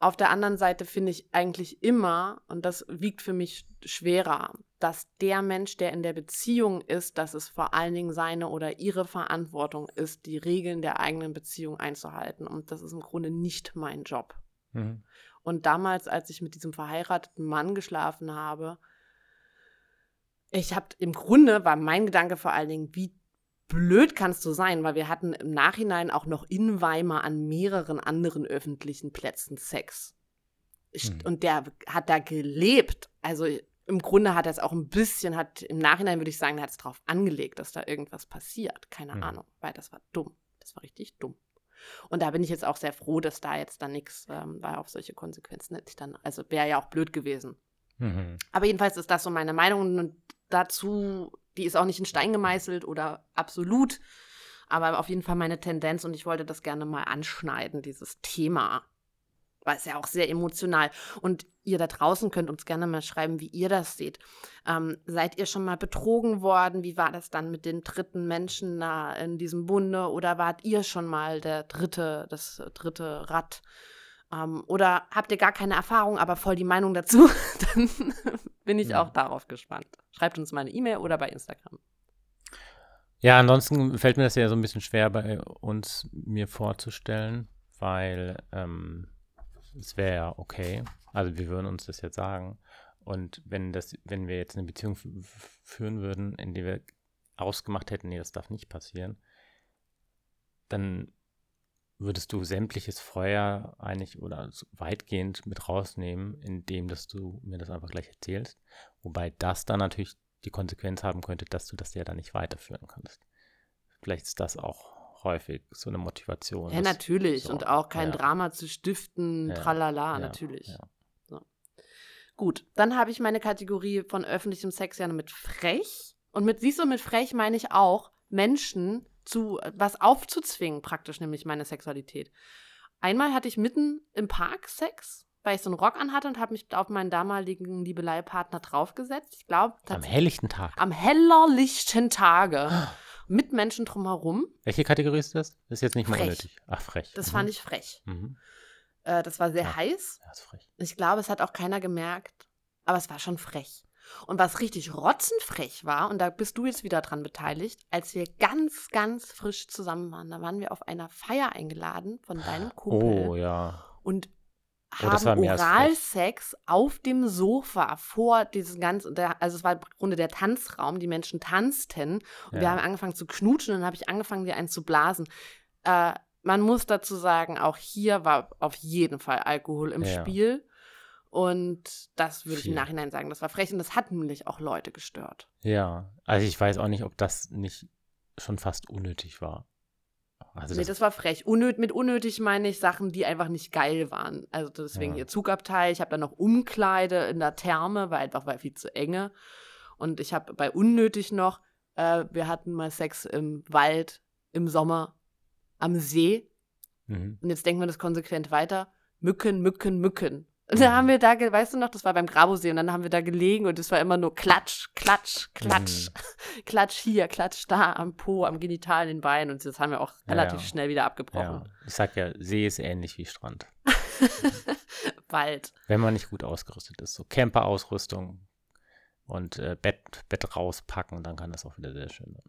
A: Auf der anderen Seite finde ich eigentlich immer, und das wiegt für mich schwerer, dass der Mensch, der in der Beziehung ist, dass es vor allen Dingen seine oder ihre Verantwortung ist, die Regeln der eigenen Beziehung einzuhalten. Und das ist im Grunde nicht mein Job.
B: Mhm.
A: Und damals, als ich mit diesem verheirateten Mann geschlafen habe, ich habe im Grunde war mein Gedanke vor allen Dingen, wie blöd kannst du sein, weil wir hatten im Nachhinein auch noch in Weimar an mehreren anderen öffentlichen Plätzen Sex. Ich-
B: Hm.
A: Und der hat da gelebt. Also im Grunde hat er es auch ein bisschen, hat im Nachhinein würde ich sagen, er hat es darauf angelegt, dass da irgendwas passiert. Keine
B: Hm.
A: Ahnung, weil das war dumm. Das war richtig dumm. Und da bin ich jetzt auch sehr froh, dass da jetzt dann nichts, ähm, weil auf solche Konsequenzen hätte ich dann, also wäre ja auch blöd gewesen.
B: Mhm.
A: Aber jedenfalls ist das so meine Meinung und dazu, die ist auch nicht in Stein gemeißelt oder absolut, aber auf jeden Fall meine Tendenz und ich wollte das gerne mal anschneiden, dieses Thema. Weil es ja auch sehr emotional. Und ihr da draußen könnt uns gerne mal schreiben, wie ihr das seht. Ähm, seid ihr schon mal betrogen worden? Wie war das dann mit den dritten Menschen da in diesem Bunde? Oder wart ihr schon mal der dritte, das dritte Rad? Ähm, oder habt ihr gar keine Erfahrung, aber voll die Meinung dazu? Dann bin ich
B: Ja.
A: auch darauf gespannt. Schreibt uns mal eine E-Mail oder bei Instagram.
B: Ja, ansonsten fällt mir das ja so ein bisschen schwer bei uns mir vorzustellen, weil ähm, es wäre ja okay. Also wir würden uns das jetzt sagen. Und wenn das, wenn wir jetzt eine Beziehung führen würden, in der wir ausgemacht hätten, nee, das darf nicht passieren, dann würdest du sämtliches Feuer eigentlich oder so weitgehend mit rausnehmen, indem dass du mir das einfach gleich erzählst. Wobei das dann natürlich die Konsequenz haben könnte, dass du das ja dann nicht weiterführen kannst. Vielleicht ist das auch häufig so eine Motivation.
A: Ja, natürlich.
B: so,
A: und auch kein
B: ja.
A: Drama zu stiften,
B: Ja,
A: tralala,
B: ja,
A: natürlich.
B: ja.
A: Gut, dann habe ich meine Kategorie von öffentlichem Sex ja mit frech. Und mit, siehst du, mit frech meine ich auch, Menschen zu was aufzuzwingen, praktisch, nämlich meine Sexualität. Einmal hatte ich mitten im Park Sex, weil ich so einen Rock anhatte und habe mich auf meinen damaligen Liebeleihpartner draufgesetzt. Ich glaube,
B: Am helllichten Tag.
A: am hellerlichten Tage. Mit Menschen drumherum.
B: Welche Kategorie ist das? Das ist jetzt nicht mal
A: Frech.
B: unnötig. Ach, frech.
A: Das
B: Mhm.
A: fand ich frech.
B: Mhm.
A: Äh, das war sehr
B: Ja.
A: heiß.
B: Ja, ist frech.
A: Ich glaube, es hat auch keiner gemerkt, aber es war schon frech. Und was richtig rotzenfrech war, und da bist du jetzt wieder dran beteiligt, als wir ganz, ganz frisch zusammen waren, da waren wir auf einer Feier eingeladen von deinem Kumpel
B: Oh, ja.
A: und
B: Oh,
A: haben
B: frech.
A: Oralsex auf dem Sofa vor diesem ganzen, also es war im Grunde der Tanzraum, die Menschen tanzten und wir
B: Ja.
A: haben angefangen zu knutschen und dann habe ich angefangen, dir einen zu blasen. Äh, man muss dazu sagen, auch hier war auf jeden Fall Alkohol im
B: Ja.
A: Spiel. Und das würde ich im. Nachhinein sagen, das war frech und das hat nämlich auch Leute gestört.
B: Ja. Also ich weiß auch nicht, ob das nicht schon fast unnötig war. Also
A: nee,
B: das,
A: das war frech. Unnöt, mit unnötig meine ich Sachen, die einfach nicht geil waren. Also deswegen
B: Ja.
A: hier Zugabteil. Ich habe dann noch Umkleide in der Therme, weil einfach war viel zu enge. Und ich habe bei unnötig noch, äh, wir hatten mal Sex im Wald, im Sommer, am See.
B: mhm.
A: Und jetzt denken wir das konsequent weiter. Mücken, Mücken, Mücken. Und
B: Mhm.
A: da haben wir da, weißt du noch, das war beim Grabosee und dann haben wir da gelegen und es war immer nur Klatsch, Klatsch, Klatsch,
B: Mhm.
A: Klatsch hier, Klatsch da, am Po, am Genital, in den Beinen und das haben wir auch
B: Ja,
A: relativ
B: ja.
A: schnell wieder
B: ja.
A: abgebrochen.
B: Ich sag ja, See ist ähnlich wie Strand.
A: Wald.
B: Wenn man nicht gut ausgerüstet ist. So Camper-Ausrüstung und äh, Bett, Bett rauspacken, dann kann das auch wieder sehr schön sein.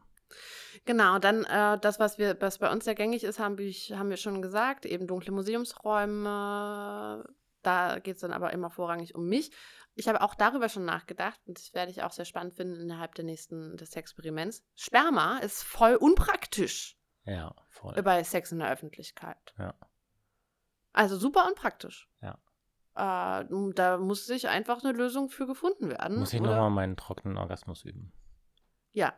A: Genau, dann äh, das, was wir, was bei uns sehr gängig ist, haben, wir- haben wir schon gesagt, eben dunkle Museumsräume. Da geht es dann aber immer vorrangig um mich. Ich habe auch darüber schon nachgedacht und das werde ich auch sehr spannend finden innerhalb der nächsten des Experiments. Sperma ist voll unpraktisch.
B: Ja, voll.
A: bei Sex in der Öffentlichkeit.
B: Ja.
A: Also super unpraktisch.
B: Ja.
A: Äh, da muss sich einfach eine Lösung für gefunden werden.
B: Muss ich nochmal meinen trockenen Orgasmus üben.
A: Ja,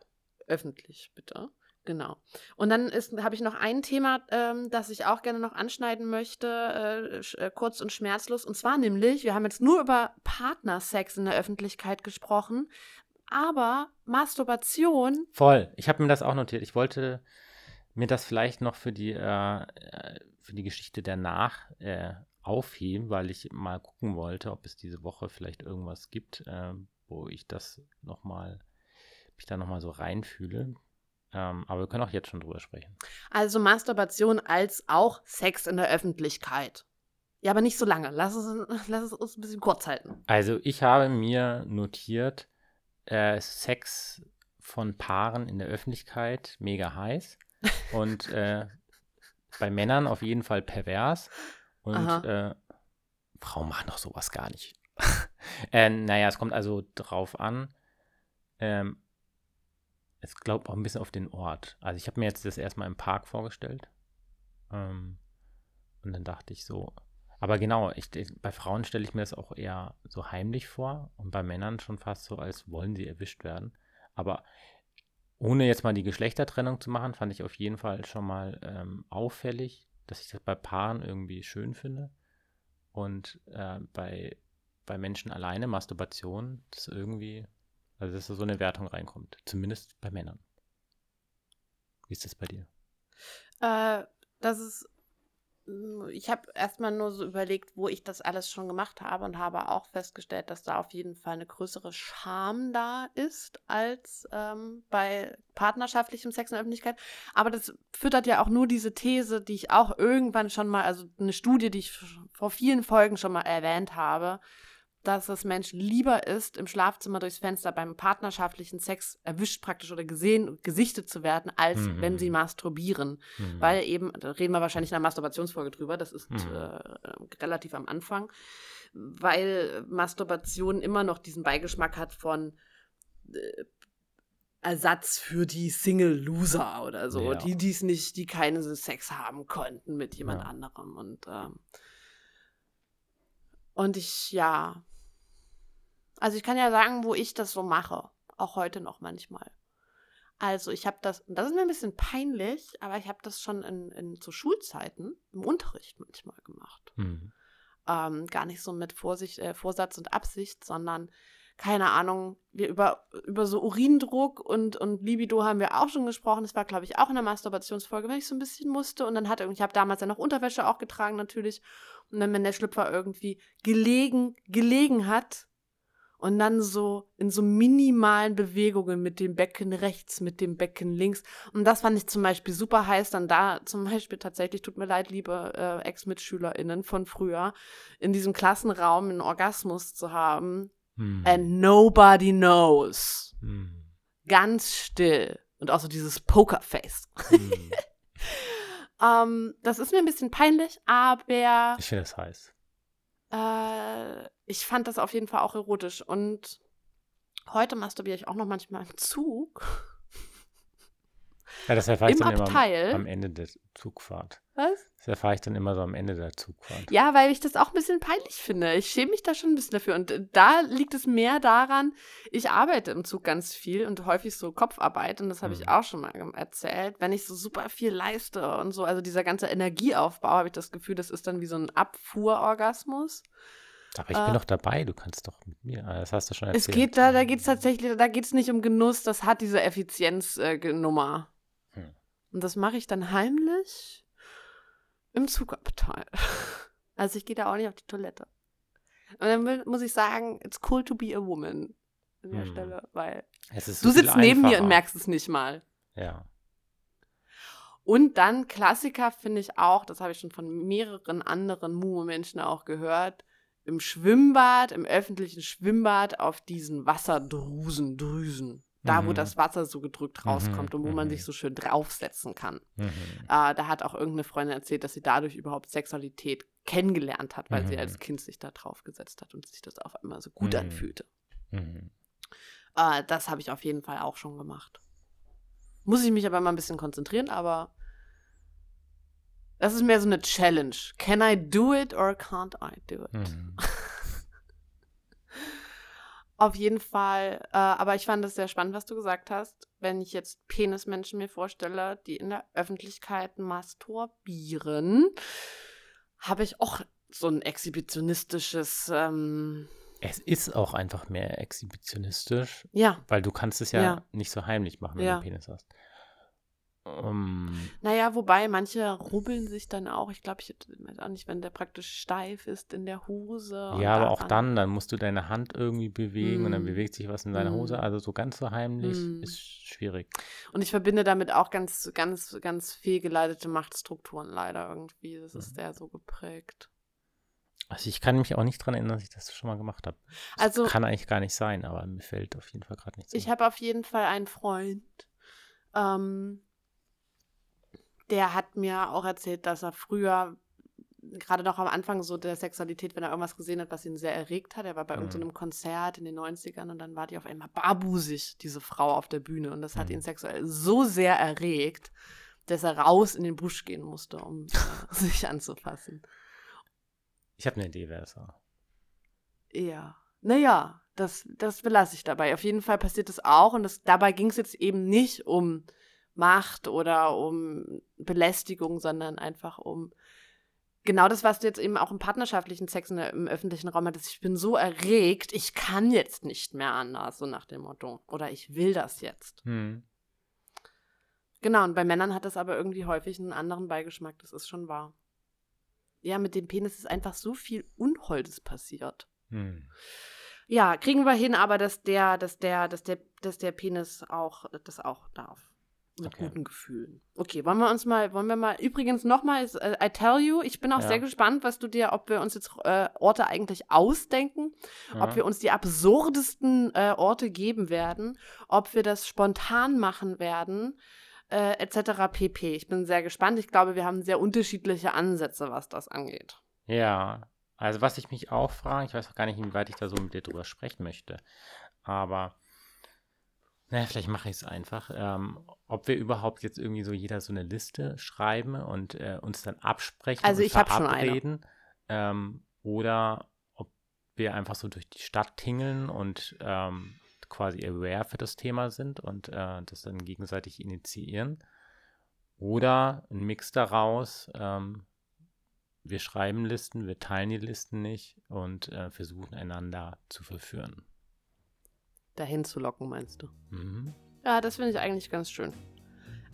A: öffentlich, bitte. Genau. Und dann habe ich noch ein Thema, ähm, das ich auch gerne noch anschneiden möchte, äh, äh, kurz und schmerzlos. Und zwar nämlich, wir haben jetzt nur über Partnersex in der Öffentlichkeit gesprochen, aber Masturbation,
B: Voll. Ich habe mir das auch notiert. Ich wollte mir das vielleicht noch für die, äh, äh, für die Geschichte danach äh, aufheben, weil ich mal gucken wollte, ob es diese Woche vielleicht irgendwas gibt, äh, wo ich das nochmal, mich da nochmal so reinfühle. Ähm, aber wir können auch jetzt schon drüber sprechen.
A: also Masturbation als auch Sex in der Öffentlichkeit. Ja, aber nicht so lange. Lass es, lass es uns ein bisschen kurz halten.
B: Also ich habe mir notiert, äh, Sex von Paaren in der Öffentlichkeit mega heiß und äh, bei Männern auf jeden Fall pervers und äh, Frauen machen doch sowas gar nicht. äh, naja, es kommt also drauf an. Ähm, es glaubt auch ein bisschen auf den Ort. Also ich habe mir jetzt das erstmal im Park vorgestellt. Ähm, und dann dachte ich so, aber genau, ich, bei Frauen stelle ich mir das auch eher so heimlich vor und bei Männern schon fast so, als wollen sie erwischt werden. Aber ohne jetzt mal die Geschlechtertrennung zu machen, fand ich auf jeden Fall schon mal ähm, auffällig, dass ich das bei Paaren irgendwie schön finde. Und äh, bei, bei Menschen alleine, Masturbation, das irgendwie, also dass da so eine Wertung reinkommt. Zumindest bei Männern. Wie ist das bei dir?
A: Äh, das ist. Ich habe erstmal nur so überlegt, wo ich das alles schon gemacht habe und habe auch festgestellt, dass da auf jeden Fall eine größere Scham da ist als ähm, bei partnerschaftlichem Sex in der Öffentlichkeit. Aber das füttert ja auch nur diese These, die ich auch irgendwann schon mal, also eine Studie, die ich vor vielen Folgen schon mal erwähnt habe, dass es Menschen lieber ist, im Schlafzimmer durchs Fenster beim partnerschaftlichen Sex erwischt praktisch oder gesehen und gesichtet zu werden, als
B: Mhm.
A: wenn sie masturbieren.
B: Hm.
A: Weil eben, da reden wir wahrscheinlich in der Masturbationsfolge drüber, das ist
B: Mhm.
A: äh, relativ am Anfang, weil Masturbation immer noch diesen Beigeschmack hat von äh, Ersatz für die Single-Loser oder so,
B: Ja.
A: die dies nicht, die keine Sex haben konnten mit jemand
B: Ja.
A: anderem. Und, ähm, und ich, ja. Also ich kann ja sagen, wo ich das so mache. Auch heute noch manchmal. Also ich habe das, und das ist mir ein bisschen peinlich, aber ich habe das schon in, in zu Schulzeiten im Unterricht manchmal gemacht.
B: Hm.
A: Ähm, gar nicht so mit Vorsicht, äh, Vorsatz und Absicht, sondern keine Ahnung, wir über, über so Urindruck und, und Libido haben wir auch schon gesprochen. Das war, glaube ich, auch in der Masturbationsfolge, wenn ich so ein bisschen musste. Und dann hat irgendwie, ich habe damals ja noch Unterwäsche auch getragen, natürlich. Und dann, wenn der Schlüpfer irgendwie gelegen, gelegen hat und dann so in so minimalen Bewegungen mit dem Becken rechts, mit dem Becken links. Und das fand ich zum Beispiel super heiß, dann da zum Beispiel tatsächlich, tut mir leid, liebe äh, Ex-MitschülerInnen von früher, in diesem Klassenraum einen Orgasmus zu haben.
B: Hm.
A: And nobody knows.
B: Hm.
A: Ganz still. Und auch so dieses Pokerface.
B: Hm.
A: Ähm, das ist mir ein bisschen peinlich, aber
B: Ich finde das heiß.
A: Äh, ich fand das auf jeden Fall auch erotisch. Und heute masturbiere ich auch noch manchmal im Zug.
B: Ja, das erfahre ich
A: Im
B: dann immer
A: Abteil?
B: am, am Ende der Zugfahrt.
A: Was?
B: Das erfahre ich dann immer so am Ende der Zugfahrt.
A: Ja, weil ich das auch ein bisschen peinlich finde. Ich schäme mich da schon ein bisschen dafür. Und äh, da liegt es mehr daran, ich arbeite im Zug ganz viel und häufig so Kopfarbeit. Und das habe ich
B: Mhm.
A: auch schon mal erzählt. Wenn ich so super viel leiste und so, also dieser ganze Energieaufbau, habe ich das Gefühl, das ist dann wie so ein Abfuhrorgasmus.
B: Aber ich
A: Äh,
B: bin doch dabei, du kannst doch mit mir. Ah, Das hast du schon erzählt.
A: Es geht da, da geht es tatsächlich, da geht es nicht um Genuss, das hat diese Effizienznummer.
B: Hm.
A: Und das mache ich dann heimlich im Zugabteil. Also ich gehe da auch nicht auf die Toilette. Und dann will, muss ich sagen, it's cool to be a woman an der
B: Hm.
A: Stelle, weil
B: Es ist
A: du
B: so viel
A: sitzt neben mir und merkst es nicht mal.
B: Ja.
A: Und dann Klassiker finde ich auch, das habe ich schon von mehreren anderen Mumu-Menschen auch gehört, im Schwimmbad, im öffentlichen Schwimmbad auf diesen Wasserdrusen, Drüsen. Da, wo
B: Mhm.
A: das Wasser so gedrückt rauskommt
B: Mhm,
A: und wo man
B: mhm.
A: sich so schön draufsetzen kann.
B: Mhm.
A: Äh, da hat auch irgendeine Freundin erzählt, dass sie dadurch überhaupt Sexualität kennengelernt hat, weil sie als Kind sich da draufgesetzt hat und sich das auf einmal so gut anfühlte. Äh, das habe ich auf jeden Fall auch schon gemacht. Muss ich mich aber mal ein bisschen konzentrieren, aber Das ist mehr so eine Challenge. Can I do it or can't I do it?
B: Mhm.
A: Auf jeden Fall. Äh, aber ich fand es sehr spannend, was du gesagt hast. Wenn ich jetzt Penismenschen mir vorstelle, die in der Öffentlichkeit masturbieren, habe ich auch so ein exhibitionistisches. Ähm,
B: Es ist auch einfach mehr exhibitionistisch,
A: ja,
B: weil du kannst es ja,
A: Ja.
B: nicht so heimlich machen, wenn
A: Ja.
B: du einen Penis hast. Ähm,
A: naja, wobei manche rubbeln sich dann auch. Ich glaube, ich weiß auch nicht, wenn der praktisch steif ist in der Hose.
B: ja, aber auch
A: daran-
B: dann, dann musst du deine Hand irgendwie bewegen und dann
A: Mm.
B: bewegt sich was in deiner Hose.
A: Mm.
B: Also so ganz so heimlich
A: Mm.
B: ist schwierig.
A: Und ich verbinde damit auch ganz, ganz, ganz fehlgeleitete Machtstrukturen leider irgendwie. Das ist
B: Mhm.
A: sehr so geprägt.
B: Also ich kann mich auch nicht dran erinnern, dass ich das schon mal gemacht habe.
A: Also-
B: kann eigentlich gar nicht sein, aber mir fällt auf jeden Fall gerade nichts
A: Ich habe auf jeden Fall einen Freund, ähm, der hat mir auch erzählt, dass er früher, gerade noch am Anfang so der Sexualität, wenn er irgendwas gesehen hat, was ihn sehr erregt hat, er war bei
B: Mhm.
A: irgendeinem Konzert in den 90ern und dann war die auf einmal barbusig, diese Frau auf der Bühne. Und das hat
B: Mhm.
A: ihn sexuell so sehr erregt, dass er raus in den Busch gehen musste, um äh, sich anzufassen.
B: Ich habe eine Idee, wer es war.
A: Ja. Naja, das, das belasse ich dabei. Auf jeden Fall passiert es auch. Und das, dabei ging es jetzt eben nicht um Macht oder um Belästigung, sondern einfach um genau das, was du jetzt eben auch im partnerschaftlichen Sex im öffentlichen Raum hattest. Ich bin so erregt, ich kann jetzt nicht mehr anders, so nach dem Motto. Oder ich will das jetzt.
B: Hm.
A: Genau, und bei Männern hat das aber irgendwie häufig einen anderen Beigeschmack, das ist schon wahr. Ja, mit dem Penis ist einfach so viel Unholdes passiert.
B: Hm.
A: Ja, kriegen wir hin, aber dass der, dass der, dass der, dass der Penis auch das auch darf. Mit
B: Okay.
A: guten Gefühlen. Okay, wollen wir uns mal, wollen wir mal, übrigens nochmal, äh, I tell you, ich bin auch
B: Ja.
A: sehr gespannt, was du dir, ob wir uns jetzt äh, Orte eigentlich ausdenken, ob
B: Ja.
A: wir uns die absurdesten äh, Orte geben werden, ob wir das spontan machen werden, äh, etc. pp. Ich bin sehr gespannt. Ich glaube, wir haben sehr unterschiedliche Ansätze, was das angeht.
B: Ja, also was ich mich auch frage, ich weiß auch gar nicht, inwieweit ich da so mit dir drüber sprechen möchte, aber naja, vielleicht mache ich es einfach, ähm, ob wir überhaupt jetzt irgendwie so jeder so eine Liste schreiben und äh, uns dann absprechen
A: Also
B: und
A: ich hab schon eine.
B: verabreden ähm, oder ob wir einfach so durch die Stadt tingeln und ähm, quasi aware für das Thema sind und äh, das dann gegenseitig initiieren oder ein Mix daraus, ähm, wir schreiben Listen, wir teilen die Listen nicht und äh, versuchen einander zu verführen.
A: Dahin zu locken, meinst du?
B: Mhm.
A: Ja, das finde ich eigentlich ganz schön.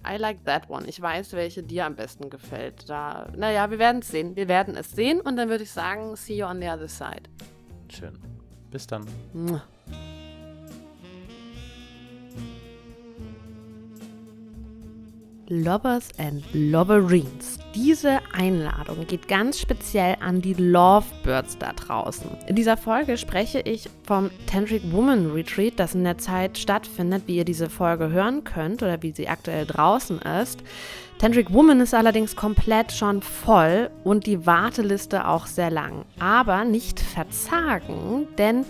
A: I like that one. Ich weiß, welche dir am besten gefällt. Da, naja, wir werden es sehen. Wir werden es sehen und dann würde ich sagen, see you on the other side.
B: Schön. Bis dann.
A: Mua. Lovers and Loverines. Diese Einladung geht ganz speziell an die Lovebirds da draußen. In dieser Folge spreche ich vom Tantric Woman Retreat, das in der Zeit stattfindet, wie ihr diese Folge hören könnt oder wie sie aktuell draußen ist. Tantric Woman ist allerdings komplett schon voll und die Warteliste auch sehr lang. Aber nicht verzagen, denn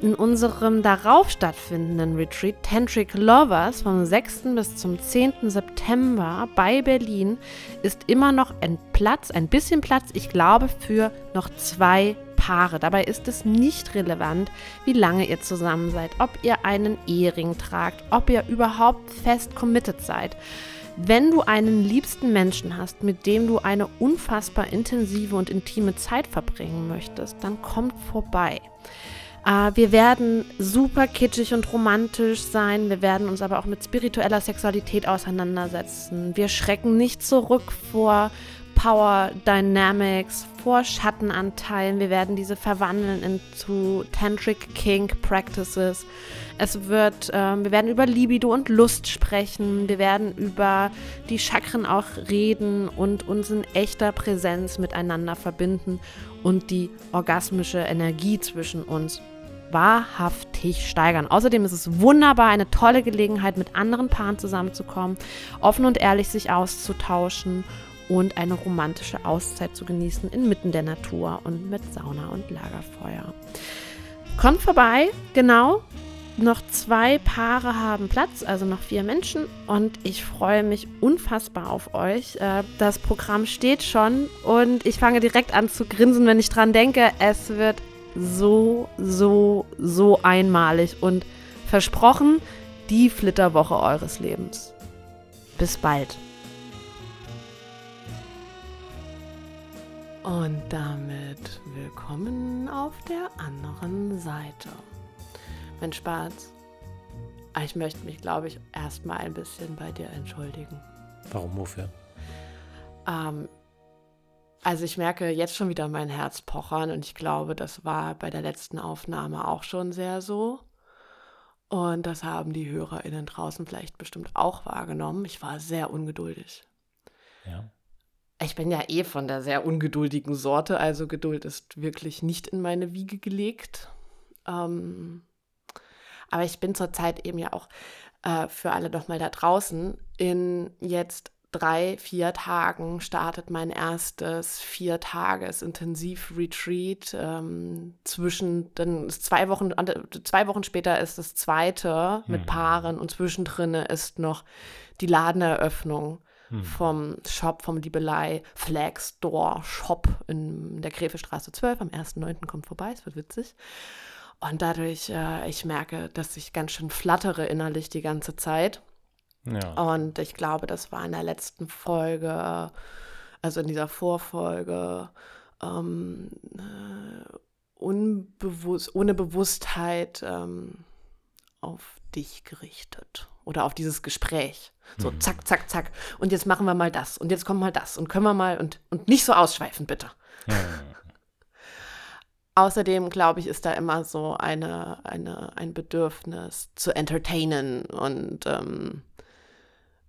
A: in unserem darauf stattfindenden Retreat Tantric Lovers vom 6. bis zum 10. September bei Berlin ist immer noch ein Platz, ein bisschen Platz, ich glaube, für noch zwei Paare. Dabei ist es nicht relevant, wie lange ihr zusammen seid, ob ihr einen Ehering tragt, ob ihr überhaupt fest committed seid. Wenn du einen liebsten Menschen hast, mit dem du eine unfassbar intensive und intime Zeit verbringen möchtest, dann kommt vorbei. Äh, wir werden super kitschig und romantisch sein. Wir werden uns aber auch mit spiritueller Sexualität auseinandersetzen. Wir schrecken nicht zurück vor Power Dynamics, vor Schattenanteilen. Wir werden diese verwandeln into Tantric Kink Practices. Es wird, ähm, wir werden über Libido und Lust sprechen. Wir werden über die Chakren auch reden und uns in echter Präsenz miteinander verbinden und die orgasmische Energie zwischen uns wahrhaftig steigern. Außerdem ist es wunderbar, eine tolle Gelegenheit, mit anderen Paaren zusammenzukommen, offen und ehrlich sich auszutauschen und eine romantische Auszeit zu genießen inmitten der Natur und mit Sauna und Lagerfeuer. Kommt vorbei, genau. Noch zwei Paare haben Platz, also noch vier Menschen. Und ich freue mich unfassbar auf euch. Äh, das Programm steht schon und ich fange direkt an zu grinsen, wenn ich dran denke. Es wird so, so, so einmalig und versprochen die Flitterwoche eures Lebens. Bis bald. Und damit willkommen auf der anderen Seite. Mein Spatz, ich möchte mich, glaube ich, erstmal ein bisschen bei dir entschuldigen.
B: Warum, wofür?
A: Ähm, also ich merke jetzt schon wieder mein Herz pochern und ich glaube, das war bei der letzten Aufnahme auch schon sehr so. Und das haben die HörerInnen draußen vielleicht bestimmt auch wahrgenommen. Ich war sehr ungeduldig.
B: Ja.
A: Ich bin ja eh von der sehr ungeduldigen Sorte, also Geduld ist wirklich nicht in meine Wiege gelegt. Ähm, aber ich bin zurzeit eben ja auch äh, für alle doch mal da draußen. In jetzt drei, vier Tagen startet mein erstes vier Tages Intensiv-Retreat. Ähm, zwischen, dann ist zwei Wochen, zwei Wochen später ist das zweite mit hm. Paaren und zwischendrin ist noch die Ladeneröffnung hm. vom Shop, vom Liebelei Flag Store Shop in der Gräfestraße 12. Am 1.9. kommt vorbei, es wird witzig. Und dadurch, äh, ich merke, dass ich ganz schön flattere innerlich die ganze Zeit. Ja. Und ich glaube, das war in der letzten Folge, also in dieser Vorfolge, ähm, äh, unbewusst, ohne Bewusstheit ähm, auf dich gerichtet oder auf dieses Gespräch. So mhm. zack, zack, zack. Und jetzt machen wir mal das und jetzt kommt mal das und können wir mal und, und nicht so ausschweifen, bitte. Ja. Außerdem, glaube ich, ist da immer so eine, eine, ein Bedürfnis zu entertainen und ähm,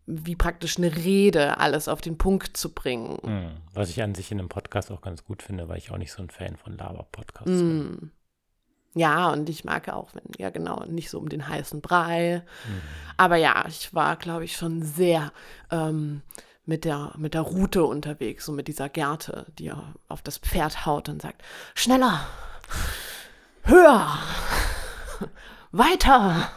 A: wie praktisch eine Rede alles auf den Punkt zu bringen.
B: Hm. Was ich an sich in einem Podcast auch ganz gut finde, weil ich auch nicht so ein Fan von Laber-Podcasts bin.
A: Mm. Ja, und ich mag auch, wenn, ja genau, nicht so um den heißen Brei. Mhm. Aber ja, ich war, glaube ich, schon sehr ähm, mit der, mit der Route unterwegs, so mit dieser Gerte, die auf das Pferd haut und sagt, schneller, höher, weiter.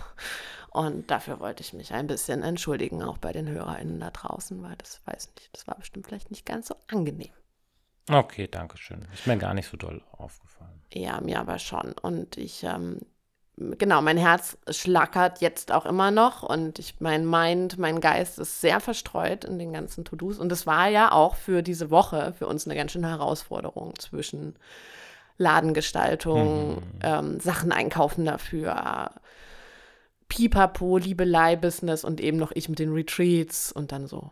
A: Und dafür wollte ich mich ein bisschen entschuldigen, auch bei den HörerInnen da draußen, weil das weiß nicht, das war bestimmt vielleicht nicht ganz so angenehm.
B: Okay, danke schön. Ist mir gar nicht so doll aufgefallen.
A: Ja, mir aber schon. Und ich ähm, genau, mein Herz schlackert jetzt auch immer noch und ich, mein Mind, mein Geist ist sehr verstreut in den ganzen To-Dos. Und es war ja auch für diese Woche für uns eine ganz schöne Herausforderung zwischen Ladengestaltung, mhm. ähm, Sachen einkaufen dafür, Pipapo, Liebelei-Business und eben noch ich mit den Retreats und dann so.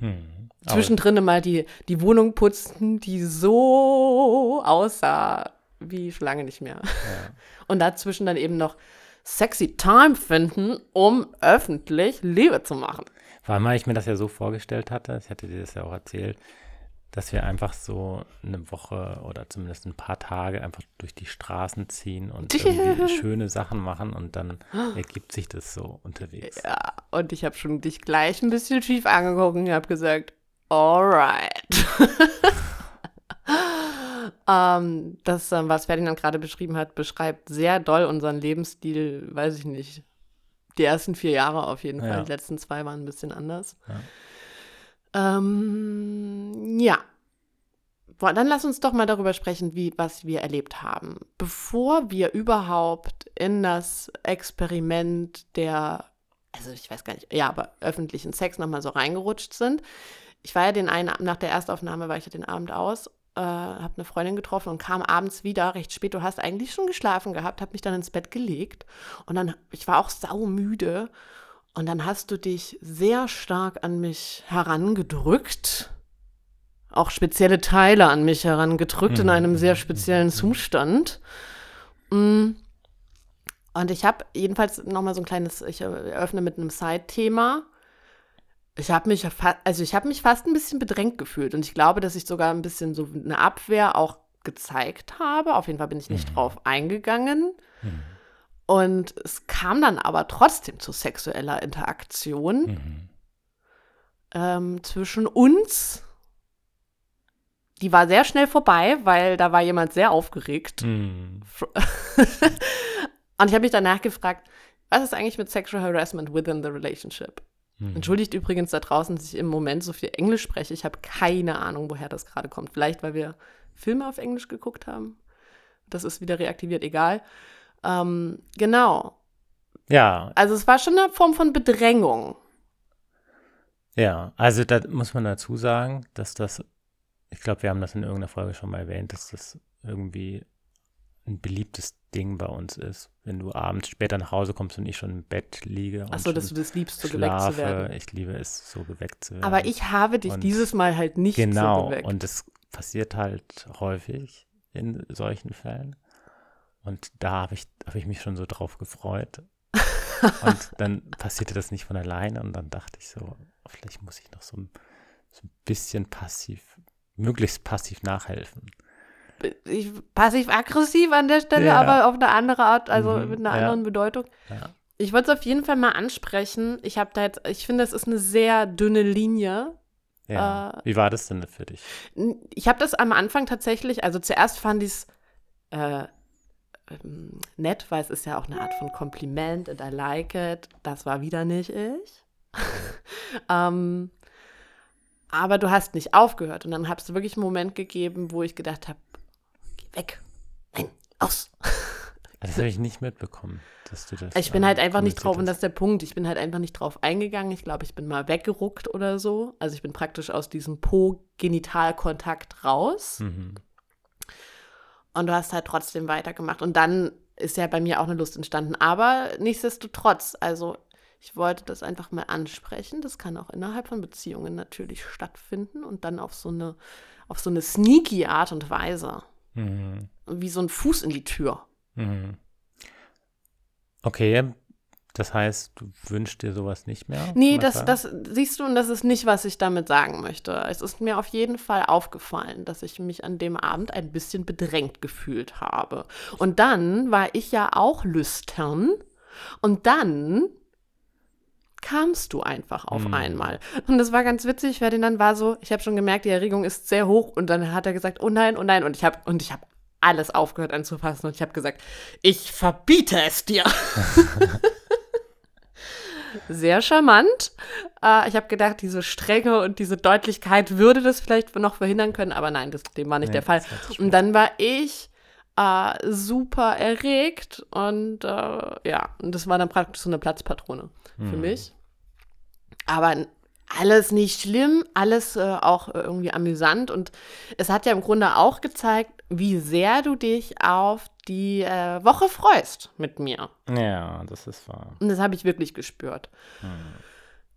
A: Mhm. Zwischendrin mal die, die Wohnung putzen, die so aussah wie schon lange nicht mehr. Ja. Und dazwischen dann eben noch sexy Time finden, um öffentlich Liebe zu machen.
B: Vor allem, weil ich mir das ja so vorgestellt hatte, ich hatte dir das ja auch erzählt, dass wir einfach so eine Woche oder zumindest ein paar Tage einfach durch die Straßen ziehen und schöne Sachen machen und dann ergibt sich das so unterwegs.
A: Ja, und ich habe schon dich gleich ein bisschen schief angeguckt und habe gesagt, alright. Ähm, das, ähm, was Ferdinand gerade beschrieben hat, beschreibt sehr doll unseren Lebensstil, weiß ich nicht. Die ersten vier Jahre auf jeden ja. Fall. Die letzten zwei waren ein bisschen anders. Ja. Ähm, ja. Boah, dann lass uns doch mal darüber sprechen, wie, was wir erlebt haben. Bevor wir überhaupt in das Experiment der, also ich weiß gar nicht, ja, aber öffentlichen Sex nochmal so reingerutscht sind. Ich war ja den einen, nach der Erstaufnahme war ich ja den Abend aus äh, habe eine Freundin getroffen und kam abends wieder recht spät. Du hast eigentlich schon geschlafen gehabt, habe mich dann ins Bett gelegt und dann, ich war auch saumüde und dann hast du dich sehr stark an mich herangedrückt, auch spezielle Teile an mich herangedrückt mhm. in einem sehr speziellen Zustand. Mm. Und ich habe jedenfalls nochmal so ein kleines, ich eröffne mit einem Side-Thema ich habe mich, also ich habe mich fast ein bisschen bedrängt gefühlt und ich glaube, dass ich sogar ein bisschen so eine Abwehr auch gezeigt habe. Auf jeden Fall bin ich nicht mhm. drauf eingegangen. Mhm. Und es kam dann aber trotzdem zu sexueller Interaktion mhm. ähm, zwischen uns. Die war sehr schnell vorbei, weil da war jemand sehr aufgeregt. Mhm. und ich habe mich danach gefragt, was ist eigentlich mit Sexual Harassment within the relationship? Mhm. Entschuldigt übrigens da draußen, dass ich im Moment so viel Englisch spreche. Ich habe keine Ahnung, woher das gerade kommt. Vielleicht, weil wir Filme auf Englisch geguckt haben. Das ist wieder reaktiviert, egal. Ähm, genau.
B: Ja.
A: Also es war schon eine Form von Bedrängung.
B: Ja, also da muss man dazu sagen, dass das, ich glaube, wir haben das in irgendeiner Folge schon mal erwähnt, dass das irgendwie ein beliebtes Ding bei uns ist. Wenn du abends später nach Hause kommst und ich schon im Bett liege.
A: Achso, dass du das liebst, so
B: schlafe.
A: geweckt zu werden.
B: Ich liebe es, so geweckt zu werden.
A: Aber ich habe dich
B: Und
A: dieses Mal halt nicht
B: genau,
A: so geweckt.
B: und es passiert halt häufig in solchen Fällen. Und da habe ich, hab ich mich schon so drauf gefreut. und dann passierte das nicht von alleine und dann dachte ich so, vielleicht muss ich noch so ein, so ein bisschen passiv, möglichst passiv nachhelfen.
A: Ich, passiv-aggressiv an der Stelle,
B: Ja.
A: aber auf eine andere Art, also
B: Mhm,
A: mit einer
B: ja.
A: anderen Bedeutung.
B: Ja.
A: Ich wollte es auf jeden Fall mal ansprechen. Ich habe da jetzt, ich finde, es ist eine sehr dünne Linie.
B: Ja.
A: Äh,
B: Wie war das denn für dich?
A: Ich habe das am Anfang tatsächlich, also zuerst fand ich es äh, ähm, nett, weil es ist ja auch eine Art von Kompliment and I like it. Das war wieder nicht ich. ähm, aber du hast nicht aufgehört und dann hast du wirklich einen Moment gegeben, wo ich gedacht habe, weg, nein, aus.
B: Das habe ich nicht mitbekommen, dass du das.
A: Ich bin halt einfach nicht drauf, und das ist der Punkt, ich bin halt einfach nicht drauf eingegangen. Ich glaube, ich bin mal weggeruckt oder so. Also ich bin praktisch aus diesem Po-Genitalkontakt raus.
B: Mhm.
A: Und du hast halt trotzdem weitergemacht. Und dann ist ja bei mir auch eine Lust entstanden. Aber nichtsdestotrotz, also ich wollte das einfach mal ansprechen. Das kann auch innerhalb von Beziehungen natürlich stattfinden und dann auf so eine, auf so eine sneaky Art und Weise.
B: Mhm.
A: Wie so ein Fuß in die Tür.
B: Mhm. Okay, das heißt, du wünschst dir sowas nicht mehr?
A: Nee, das, das siehst du, und das ist nicht, was ich damit sagen möchte. Es ist mir auf jeden Fall aufgefallen, dass ich mich an dem Abend ein bisschen bedrängt gefühlt habe. Und dann war ich ja auch lüstern. Und dann kamst du einfach auf
B: Hm.
A: einmal. Und das war ganz witzig, Ferdinand war so, ich habe schon gemerkt, die Erregung ist sehr hoch. Und dann hat er gesagt, oh nein, oh nein. Und ich habe und ich habe alles aufgehört anzufassen. Und ich habe gesagt, ich verbiete es dir. sehr charmant. Äh, ich habe gedacht, diese Strenge und diese Deutlichkeit würde das vielleicht noch verhindern können, aber nein, das, dem war nicht
B: Nee,
A: der Fall. Und dann war ich äh, super erregt und äh, ja, und das war dann praktisch so eine Platzpatrone für
B: Mhm.
A: mich. Aber alles nicht schlimm, alles äh, auch irgendwie amüsant und es hat ja im Grunde auch gezeigt, wie sehr du dich auf die äh, Woche freust mit mir.
B: Ja, das ist wahr.
A: Und das habe ich wirklich gespürt.
B: Hm.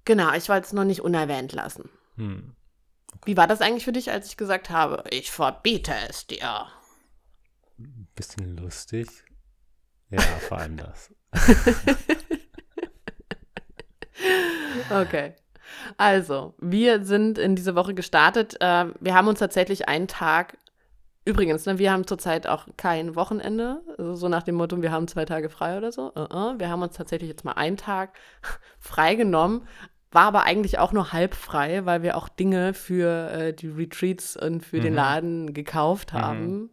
A: Genau, ich wollte es noch nicht unerwähnt lassen.
B: Hm.
A: Wie war das eigentlich für dich, als ich gesagt habe, ich verbiete es dir?
B: Bisschen lustig. Ja, vor allem das.
A: Okay. Also, wir sind in diese Woche gestartet. Äh, wir haben uns tatsächlich einen Tag, übrigens, ne, wir haben zurzeit auch kein Wochenende, also so nach dem Motto, wir haben zwei Tage frei oder so. Uh -uh. Wir haben uns tatsächlich jetzt mal einen Tag frei genommen, war aber eigentlich auch nur halb frei, weil wir auch Dinge für äh, die Retreats und für den
B: Mhm.
A: Laden gekauft
B: Mhm.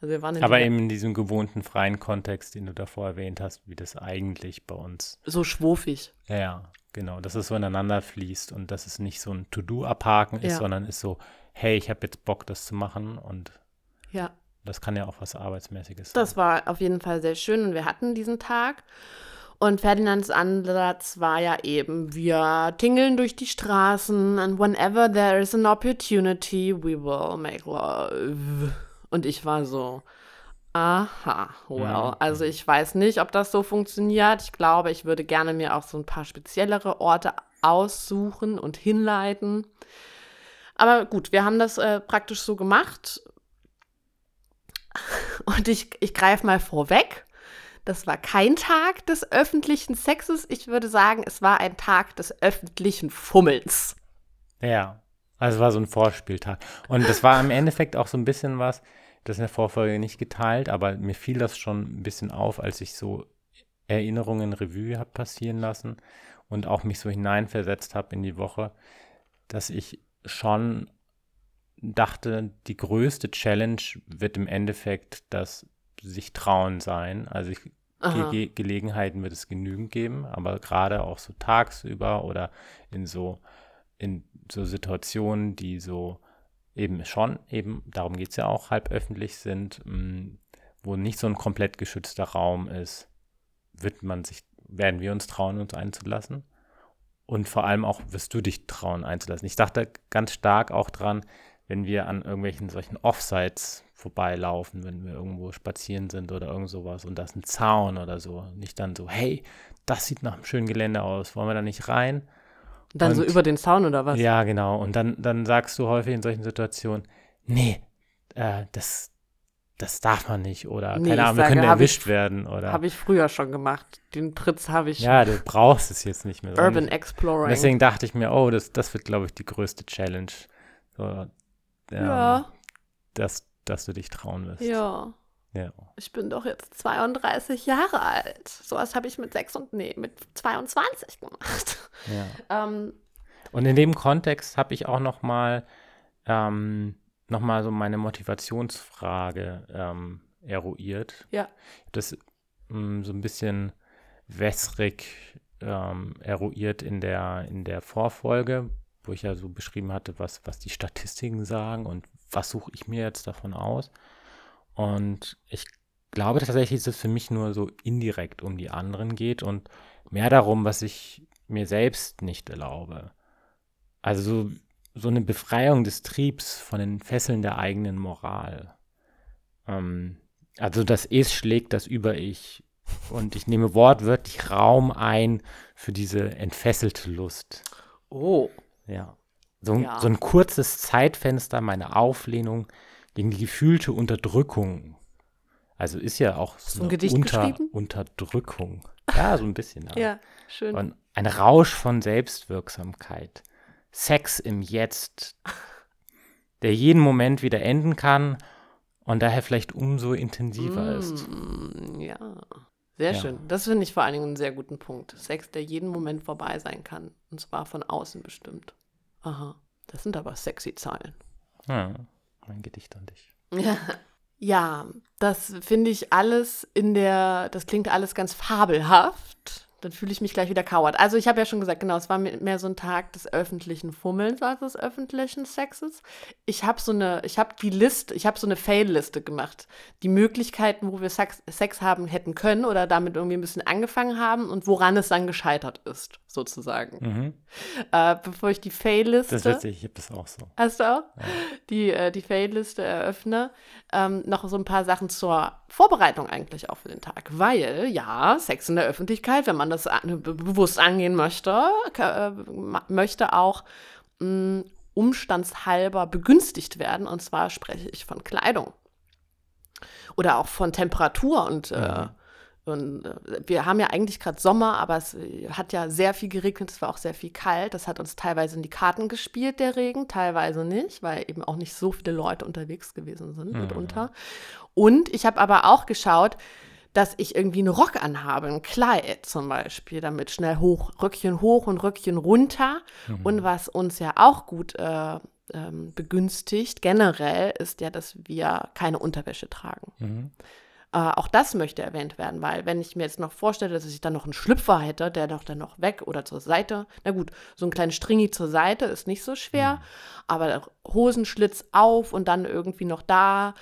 A: Also wir waren
B: Aber eben in diesem gewohnten freien Kontext, den du davor erwähnt hast, wie das eigentlich bei uns.
A: so schwofig.
B: Ja, ja, genau. Dass es so ineinander fließt und dass es nicht so ein To-Do abhaken ist,
A: Ja.
B: sondern ist so, hey, ich habe jetzt Bock, das zu machen und
A: Ja.
B: das kann ja auch was Arbeitsmäßiges sein.
A: Das war auf jeden Fall sehr schön und wir hatten diesen Tag. Und Ferdinands Ansatz war ja eben, wir tingeln durch die Straßen and whenever there is an opportunity, we will make love. Und ich war so, aha, well,
B: Mhm.
A: also ich weiß nicht, ob das so funktioniert. Ich glaube, ich würde gerne mir auch so ein paar speziellere Orte aussuchen und hinleiten. Aber gut, wir haben das äh, praktisch so gemacht. Und ich, ich greife mal vorweg. Das war kein Tag des öffentlichen Sexes. Ich würde sagen, es war ein Tag des öffentlichen Fummelns.
B: Ja, also es war so ein Vorspieltag. Und das war im Endeffekt auch so ein bisschen was, das in der Vorfolge nicht geteilt, aber mir fiel das schon ein bisschen auf, als ich so Erinnerungen Revue habe passieren lassen und auch mich so hineinversetzt habe in die Woche, dass ich schon dachte, die größte Challenge wird im Endeffekt das sich trauen sein. Also ich Ge Ge Gelegenheiten wird es genügend geben, aber gerade auch so tagsüber oder in so, in so Situationen, die so eben schon, eben, darum geht es ja auch, halb öffentlich sind, mm, wo nicht so ein komplett geschützter Raum ist, wird man sich, werden wir uns trauen, uns einzulassen. Und vor allem auch wirst du dich trauen einzulassen. Ich dachte ganz stark auch dran, wenn wir an irgendwelchen solchen Offsites vorbeilaufen, wenn wir irgendwo spazieren sind oder irgend sowas und da ist ein Zaun oder so. Nicht dann so, hey, das sieht nach einem schönen Gelände aus, wollen wir da nicht rein?
A: Dann und, so über den Zaun oder was?
B: Ja, genau. Und dann, dann sagst du häufig in solchen Situationen, nee, äh, das, das darf man nicht oder nee, keine Ahnung, wir können erwischt ich, werden oder.
A: Habe ich früher schon gemacht. Den Tritz habe ich.
B: Ja, du brauchst es jetzt nicht mehr.
A: Urban Exploring.
B: Deswegen dachte ich mir, oh, das, das wird, glaube ich, die größte Challenge. So, ähm, ja. Dass, dass du dich trauen wirst.
A: Ja. Ja. Ich bin doch jetzt 32 Jahre alt. Sowas habe ich mit 6 und nee, mit 22 gemacht.
B: Ja. ähm, und in dem Kontext habe ich auch noch mal ähm, nochmal so meine Motivationsfrage ähm, eruiert.
A: Ja.
B: Das mh, mm, so ein bisschen wässrig ähm, eruiert in der, in der Vorfolge, wo ich ja so beschrieben hatte, was, was die Statistiken sagen und was suche ich mir jetzt davon aus. Und ich glaube tatsächlich, dass es für mich nur so indirekt um die anderen geht und mehr darum, was ich mir selbst nicht erlaube. Also so so eine Befreiung des Triebs von den Fesseln der eigenen Moral. Ähm, also das Es schlägt das Über-Ich. Und ich nehme wortwörtlich Raum ein für diese entfesselte Lust.
A: Oh.
B: Ja. So, ja. so ein kurzes Zeitfenster meiner Auflehnung gegen die gefühlte Unterdrückung. Also ist ja auch so,
A: so ein Gedicht Unter
B: Unterdrückung. Ja, so ein bisschen.
A: ja, schön.
B: Und ein Rausch von Selbstwirksamkeit. Sex im Jetzt, der jeden Moment wieder enden kann und daher vielleicht umso intensiver mm, ist.
A: Ja, sehr ja. schön. Das finde ich vor allen Dingen einen sehr guten Punkt. Sex, der jeden Moment vorbei sein kann. Und zwar von außen bestimmt. Aha, das sind aber sexy Zahlen.
B: Ja, mein Gedicht an dich.
A: Ja, das finde ich alles in der, das klingt alles ganz fabelhaft dann fühle ich mich gleich wieder kauert. Also ich habe ja schon gesagt, genau, es war mehr so ein Tag des öffentlichen Fummelns als des öffentlichen Sexes. Ich habe so eine, ich habe die Liste, ich habe so eine Fail-Liste gemacht. Die Möglichkeiten, wo wir Sex, Sex haben hätten können oder damit irgendwie ein bisschen angefangen haben und woran es dann gescheitert ist, sozusagen. Mhm. Äh, bevor ich die Fail-Liste.
B: Das witzig, ich habe das auch so.
A: Hast du auch? Ja. Die, äh, die Fail-Liste eröffne. Ähm, noch so ein paar Sachen zur Vorbereitung eigentlich auch für den Tag. Weil, ja, Sex in der Öffentlichkeit, wenn man das bewusst angehen möchte, äh, möchte auch mh, mm, umstandshalber begünstigt werden. Und zwar spreche ich von Kleidung. Oder auch von Temperatur und äh, ja. Und äh, wir haben ja eigentlich gerade Sommer, aber es hat ja sehr viel geregnet, es war auch sehr viel kalt. Das hat uns teilweise in die Karten gespielt, der Regen, teilweise nicht, weil eben auch nicht so viele Leute unterwegs gewesen sind mhm. mitunter. Und ich habe aber auch geschaut, dass ich irgendwie einen Rock anhabe, ein Kleid zum Beispiel, damit schnell hoch, Röckchen hoch und Röckchen runter. Mhm. Und was uns ja auch gut äh, ähm, begünstigt, generell, ist ja, dass wir keine Unterwäsche tragen. Mhm. Äh, auch das möchte erwähnt werden, weil wenn ich mir jetzt noch vorstelle, dass ich dann noch einen Schlüpfer hätte, der doch dann noch weg oder zur Seite, na gut, so ein kleines Stringi zur Seite ist nicht so schwer, mhm. aber Hosenschlitz auf und dann irgendwie noch da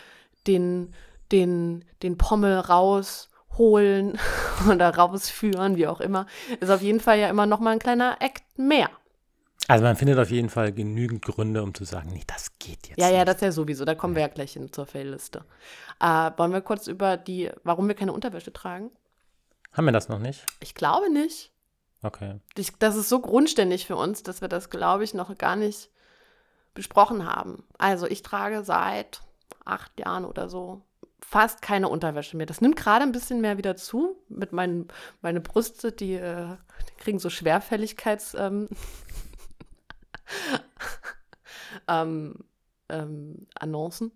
A: den, den, den Pommel rausholen oder rausführen, wie auch immer, ist auf jeden Fall ja immer noch mal ein kleiner Act mehr.
B: Also man findet auf jeden Fall genügend Gründe, um zu sagen, nee, das geht jetzt
A: Ja,
B: nicht.
A: ja, das ist ja sowieso. Da kommen wir ja gleich hin zur Fail-Liste. Äh, wollen wir kurz über die, warum wir keine Unterwäsche tragen?
B: Haben wir das noch nicht?
A: Ich glaube nicht.
B: Okay.
A: Ich, das ist so grundständig für uns, dass wir das, glaube ich, noch gar nicht besprochen haben. Also ich trage seit acht Jahren oder so fast keine Unterwäsche mehr. Das nimmt gerade ein bisschen mehr wieder zu. Mit meinen meine Brüste, die, äh, die kriegen so Schwerfälligkeits ähm, ähm, ähm, Annoncen.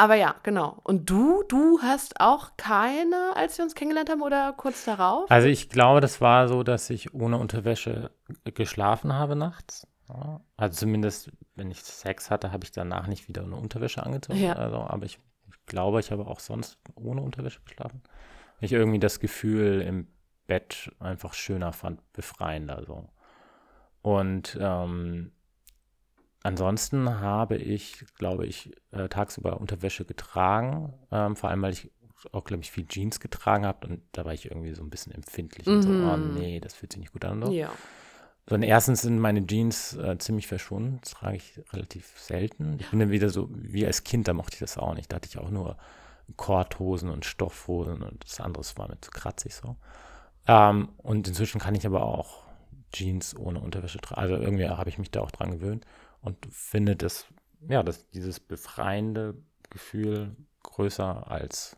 A: Aber ja, genau. Und du, du hast auch keine, als wir uns kennengelernt haben oder kurz darauf?
B: Also ich glaube, das war so, dass ich ohne Unterwäsche geschlafen habe nachts. Ja. Also zumindest, wenn ich Sex hatte, habe ich danach nicht wieder eine Unterwäsche angezogen. Ja. Also, aber ich, ich glaube, ich habe auch sonst ohne Unterwäsche geschlafen. ich irgendwie das Gefühl im Bett einfach schöner fand, befreiender so. Und ähm, ansonsten habe ich, glaube ich, äh, tagsüber Unterwäsche getragen, ähm, vor allem weil ich auch, glaube ich, viel Jeans getragen habe und da war ich irgendwie so ein bisschen empfindlich und so, oh
A: Mhm.
B: nee, das fühlt sich nicht gut an. So.
A: Ja.
B: So, und erstens sind meine Jeans äh, ziemlich verschwunden. Das trage ich relativ selten. Ich bin dann wieder so, wie als Kind, da mochte ich das auch nicht. Da hatte ich auch nur Korthosen und Stoffhosen und das andere war mir zu kratzig so. Ähm, und inzwischen kann ich aber auch Jeans ohne Unterwäsche tragen. Also irgendwie habe ich mich da auch dran gewöhnt und finde das, ja, das, dieses befreiende Gefühl größer als,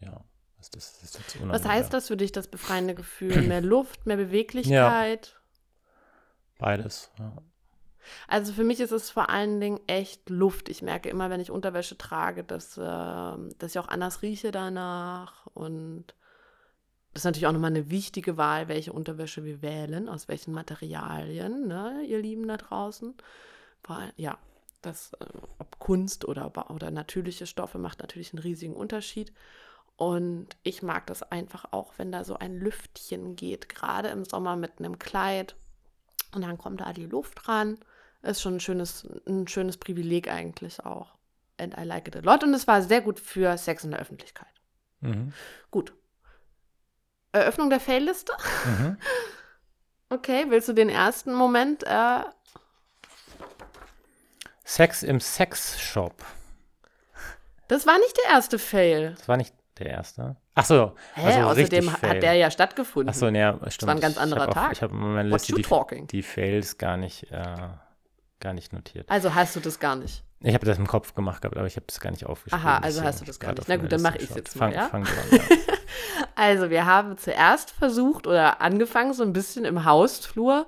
B: ja, was das, das ist
A: Was heißt das für dich, das befreiende Gefühl? Mehr Luft, mehr Beweglichkeit?
B: Beides, ja.
A: Also für mich ist es vor allen Dingen echt Luft. Ich merke immer, wenn ich Unterwäsche trage, dass, äh, dass ich auch anders rieche danach. Und das ist natürlich auch nochmal eine wichtige Wahl, welche Unterwäsche wir wählen, aus welchen Materialien, ne, ihr Lieben da draußen. Weil, ja, das, äh, ob Kunst oder, oder natürliche Stoffe macht natürlich einen riesigen Unterschied. Und ich mag das einfach auch, wenn da so ein Lüftchen geht, gerade im Sommer mit einem Kleid. Und dann kommt da die Luft ran. Ist schon ein schönes, ein schönes Privileg eigentlich auch. And I like it a lot. Und es war sehr gut für Sex in der Öffentlichkeit.
B: Mhm.
A: Gut. Eröffnung der Fail-Liste.
B: Mhm.
A: Okay, willst du den ersten Moment? Äh,
B: Sex im Sexshop.
A: das war nicht der erste Fail.
B: Das war nicht der erste. Ach so.
A: Hä?
B: also
A: Außerdem
B: Fail.
A: hat der ja stattgefunden.
B: Ach so, ja, stimmt.
A: war ein ganz
B: Ich
A: anderer
B: hab
A: Tag.
B: Auf, ich habe in meiner Liste die, die Fails gar nicht, äh, gar nicht notiert.
A: Also hast du das gar nicht.
B: Ich habe das im Kopf gemacht gehabt, aber ich habe das gar nicht aufgeschrieben.
A: Aha, also hast du das gar
B: gerade
A: nicht. Na gut, dann
B: Liste
A: mach ich's
B: geschaut.
A: jetzt mal,
B: fang,
A: ja?
B: Fang du an, ja.
A: Also, wir haben zuerst versucht oder angefangen, so ein bisschen im Hausflur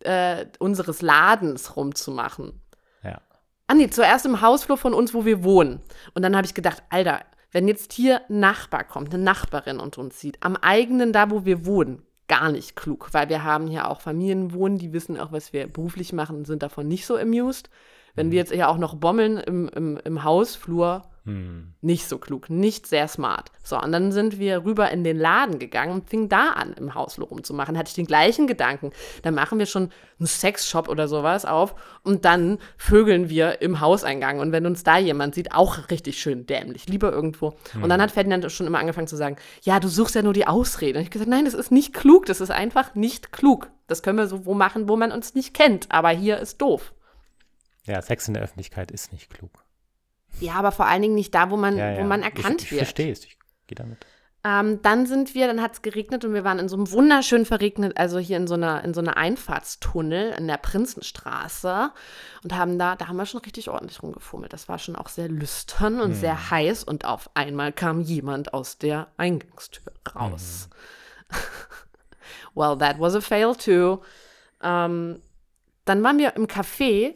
A: äh, unseres Ladens rumzumachen.
B: ja.
A: Ah nee, zuerst im Hausflur von uns, wo wir wohnen. Und dann habe ich gedacht, Alter, wenn jetzt hier ein Nachbar kommt, eine Nachbarin und uns sieht, am eigenen da, wo wir wohnen, gar nicht klug, weil wir haben hier auch Familien wohnen, die wissen auch, was wir beruflich machen und sind davon nicht so amused. Wenn wir jetzt ja auch noch bommeln im, im, im Hausflur,
B: Hm.
A: nicht so klug, nicht sehr smart. So, und dann sind wir rüber in den Laden gegangen und fingen da an, im Hausflur rumzumachen. Hatte ich den gleichen Gedanken. Dann machen wir schon einen Sexshop oder sowas auf und dann vögeln wir im Hauseingang. Und wenn uns da jemand sieht, auch richtig schön dämlich, lieber irgendwo. Und dann hat Ferdinand schon immer angefangen zu sagen, ja, du suchst ja nur die Ausrede. Und ich gesagt, nein, das ist nicht klug, das ist einfach nicht klug. Das können wir so wo machen, wo man uns nicht kennt. Aber hier ist doof.
B: Ja, Sex in der Öffentlichkeit ist nicht klug.
A: Ja, aber vor allen Dingen nicht da, wo man,
B: Ja, ja.
A: wo man erkannt
B: ich, ich
A: wird.
B: verstehe es, ich gehe damit.
A: Ähm, dann sind wir, dann hat es geregnet und wir waren in so einem wunderschön verregnet, also hier in so einer, in so einer Einfahrtstunnel in der Prinzenstraße und haben da, da haben wir schon richtig ordentlich rumgefummelt. Das war schon auch sehr lüstern und sehr heiß und auf einmal kam jemand aus der Eingangstür raus. well, that was a fail too. Ähm, dann waren wir im Café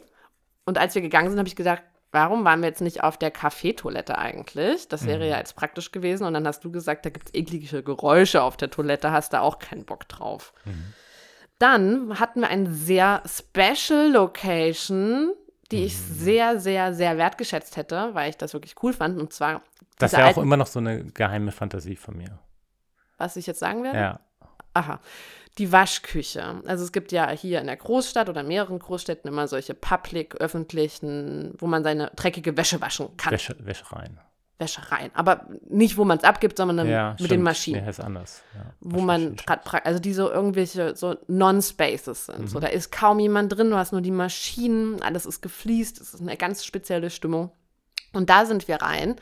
A: und als wir gegangen sind, habe ich gesagt, warum waren wir jetzt nicht auf der Kaffeetoilette eigentlich? Das wäre ja jetzt praktisch gewesen. Und dann hast du gesagt, da gibt es eklige Geräusche auf der Toilette, hast da auch keinen Bock drauf. Dann hatten wir eine sehr special Location, die ich sehr, sehr, sehr wertgeschätzt hätte, weil ich das wirklich cool fand. Und zwar
B: Das
A: diese
B: wäre auch immer noch so eine geheime Fantasie von mir.
A: was ich jetzt sagen werde.
B: Ja.
A: Aha. Die Waschküche. Also es gibt ja hier in der Großstadt oder mehreren Großstädten immer solche public, öffentlichen, wo man seine dreckige Wäsche waschen kann.
B: Wäsche, Wäschereien.
A: Wäschereien. Aber nicht, wo man es abgibt, sondern dann
B: ja,
A: mit
B: stimmt.
A: den Maschinen.
B: Nee, heißt anders. Ja.
A: wo man gerade, also die so irgendwelche so Non-Spaces sind.
B: Mhm.
A: So, da ist kaum jemand drin, du hast nur die Maschinen, alles ist gefliest, es ist eine ganz spezielle Stimmung. Und da sind wir rein,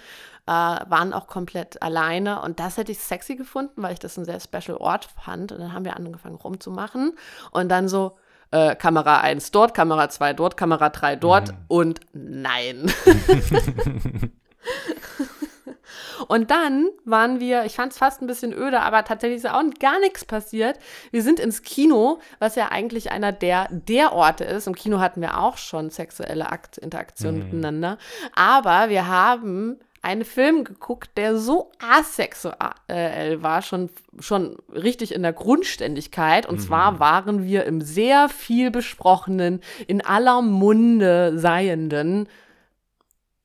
A: äh, waren auch komplett alleine und das hätte ich sexy gefunden, weil ich das einen sehr special Ort fand. Und dann haben wir angefangen rumzumachen und dann so, äh, Kamera 1 dort, Kamera 2 dort, Kamera 3 dort
B: Mhm.
A: und nein. Und dann waren wir, ich fand es fast ein bisschen öde, aber tatsächlich ist auch gar nichts passiert. Wir sind ins Kino, was ja eigentlich einer der, der Orte ist. Im Kino hatten wir auch schon sexuelle Akt, Interaktion miteinander. Aber wir haben einen Film geguckt, der so asexuell war, schon, schon richtig in der Grundständigkeit. Und zwar waren wir im sehr viel besprochenen, in aller Munde seienden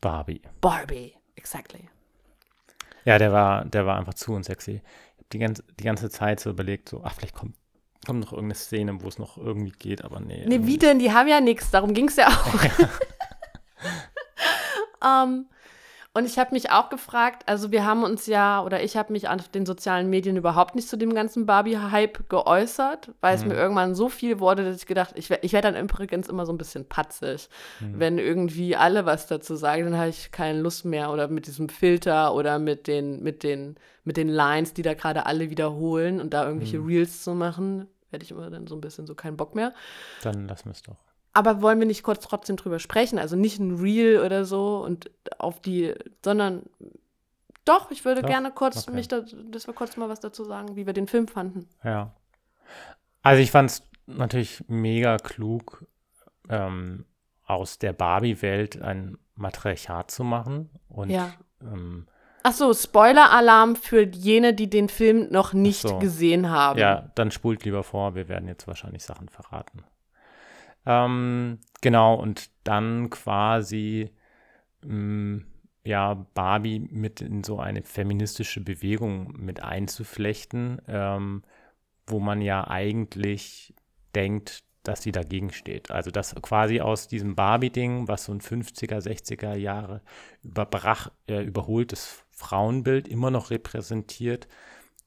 B: Barbie.
A: Barbie. Exactly.
B: Ja, der war, der war einfach zu unsexy. Ich habe die ganze, die ganze Zeit so überlegt, so, ach, vielleicht kommt, kommt noch irgendeine Szene, wo es noch irgendwie geht, aber nee.
A: Nee, wie denn? Die haben ja nichts, darum ging es ja auch. ähm, und ich habe mich auch gefragt, also wir haben uns ja, oder ich habe mich auf den sozialen Medien überhaupt nicht zu dem ganzen Barbie-Hype geäußert, weil es
B: Mhm.
A: mir irgendwann so viel wurde, dass ich gedacht, ich, ich werde dann übrigens immer so ein bisschen patzig.
B: Mhm.
A: Wenn irgendwie alle was dazu sagen, dann habe ich keine Lust mehr. Oder mit diesem Filter oder mit den, mit den, mit den Lines, die da gerade alle wiederholen und da irgendwelche
B: Mhm.
A: Reels zu machen, werde ich immer dann so ein bisschen so keinen Bock mehr.
B: Dann lassen wir es doch.
A: Aber wollen wir nicht kurz trotzdem drüber sprechen? Also nicht ein Reel oder so und auf die, sondern doch, ich würde
B: Doch,
A: gerne kurz
B: okay.
A: mich, da, dass wir kurz mal was dazu sagen, wie wir den Film fanden.
B: Ja. Also ich fand es natürlich mega klug, ähm, aus der Barbie-Welt ein Matriarchat zu machen. Und
A: Ja.
B: ähm,
A: Ach so, Spoiler-Alarm für jene, die den Film noch nicht
B: so.
A: gesehen haben.
B: ja, dann spult lieber vor, wir werden jetzt wahrscheinlich Sachen verraten. Ähm, genau, und dann quasi mh, ja, Barbie mit in so eine feministische Bewegung mit einzuflechten, ähm, wo man ja eigentlich denkt, dass sie dagegen steht. Also dass quasi aus diesem Barbie-Ding, was so ein 50er, 60er Jahre überbrach, äh, überholtes Frauenbild immer noch repräsentiert,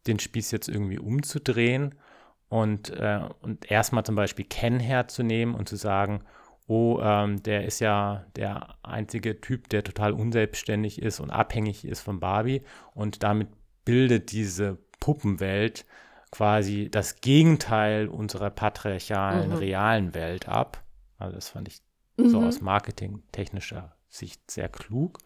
B: den Spieß jetzt irgendwie umzudrehen und, äh, und erstmal zum Beispiel Ken herzunehmen und zu sagen, oh, ähm, der ist ja der einzige Typ, der total unselbstständig ist und abhängig ist von Barbie und damit bildet diese Puppenwelt quasi das Gegenteil unserer patriarchalen,
A: Mhm.
B: realen Welt ab. Also das fand ich so
A: Mhm.
B: aus marketingtechnischer Sicht sehr klug.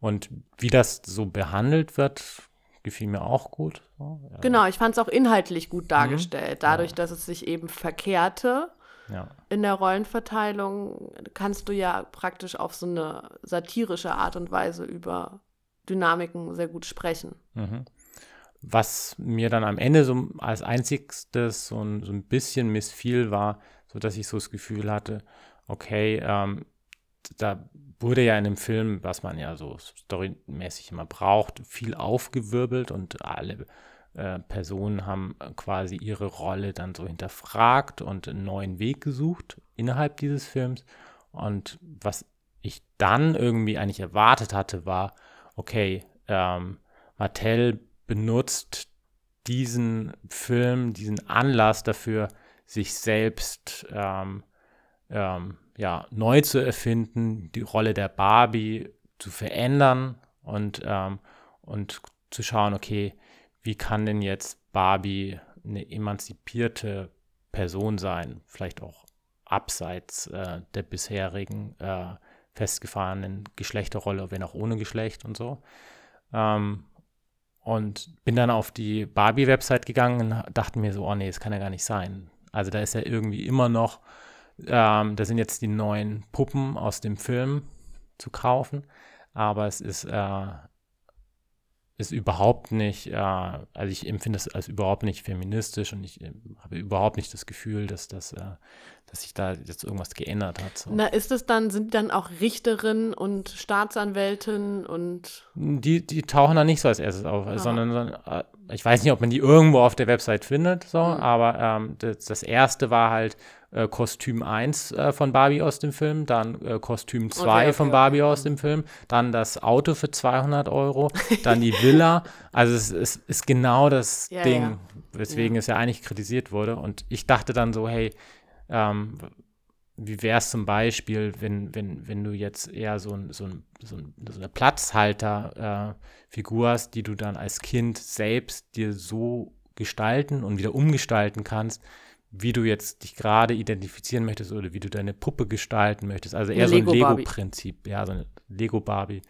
B: Und wie das so behandelt wird, gefiel mir auch gut. So, ja.
A: Genau, ich fand es auch inhaltlich gut dargestellt. Dadurch,
B: Ja.
A: dass es sich eben verkehrte
B: Ja.
A: in der Rollenverteilung, kannst du ja praktisch auf so eine satirische Art und Weise über Dynamiken sehr gut sprechen.
B: Mhm. Was mir dann am Ende so als einzigstes so ein, so ein bisschen missfiel, war, so dass ich so das Gefühl hatte, okay, ähm, da wurde ja in dem Film, was man ja so storymäßig immer braucht, viel aufgewirbelt und alle äh, Personen haben quasi ihre Rolle dann so hinterfragt und einen neuen Weg gesucht innerhalb dieses Films. Und was ich dann irgendwie eigentlich erwartet hatte, war, okay, ähm, Mattel benutzt diesen Film, diesen Anlass dafür, sich selbst ähm, ähm, ja, neu zu erfinden, die Rolle der Barbie zu verändern und, ähm, und zu schauen, okay, wie kann denn jetzt Barbie eine emanzipierte Person sein, vielleicht auch abseits äh, der bisherigen äh, festgefahrenen Geschlechterrolle, wenn auch ohne Geschlecht und so. Ähm, und bin dann auf die Barbie-Website gegangen und dachte mir so, oh nee, das kann ja gar nicht sein. Also da ist ja irgendwie immer noch, ähm, da sind jetzt die neuen Puppen aus dem Film zu kaufen, aber es ist, äh, ist überhaupt nicht, äh, also ich empfinde es als überhaupt nicht feministisch und ich äh, habe überhaupt nicht das Gefühl, dass das, äh, dass sich da jetzt irgendwas geändert hat. So.
A: Na, ist es dann, sind dann auch Richterinnen und Staatsanwältin und
B: Die, die tauchen da nicht so als erstes auf,
A: Ah.
B: sondern, äh, ich weiß nicht, ob man die irgendwo auf der Website findet, so,
A: Mhm.
B: aber ähm, das, das erste war halt äh, Kostüm 1 äh, von Barbie aus dem Film, dann äh, Kostüm 2
A: Okay, okay,
B: von Barbie
A: okay.
B: aus dem Film, dann das Auto für 200 Euro, dann die Villa. Also es, es ist genau das
A: Ja,
B: Ding,
A: ja.
B: weswegen
A: Ja.
B: es ja eigentlich kritisiert wurde. Und ich dachte dann so, hey, ähm, wie wäre es zum Beispiel, wenn, wenn, wenn du jetzt eher so, ein, so, ein, so, ein, so eine Platzhalter-Figur hast, die du dann als Kind selbst dir so gestalten und wieder umgestalten kannst, wie du jetzt dich gerade identifizieren möchtest oder wie du deine Puppe gestalten möchtest. Also eher
A: Eine
B: so ein. Lego-Prinzip, ja, so eine Lego-Barbie,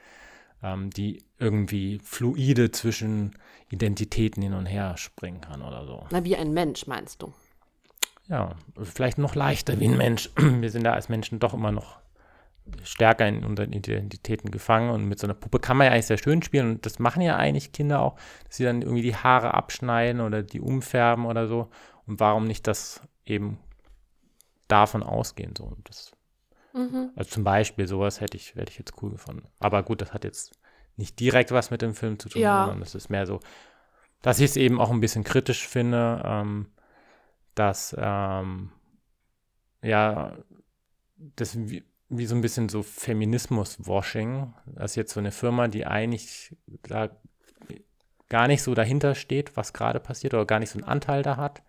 B: ähm, die irgendwie fluide zwischen Identitäten hin und her springen kann oder so.
A: na, wie ein Mensch, meinst du?
B: Ja, vielleicht noch leichter wie ein Mensch. Wir sind da als Menschen doch immer noch stärker in unseren Identitäten gefangen und mit so einer Puppe kann man ja eigentlich sehr schön spielen und das machen ja eigentlich Kinder auch, dass sie dann irgendwie die Haare abschneiden oder die umfärben oder so und warum nicht das eben davon ausgehen so das
A: Mhm.
B: also zum Beispiel sowas hätte ich hätte ich jetzt cool gefunden aber gut das hat jetzt nicht direkt was mit dem Film zu tun,
A: Ja.
B: sondern es ist mehr so, dass ich es eben auch ein bisschen kritisch finde, ähm, dass ähm, ja das wie, wie so ein bisschen so Feminismus-Washing, dass jetzt so eine Firma, die eigentlich da gar nicht so dahinter steht, was gerade passiert oder gar nicht so einen Anteil da hat,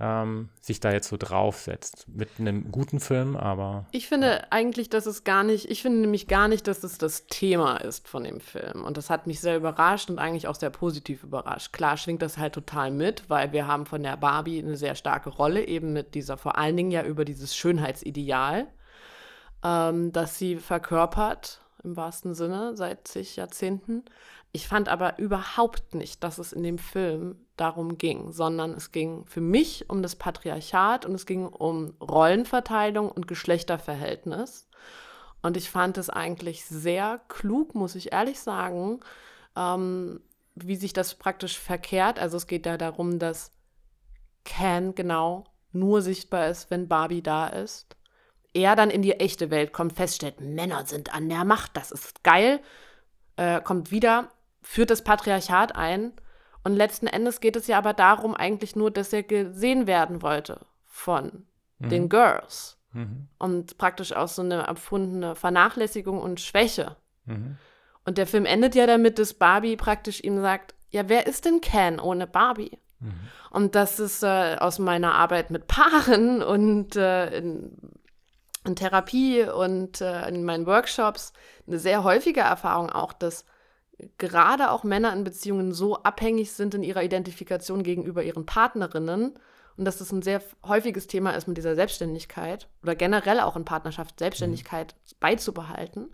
B: ähm, sich da jetzt so draufsetzt. Mit einem guten Film, aber
A: Ich finde eigentlich, dass es gar nicht, ich finde nämlich gar nicht, dass es das Thema ist von dem Film. Und das hat mich sehr überrascht und eigentlich auch sehr positiv überrascht. Klar schwingt das halt total mit, weil wir haben von der Barbie eine sehr starke Rolle, eben mit dieser, vor allen Dingen ja über dieses Schönheitsideal, ähm, das sie verkörpert, im wahrsten Sinne, seit zig Jahrzehnten. Ich fand aber überhaupt nicht, dass es in dem Film darum ging, sondern es ging für mich um das Patriarchat und es ging um Rollenverteilung und Geschlechterverhältnis. Und ich fand es eigentlich sehr klug, muss ich ehrlich sagen, ähm, wie sich das praktisch verkehrt. Also es geht da darum, dass Ken genau nur sichtbar ist, wenn Barbie da ist. Er dann in die echte Welt kommt, feststellt, Männer sind an der Macht, das ist geil, äh, kommt wieder, führt das Patriarchat ein. Und letzten Endes geht es ja aber darum eigentlich nur, dass er gesehen werden wollte von den Girls.
B: mhm,
A: Und praktisch auch so eine empfundene Vernachlässigung und Schwäche.
B: mhm,
A: Und der Film endet ja damit, dass Barbie praktisch ihm sagt, ja, wer ist denn Ken ohne Barbie?
B: mhm.
A: Und das ist äh, aus meiner Arbeit mit Paaren und äh, in, in Therapie und äh, in meinen Workshops eine sehr häufige Erfahrung auch, dass gerade auch Männer in Beziehungen so abhängig sind in ihrer Identifikation gegenüber ihren Partnerinnen und dass das ein sehr häufiges Thema ist mit dieser Selbstständigkeit oder generell auch in Partnerschaft Selbstständigkeit beizubehalten,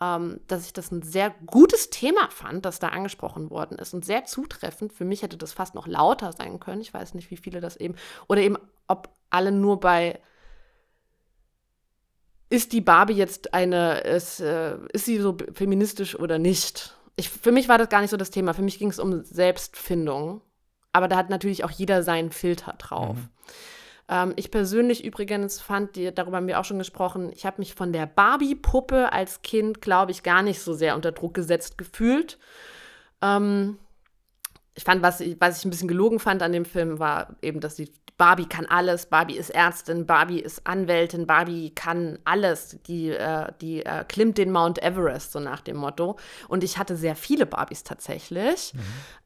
A: ähm, dass ich das ein sehr gutes Thema fand, das da angesprochen worden ist und sehr zutreffend. Für mich hätte das fast noch lauter sein können. Ich weiß nicht, wie viele das eben, oder eben, ob alle nur bei ist die Barbie jetzt eine, ist, äh, ist sie so feministisch oder nicht? Ich, für mich war das gar nicht so das Thema. Für mich ging es um Selbstfindung. Aber da hat natürlich auch jeder seinen Filter drauf.
B: Mhm.
A: Ähm, ich persönlich übrigens fand, die, darüber haben wir auch schon gesprochen, ich habe mich von der Barbie-Puppe als Kind, glaube ich, gar nicht so sehr unter Druck gesetzt gefühlt. Ähm, ich fand, was, ich- was ich ein bisschen gelogen fand an dem Film, war eben, dass die Barbie kann alles, Barbie ist Ärztin, Barbie ist Anwältin, Barbie kann alles. Die, äh, die äh, klimmt den Mount Everest, so nach dem Motto. Und ich hatte sehr viele Barbies tatsächlich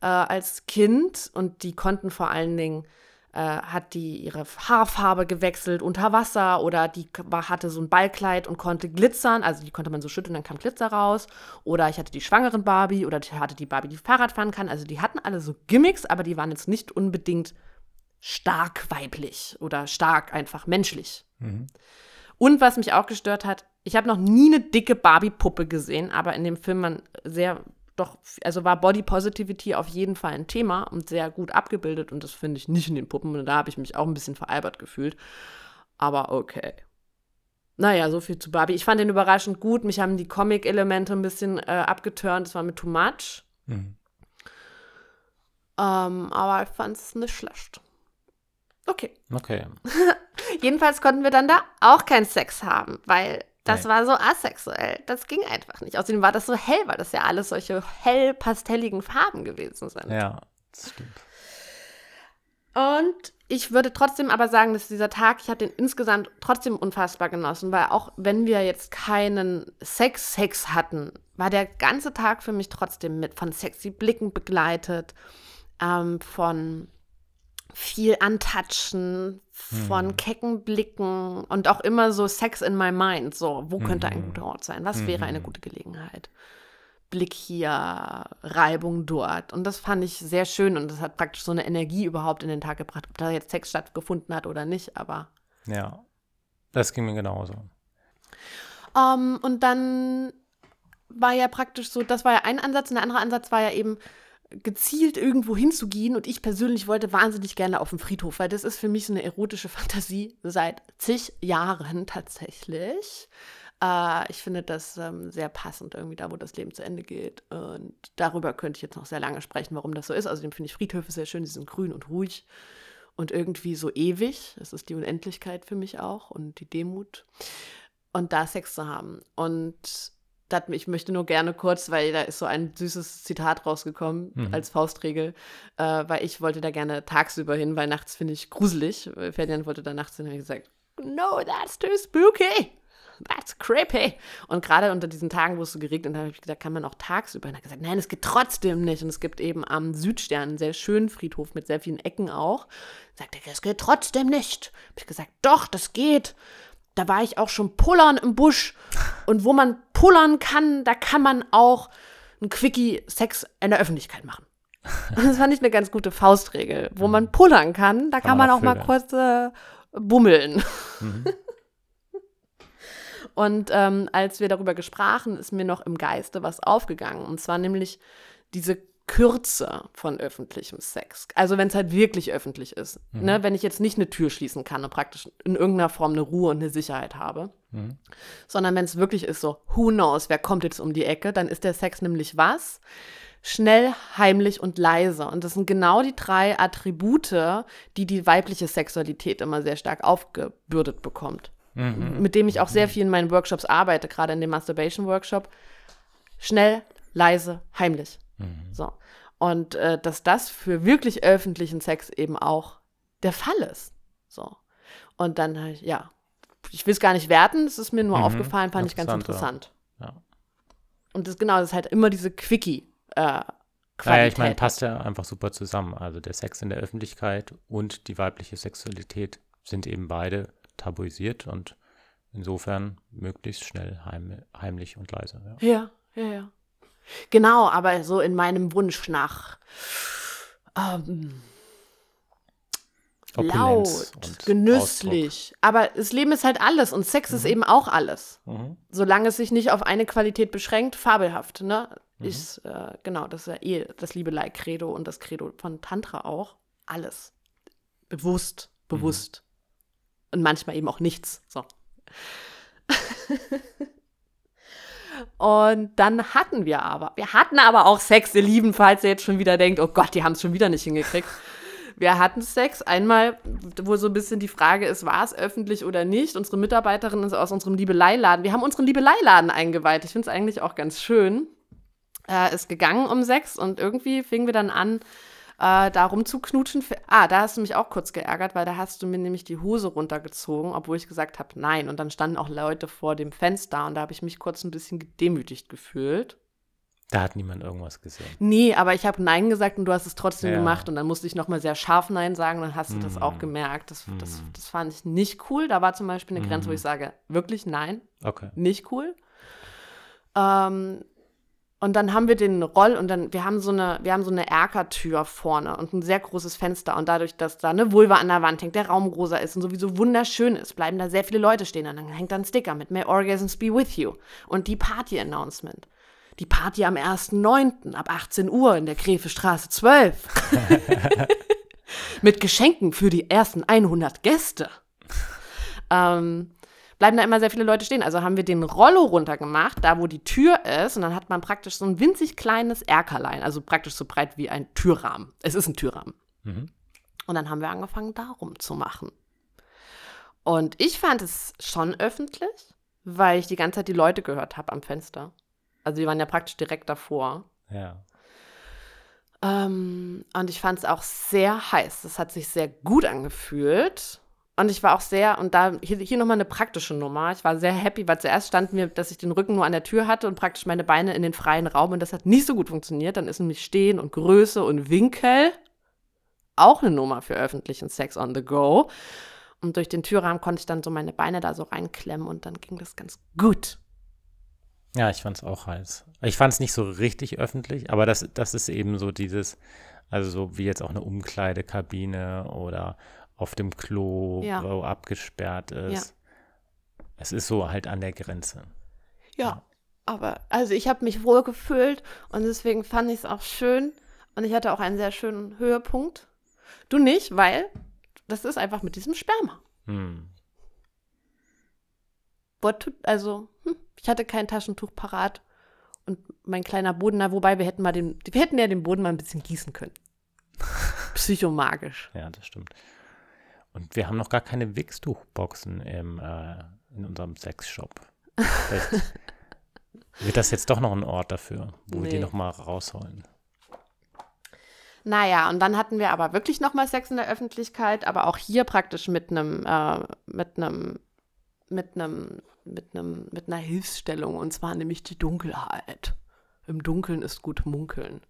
A: äh, als Kind und die konnten vor allen Dingen äh, hat die ihre Haarfarbe gewechselt unter Wasser oder die war, hatte so ein Ballkleid und konnte glitzern, also die konnte man so schütteln, dann kam Glitzer raus. Oder ich hatte die schwangeren Barbie oder ich hatte die Barbie, die Fahrrad fahren kann. Also die hatten alle so Gimmicks, aber die waren jetzt nicht unbedingt stark weiblich oder stark einfach menschlich.
B: Mhm.
A: Und was mich auch gestört hat, ich habe noch nie eine dicke Barbie-Puppe gesehen, aber in dem Film man sehr doch, also war Body Positivity auf jeden Fall ein Thema und sehr gut abgebildet und das finde ich nicht in den Puppen und da habe ich mich auch ein bisschen veralbert gefühlt. Aber okay. Naja, so viel zu Barbie. Ich fand den überraschend gut. Mich haben die Comic-Elemente ein bisschen äh, abgeturnt. Das war mir too much.
B: Mhm.
A: Ähm, aber ich fand es nicht schlecht. Okay.
B: Okay.
A: Jedenfalls konnten wir dann da auch keinen Sex haben, weil das
B: Nee.
A: war so asexuell. Das ging einfach nicht. Außerdem war das so hell, weil das ja alles solche hell pastelligen Farben gewesen sind.
B: Ja, das stimmt.
A: Und ich würde trotzdem aber sagen, dass dieser Tag, ich habe den insgesamt trotzdem unfassbar genossen, weil auch wenn wir jetzt keinen Sex-Sex hatten, war der ganze Tag für mich trotzdem mit von sexy Blicken begleitet, ähm, von viel Antatschen, von kecken Blicken und auch immer so Sex in my mind. So, wo könnte ein
B: Mhm.
A: guter Ort sein? Was wäre eine
B: Mhm.
A: gute Gelegenheit? Blick hier, Reibung dort. Und das fand ich sehr schön und das hat praktisch so eine Energie überhaupt in den Tag gebracht, ob da jetzt Sex stattgefunden hat oder nicht, aber.
B: Ja. Das ging mir genauso.
A: Ähm, und dann war ja praktisch so, das war ja ein Ansatz und der andere Ansatz war ja eben gezielt irgendwo hinzugehen und ich persönlich wollte wahnsinnig gerne auf den Friedhof, weil das ist für mich so eine erotische Fantasie seit zig Jahren tatsächlich. Äh, ich finde das ähm, sehr passend irgendwie da, wo das Leben zu Ende geht und darüber könnte ich jetzt noch sehr lange sprechen, warum das so ist. Außerdem finde ich Friedhöfe sehr schön, die sind grün und ruhig und irgendwie so ewig. Das ist die Unendlichkeit für mich auch und die Demut und da Sex zu haben. Und dachte, ich möchte nur gerne kurz, weil da ist so ein süßes Zitat rausgekommen
B: Mhm.
A: als Faustregel, äh, weil ich wollte da gerne tagsüber hin, weil nachts finde ich gruselig. Äh, Ferdinand wollte da nachts hin, habe ich gesagt, no, that's too spooky. That's creepy. Und gerade unter diesen Tagen, wo es so geregnet hat, habe ich gesagt, kann man auch tagsüber. Und er hat gesagt, nein, es geht trotzdem nicht. Und es gibt eben am Südstern einen sehr schönen Friedhof mit sehr vielen Ecken auch. Sagt er, es geht trotzdem nicht. Habe ich gesagt, doch, das geht. Da war ich auch schon pullern im Busch. Und wo man pullern kann, da kann man auch einen Quickie-Sex in der Öffentlichkeit machen. Und das fand ich eine ganz gute Faustregel. Wo man pullern kann, da kann,
B: Kann
A: man auch
B: auch
A: mal kurz äh, bummeln.
B: Mhm.
A: Und ähm, als wir darüber gesprachen, ist mir noch im Geiste was aufgegangen. Und zwar nämlich diese Kürze von öffentlichem Sex. Also wenn es halt wirklich öffentlich ist.
B: Mhm.
A: Ne? Wenn ich jetzt nicht eine Tür schließen kann und praktisch in irgendeiner Form eine Ruhe und eine Sicherheit habe.
B: Mhm.
A: Sondern wenn es wirklich ist so, who knows, wer kommt jetzt um die Ecke, dann ist der Sex nämlich was? Schnell, heimlich und leise. Und das sind genau die drei Attribute, die die weibliche Sexualität immer sehr stark aufgebürdet bekommt
B: Mhm.
A: mit dem ich auch sehr viel in meinen Workshops arbeite, gerade in dem Masturbation Workshop. Schnell, leise, heimlich.
B: Mhm.
A: So. Und äh, dass das für wirklich öffentlichen Sex eben auch der Fall ist. So. Und dann, halt, ja, ich will es gar nicht werten, es ist mir nur
B: Mhm.
A: aufgefallen, fand ich ganz
B: Interessant, ja.
A: Und das genau, das ist halt immer diese Quickie. Äh,
B: Naja,
A: Qualität
B: ich meine, passt ja einfach super zusammen. Also der Sex in der Öffentlichkeit und die weibliche Sexualität sind eben beide tabuisiert und insofern möglichst schnell heim, heimlich und leise. Ja.
A: Ja, ja, ja. Genau, aber so in meinem Wunsch nach ähm,
B: Opulenz
A: laut, genüsslich. Aber das Leben ist halt alles und Sex ist eben auch alles.
B: Ausdruck. Mhm.
A: Solange es sich nicht auf eine Qualität beschränkt, fabelhaft, ne?
B: Mhm.
A: Ist, äh, genau, das ist ja eh das Liebelei-Credo und das Credo von Tantra auch. Alles. Bewusst, bewusst. Und manchmal eben auch nichts. So. Und dann hatten wir aber, wir hatten aber auch Sex, ihr Lieben, falls ihr jetzt schon wieder denkt, oh Gott, die haben es schon wieder nicht hingekriegt. Wir hatten Sex einmal, wo so ein bisschen die Frage ist, war es öffentlich oder nicht. Unsere Mitarbeiterin ist aus unserem Liebeleiladen. Wir haben unseren Liebeleiladen eingeweiht. Ich finde es eigentlich auch ganz schön. Äh, ist gegangen um sechs und irgendwie fingen wir dann an, äh, da rumzuknutschen. Ah, da hast du mich auch kurz geärgert, weil da hast du mir nämlich die Hose runtergezogen, obwohl ich gesagt habe, nein. Und dann standen auch Leute vor dem Fenster und da habe ich mich kurz ein bisschen gedemütigt gefühlt.
B: Da hat niemand irgendwas gesehen.
A: Nee, aber ich habe Nein gesagt und du hast es trotzdem
B: Ja.
A: gemacht und dann musste ich nochmal sehr scharf Nein sagen und dann hast du das auch
B: Mm.
A: gemerkt. Das, das,
B: Mm.
A: das fand ich nicht cool. Da war zum Beispiel eine Grenze, wo
B: Mm.
A: ich sage, wirklich nein,
B: Okay.
A: nicht cool. Ähm, und dann haben wir den Roll und dann, wir haben so eine, wir haben so eine Erkertür vorne und ein sehr großes Fenster und dadurch, dass da eine Vulva an der Wand hängt, der Raum rosa ist und sowieso wunderschön ist, bleiben da sehr viele Leute stehen und dann hängt da ein Sticker mit May Orgasms be with you und die Party-Announcement. Die Party am 1.9. ab 18 Uhr in der Grefestraße 12. mit Geschenken für die ersten 100 Gäste. Ähm, bleiben da immer sehr viele Leute stehen. Also haben wir den Rollo runtergemacht, da wo die Tür ist, und dann hat man praktisch so ein winzig kleines Erkerlein, also praktisch so breit wie ein Türrahmen. Es ist ein Türrahmen.
B: Mhm.
A: Und dann haben wir angefangen, darum zu machen. Und ich fand es schon öffentlich, weil ich die ganze Zeit die Leute gehört habe am Fenster. Also die waren ja praktisch direkt davor.
B: Ja.
A: Ähm, und ich fand es auch sehr heiß. Das hat sich sehr gut angefühlt. Und ich war auch sehr, und da hier, hier nochmal eine praktische Nummer. Ich war sehr happy, weil zuerst stand mir, dass ich den Rücken nur an der Tür hatte und praktisch meine Beine in den freien Raum. Und das hat nicht so gut funktioniert. Dann ist nämlich Stehen und Größe und Winkel auch eine Nummer für öffentlichen Sex on the go. Und durch den Türrahmen konnte ich dann so meine Beine da so reinklemmen und dann ging das ganz gut.
B: Ja, ich fand es auch heiß. Ich fand es nicht so richtig öffentlich, aber das, das ist eben so dieses, also so wie jetzt auch eine Umkleidekabine oder auf dem Klo,
A: Ja.
B: wo abgesperrt ist. Es ist so halt an der Grenze.
A: Ja, aber also ich habe mich wohl gefühlt und deswegen fand ich es auch schön und ich hatte auch einen sehr schönen Höhepunkt. Du nicht, weil das ist einfach mit diesem Sperma.
B: Hm.
A: Also, hm, ich hatte kein Taschentuch parat und mein kleiner Boden, na, wobei wir hätten mal den, wir hätten ja den Boden mal ein bisschen gießen können. Psychomagisch.
B: Ja, das stimmt. Und wir haben noch gar keine Wichstuchboxen im, äh, in unserem Sexshop. Vielleicht Wird das jetzt doch noch ein Ort dafür, wo wir die
A: Nee.
B: nochmal rausholen?
A: Naja, und dann hatten wir aber wirklich nochmal Sex in der Öffentlichkeit, aber auch hier praktisch mit einem, äh, mit einem, mit einem, mit einem, mit einer Hilfsstellung, und zwar nämlich die Dunkelheit. Im Dunkeln ist gut munkeln.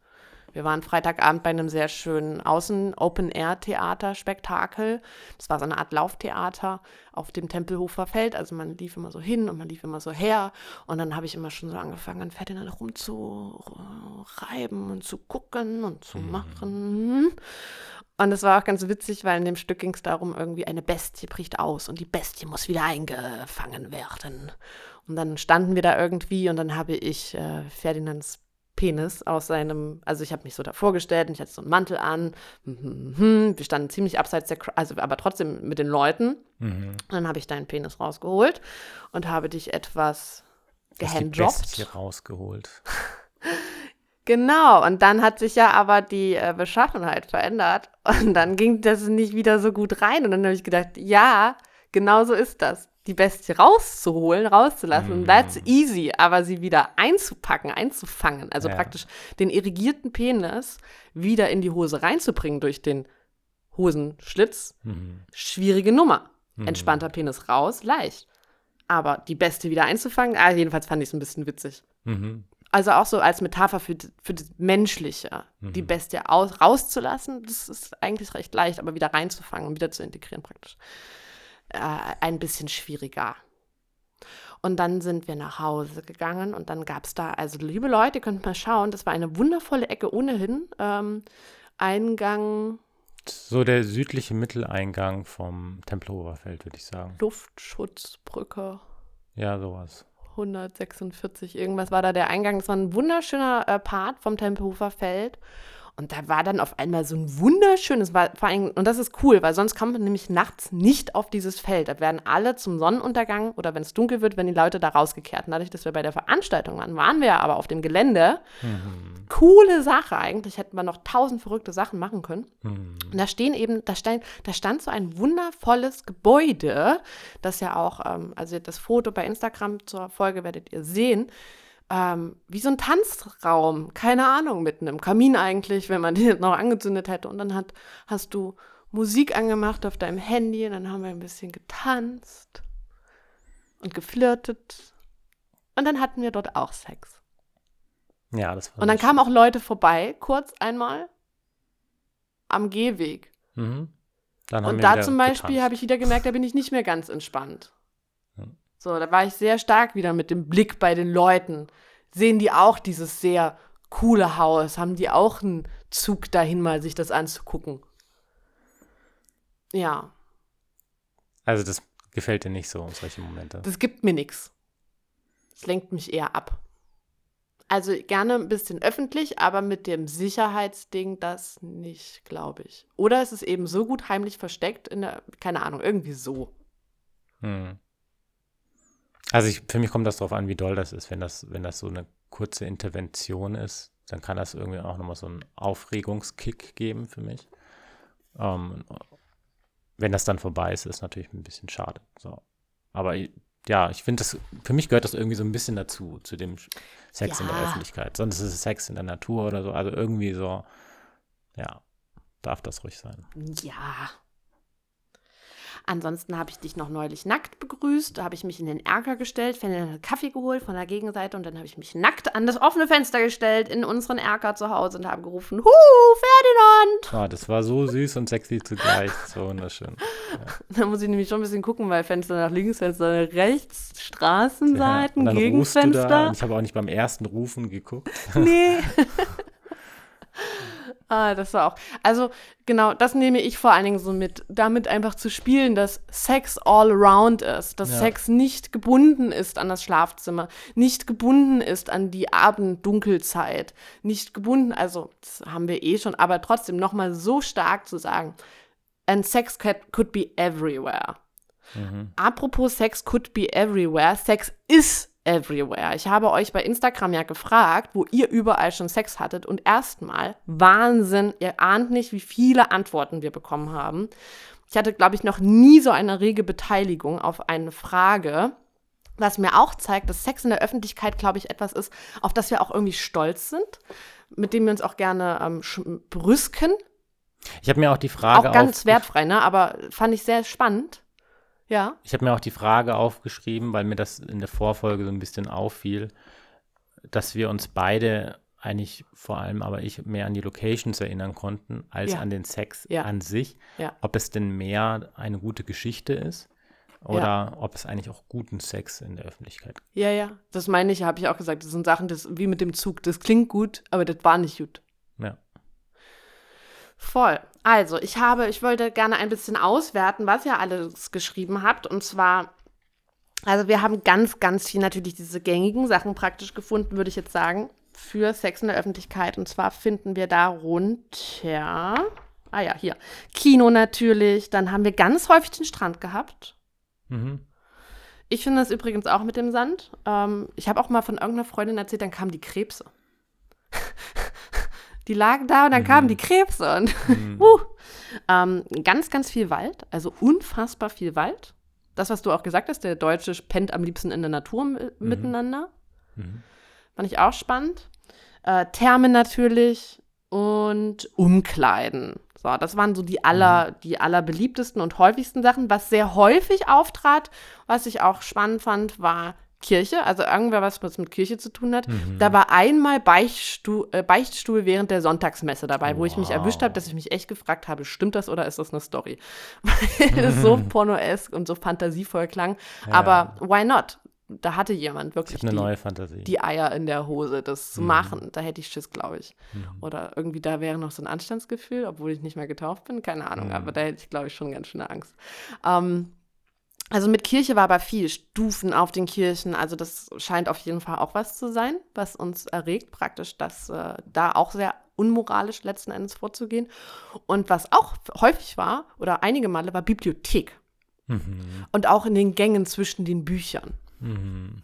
A: Wir waren Freitagabend bei einem sehr schönen Außen-Open-Air-Theater-Spektakel. Das war so eine Art Lauftheater auf dem Tempelhofer Feld. Also man lief immer so hin und man lief immer so her. Und dann habe ich immer schon so angefangen, an Ferdinand rumzureiben und zu gucken und zu machen. Und es war auch ganz witzig, weil in dem Stück ging es darum, irgendwie eine Bestie bricht aus und die Bestie muss wieder eingefangen werden. Und dann standen wir da irgendwie und dann habe ich äh, Ferdinands Penis aus seinem, also ich habe mich so da vorgestellt und ich hatte so einen Mantel an. Mhm, Wir standen ziemlich abseits der, also aber trotzdem mit den Leuten.
B: Mhm.
A: Dann habe ich deinen Penis rausgeholt und habe dich etwas gehandjobbt.
B: Bestie rausgeholt.
A: Genau, und dann hat sich ja aber die äh, Beschaffenheit verändert und dann ging das nicht wieder so gut rein. Und dann habe ich gedacht, ja, genau so ist das. Die Bestie rauszuholen, rauszulassen,
B: Mm.
A: that's easy, aber sie wieder einzupacken, einzufangen, also
B: Ja.
A: praktisch den irrigierten Penis wieder in die Hose reinzubringen durch den Hosenschlitz,
B: Mhm.
A: schwierige Nummer.
B: Mhm.
A: Entspannter Penis raus, leicht. Aber die Bestie wieder einzufangen, ah, jedenfalls fand ich es ein bisschen witzig.
B: Mhm.
A: Also auch so als Metapher für, für das Menschliche, die
B: Mhm.
A: Bestie aus, rauszulassen, das ist eigentlich recht leicht, aber wieder reinzufangen und wieder zu integrieren praktisch. Äh, ein bisschen schwieriger. Und dann sind wir nach Hause gegangen und dann gab es da, also liebe Leute, ihr könnt mal schauen, das war eine wundervolle Ecke ohnehin. Ähm, Eingang
B: So der südliche Mitteleingang vom Tempelhofer Feld, würde ich sagen.
A: Luftschutzbrücke.
B: Ja, sowas.
A: 146, irgendwas war da der Eingang. Das war ein wunderschöner äh, Part vom Tempelhofer Feld. Und da war dann auf einmal so ein wunderschönes, war vor allem, und das ist cool, weil sonst kommt man nämlich nachts nicht auf dieses Feld. Da werden alle zum Sonnenuntergang oder wenn es dunkel wird, werden die Leute da rausgekehrt. Und dadurch, dass wir bei der Veranstaltung waren, waren wir ja aber auf dem Gelände.
B: Mhm.
A: Coole Sache. Eigentlich hätten wir noch tausend verrückte Sachen machen können.
B: Mhm.
A: Und da stehen eben, da stand, da stand so ein wundervolles Gebäude, das ja auch, ähm, also das Foto bei Instagram zur Folge werdet ihr sehen, ähm, wie so ein Tanzraum, keine Ahnung, mit einem Kamin eigentlich, wenn man den noch angezündet hätte. Und dann hat, hast du Musik angemacht auf deinem Handy und dann haben wir ein bisschen getanzt und geflirtet. Und dann hatten wir dort auch Sex.
B: Ja, das war
A: Und dann kamen auch Leute vorbei, kurz einmal, am Gehweg.
B: Mhm.
A: Und da zum Beispiel habe ich wieder gemerkt, da bin ich nicht mehr ganz entspannt.
B: Hm.
A: So, da war ich sehr stark wieder mit dem Blick bei den Leuten. Sehen die auch dieses sehr coole Haus? Haben die auch einen Zug dahin, mal sich das anzugucken? Ja,
B: Also das gefällt dir nicht so, solche Momente.
A: das gibt mir nichts. Das lenkt mich eher ab. Also gerne ein bisschen öffentlich, aber mit dem Sicherheitsding das nicht, glaube ich. Oder es ist eben so gut heimlich versteckt in der, keine Ahnung, irgendwie so.
B: Hm. Also ich, für mich kommt das darauf an, wie doll das ist. Wenn das, wenn das so eine kurze Intervention ist, dann kann das irgendwie auch nochmal so einen Aufregungskick geben für mich. Ähm, wenn das dann vorbei ist, ist natürlich ein bisschen schade. So. Aber ja, ich finde das, für mich gehört das irgendwie so ein bisschen dazu, zu dem Sex in der
A: Ja.
B: Öffentlichkeit. Sonst ist es Sex in der Natur oder so. Also irgendwie so, ja, darf das ruhig sein.
A: Ja. Ansonsten habe ich dich noch neulich nackt begrüßt. Da habe ich mich in den Erker gestellt, Ferdinand hat Kaffee geholt von der Gegenseite und dann habe ich mich nackt an das offene Fenster gestellt in unseren Erker zu Hause und habe gerufen, Hu, Ferdinand!
B: Ah, das war so süß und sexy zugleich. So wunderschön.
A: Da muss ich nämlich schon ein bisschen gucken, weil Fenster nach links, Fenster nach rechts,
B: Ja,
A: Straßenseiten,
B: da.
A: Gegenfenster.
B: Ich habe auch nicht beim ersten Rufen geguckt.
A: Nee. ah, das war auch. Also, genau, das nehme ich vor allen Dingen so mit, damit einfach zu spielen, dass Sex all around ist, dass
B: Ja.
A: Sex nicht gebunden ist an das Schlafzimmer, nicht gebunden ist an die Abenddunkelzeit, nicht gebunden, also, das haben wir eh schon, aber trotzdem nochmal so stark zu sagen, and sex could, be everywhere.
B: Mhm.
A: Apropos Sex could be everywhere. Sex is everywhere. Ich habe euch bei Instagram ja gefragt, wo ihr überall schon Sex hattet. Und erstmal, Wahnsinn, ihr ahnt nicht, wie viele Antworten wir bekommen haben. Ich hatte, glaube ich, noch nie so eine rege Beteiligung auf eine Frage. Was mir auch zeigt, dass Sex in der Öffentlichkeit, glaube ich, etwas ist, auf das wir auch irgendwie stolz sind, mit dem wir uns auch gerne ähm, brüsken.
B: Ich habe mir auch die Frage.
A: Auch ganz wertfrei, ne? Aber fand ich sehr spannend. Ja.
B: Ich habe mir auch die Frage aufgeschrieben, weil mir das in der Vorfolge so ein bisschen auffiel, dass wir uns beide eigentlich vor allem aber ich mehr an die Locations erinnern konnten als
A: Ja.
B: an den Sex
A: Ja.
B: an sich.
A: Ja.
B: Ob es denn mehr eine gute Geschichte ist oder ob es eigentlich auch guten Sex in der Öffentlichkeit gibt.
A: Ja, ja. Das meine ich, habe ich auch gesagt. Das sind Sachen, das wie mit dem Zug. Das klingt gut, aber das war nicht gut.
B: Ja.
A: Voll. Also, ich habe, ich wollte gerne ein bisschen auswerten, was ihr alles geschrieben habt. Und zwar, also wir haben ganz, ganz viel natürlich diese gängigen Sachen praktisch gefunden, würde ich jetzt sagen, für Sex in der Öffentlichkeit. Und zwar finden wir darunter, ah ja, hier, Kino natürlich. Dann haben wir ganz häufig den Strand gehabt.
B: Mhm.
A: Ich finde das übrigens auch mit dem Sand. Ähm, ich habe auch mal von irgendeiner Freundin erzählt, dann kamen die Krebse. die lagen da und dann kamen die Krebse und huh. ähm, ganz, ganz viel Wald, also unfassbar viel Wald. Das, was du auch gesagt hast, der Deutsche pennt am liebsten in der Natur m- miteinander.
B: Mhm.
A: Fand ich auch spannend. Äh, Therme natürlich und Umkleiden. So, das waren so die aller, die allerbeliebtesten und häufigsten Sachen. Was sehr häufig auftrat, was ich auch spannend fand, war Kirche. Also irgendwer, was was mit Kirche zu tun hat. Da war einmal Beichtstuhl, äh, Beichtstuhl während der Sonntagsmesse dabei, wo ich mich
B: Wow.
A: erwischt habe, dass ich mich echt gefragt habe, stimmt das oder ist das eine Story? Weil es so pornoesk und so fantasievoll klang. Aber why not? Da hatte jemand
B: Ich
A: wirklich die,
B: neue Fantasie.
A: die Eier in der Hose, das zu machen. Da hätte ich Schiss, glaube ich. Oder irgendwie da wäre noch so ein Anstandsgefühl, obwohl ich nicht mehr getauft bin. Keine Ahnung, aber da hätte ich, glaube ich, schon ganz schöne Angst. Ähm, also mit Kirche war aber viel. Stufen auf den Kirchen. Also das scheint auf jeden Fall auch was zu sein, was uns erregt, praktisch, dass äh, da auch sehr unmoralisch letzten Endes vorzugehen. Und was auch häufig war, oder einige Male, war Bibliothek.
B: Mhm.
A: Und auch in den Gängen zwischen den Büchern
B: Mhm.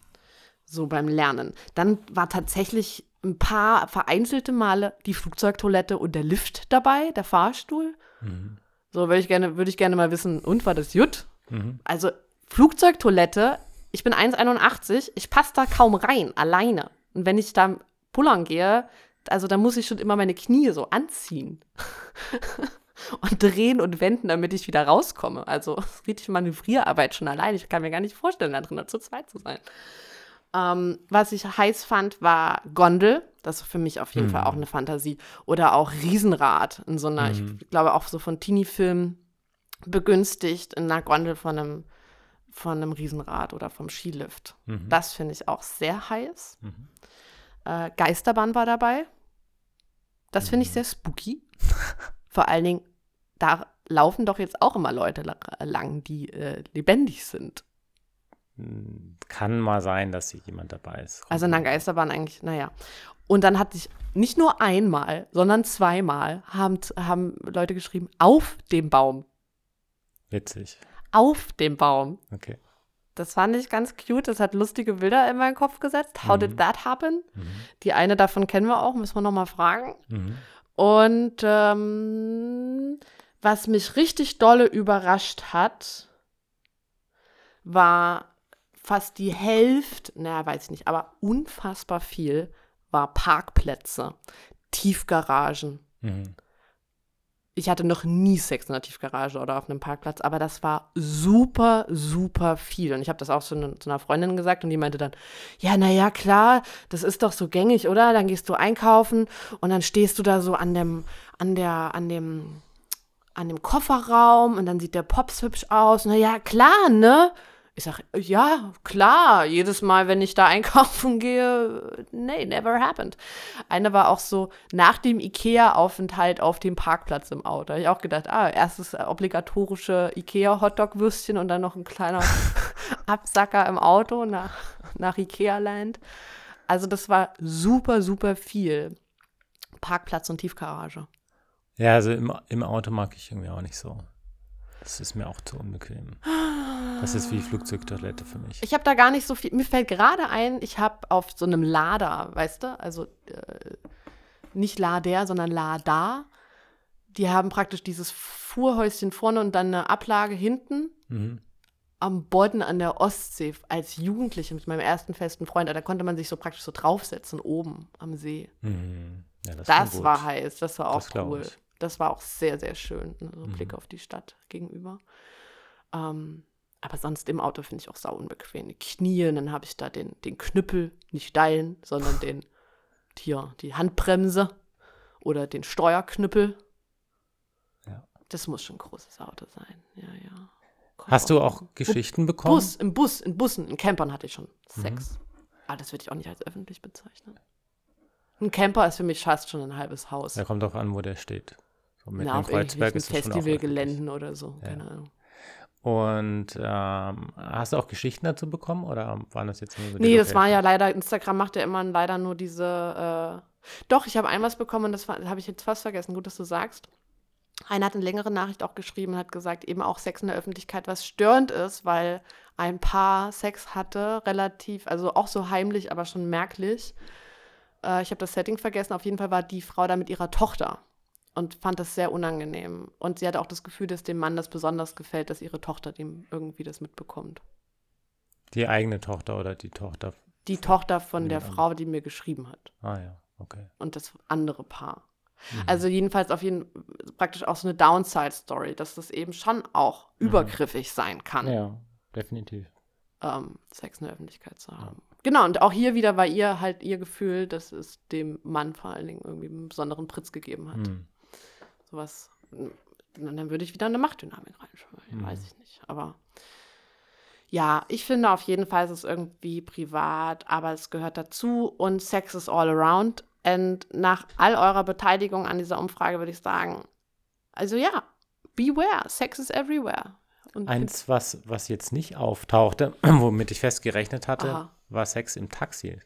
A: so beim Lernen. Dann war tatsächlich ein paar vereinzelte Male die Flugzeugtoilette und der Lift dabei, der Fahrstuhl.
B: Mhm.
A: So würde ich gerne, würde ich gerne mal wissen, und war das gut?
B: Mhm.
A: Also Flugzeugtoilette, ich bin 1,81, ich passe da kaum rein, alleine. Und wenn ich da pullern gehe, also da muss ich schon immer meine Knie so anziehen. und drehen und wenden, damit ich wieder rauskomme. Also richtig Manövrierarbeit schon allein. Ich kann mir gar nicht vorstellen, da drin zu zweit zu sein. Ähm, was ich heiß fand, war Gondel. Das ist für mich auf jeden
B: Mhm.
A: Fall auch eine Fantasie. Oder auch Riesenrad in so einer,
B: Mhm.
A: ich glaube auch so von Teenie-Filmen begünstigt in einer Gondel von einem, von einem Riesenrad oder vom Skilift.
B: Mhm.
A: Das finde ich auch sehr heiß.
B: Mhm.
A: Äh, Geisterbahn war dabei. Das finde ich sehr spooky. Vor allen Dingen, da laufen doch jetzt auch immer Leute la- lang, die äh, lebendig sind.
B: Kann mal sein, dass hier jemand dabei ist.
A: Also in der Geisterbahn eigentlich, naja. Und dann hatte ich nicht nur einmal, sondern zweimal haben, haben Leute geschrieben, auf dem Baum.
B: Witzig.
A: Auf dem Baum.
B: Okay.
A: Das fand ich ganz cute. Das hat lustige Bilder in meinen Kopf gesetzt. How
B: Mhm.
A: did that happen?
B: Mhm.
A: Die eine davon kennen wir auch, müssen wir nochmal fragen.
B: Mhm.
A: Und ähm, was mich richtig dolle überrascht hat, war fast die Hälfte, naja, weiß ich nicht, aber unfassbar viel war Parkplätze, Tiefgaragen.
B: Mhm.
A: Ich hatte noch nie Sex in einer Tiefgarage oder auf einem Parkplatz, aber das war super, super viel. Und ich habe das auch zu, ne- zu einer Freundin gesagt und die meinte dann, ja, naja, klar, das ist doch so gängig, oder? Dann gehst du einkaufen und dann stehst du da so an dem, an der, an dem, an dem Kofferraum und dann sieht der Pops hübsch aus. Na ja, klar, ne? Ich sag, ja, klar, jedes Mal, wenn ich da einkaufen gehe, nee, never happened. Eine war auch so nach dem Ikea-Aufenthalt auf dem Parkplatz im Auto. Da habe ich auch gedacht, ah, erstes obligatorische Ikea-Hotdog-Würstchen und dann noch ein kleiner Absacker im Auto nach, nach Ikea-Land. Also das war super, super viel. Parkplatz und Tiefgarage.
B: Ja, also im, im Auto mag ich irgendwie auch nicht so. Das ist mir auch zu unbequem. Das ist wie Flugzeugtoilette für mich.
A: Ich habe da gar nicht so viel. Mir fällt gerade ein, ich habe auf so einem Lader, weißt du, also äh, nicht Lader, sondern Lada. Die haben praktisch dieses Fuhrhäuschen vorne und dann eine Ablage hinten.
B: Mhm.
A: am Bodden an der Ostsee als Jugendliche mit meinem ersten festen Freund. Da konnte man sich so praktisch so draufsetzen, oben am See.
B: Mhm. Ja, das
A: Das, war heiß, das war auch
B: Das
A: cool.
B: ich.
A: Das war auch sehr, sehr schön. So ein
B: Mhm.
A: Blick auf die Stadt gegenüber. Ähm, aber sonst im Auto finde ich auch sau unbequem. Die Knie, dann habe ich da den, den Knüppel, nicht steilen, sondern den, hier, die Handbremse oder den Steuerknüppel.
B: Ja.
A: Das muss schon ein großes Auto sein. Ja, ja. Kommt
B: Hast du
A: auch
B: auch Geschichten bekommen?
A: Bus, im Bus, in Bussen, in Campern hatte ich schon
B: Mhm.
A: Sex. Aber das würde ich auch nicht als öffentlich bezeichnen. Ein Camper ist für mich fast schon ein halbes Haus.
B: Da kommt drauf an, wo der steht. Mitten
A: Na, auf
B: Kreuzberg ist das
A: Festivalgeländen oder so.
B: Ja.
A: Keine Ahnung.
B: Und ähm, hast du auch Geschichten dazu bekommen oder waren das jetzt nur so
A: Nee, das war ja leider, Instagram macht ja immer leider nur diese. Äh, doch, ich habe ein was bekommen und das war- habe ich jetzt fast vergessen. Gut, dass du sagst. Einer hat eine längere Nachricht auch geschrieben und hat gesagt, eben auch Sex in der Öffentlichkeit, was störend ist, weil ein Paar Sex hatte, relativ, also auch so heimlich, aber schon merklich. Äh, ich habe das Setting vergessen. Auf jeden Fall war die Frau da mit ihrer Tochter und fand das sehr unangenehm. Und sie hatte auch das Gefühl, dass dem Mann das besonders gefällt, dass ihre Tochter dem irgendwie das mitbekommt.
B: Die eigene Tochter oder die Tochter?
A: Die Tochter von der. Frau, die mir geschrieben hat.
B: Ah ja, okay.
A: Und das andere Paar.
B: Mhm.
A: Also jedenfalls auf jeden praktisch auch so eine Downside-Story, dass das eben schon auch übergriffig sein kann,
B: Mhm. Ja, definitiv.
A: ähm, Sex in der Öffentlichkeit zu haben. Genau, und auch hier wieder war ihr halt ihr Gefühl, dass es dem Mann vor allen Dingen irgendwie einen besonderen Pritz gegeben hat.
B: Hm.
A: Sowas. Und dann würde ich wieder eine Machtdynamik reinschreiben.
B: Mhm.
A: Weiß ich nicht. Aber ja, ich finde auf jeden Fall ist es irgendwie privat, aber es gehört dazu und Sex is all around. Und nach all eurer Beteiligung an dieser Umfrage würde ich sagen, also ja, beware, Sex is everywhere. Und
B: Eins, was, was jetzt nicht auftauchte, womit ich fest gerechnet hatte,
A: Aha.
B: war Sex im Taxi.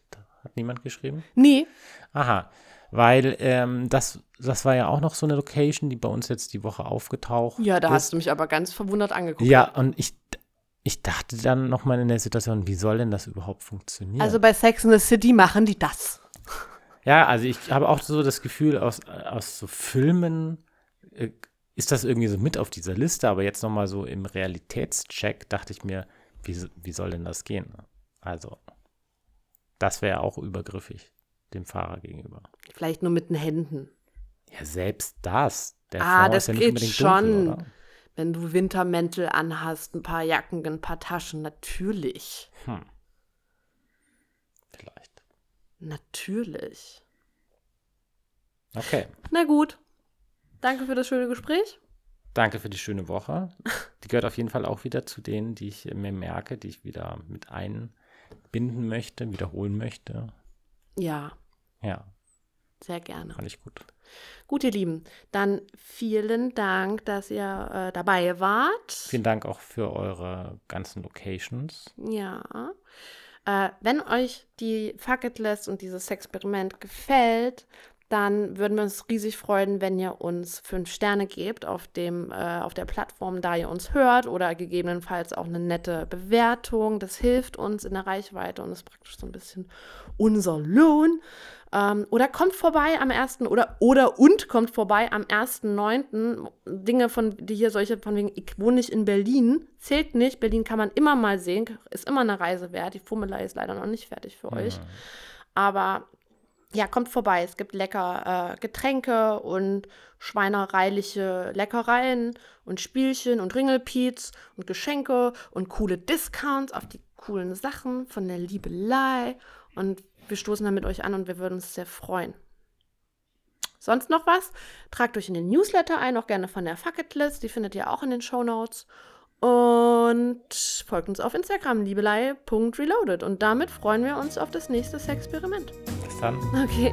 B: Hat niemand geschrieben?
A: nee,
B: Aha, weil ähm, das, das war ja auch noch so eine Location, die bei uns jetzt die Woche aufgetaucht
A: ja, da
B: ist.
A: hast du mich aber ganz verwundert angeguckt.
B: Ja, und ich, ich dachte dann nochmal in der Situation, wie soll denn das überhaupt funktionieren?
A: Also bei Sex in the City machen die das.
B: ja, also ich habe auch so das Gefühl, aus, aus so Filmen äh, ist das irgendwie so mit auf dieser Liste, aber jetzt nochmal so im Realitätscheck dachte ich mir, wie, wie soll denn das gehen? Also, das wäre auch übergriffig dem Fahrer gegenüber.
A: Vielleicht nur mit den Händen.
B: Ja, selbst das. Der
A: Ah,
B: Fond
A: das
B: ist ja nicht
A: geht schon.
B: dunkel?
A: Wenn du Wintermäntel anhast, ein paar Jacken, ein paar Taschen, natürlich.
B: Hm. Vielleicht.
A: Natürlich.
B: Okay.
A: Na gut. Danke für das schöne Gespräch.
B: Danke für die schöne Woche. Die gehört auf jeden Fall auch wieder zu denen, die ich mir merke, die ich wieder mit einbinden möchte, wiederholen möchte.
A: Ja,
B: Ja,
A: sehr gerne.
B: fand ich gut.
A: Gut, ihr Lieben, dann vielen Dank, dass ihr äh, dabei wart.
B: Vielen Dank auch für eure ganzen Locations.
A: Ja. Äh, wenn euch die Fucketlist und dieses Experiment gefällt, dann würden wir uns riesig freuen, wenn ihr uns fünf Sterne gebt auf, dem, äh, auf der Plattform, da ihr uns hört oder gegebenenfalls auch eine nette Bewertung. Das hilft uns in der Reichweite und ist praktisch so ein bisschen unser Lohn. Ähm, oder kommt vorbei am 1. oder oder und kommt vorbei am 1.9. Dinge von, die hier solche von wegen, ich wohne nicht in Berlin, zählt nicht. Berlin kann man immer mal sehen, ist immer eine Reise wert. Die Fummelei ist leider noch nicht fertig für euch. Aber ja, kommt vorbei. Es gibt lecker äh, Getränke und schweinereiliche Leckereien und Spielchen und Ringelpiez und Geschenke und coole Discounts auf die coolen Sachen von der Liebelei. Und wir stoßen dann mit euch an und wir würden uns sehr freuen. Sonst noch was? Tragt euch in den Newsletter ein, auch gerne von der Fucketlist. Die findet ihr auch in den Show Notes. Und folgt uns auf Instagram, liebelei.reloaded. Und damit freuen wir uns auf das nächste Experiment.
B: Bis dann.
A: Okay.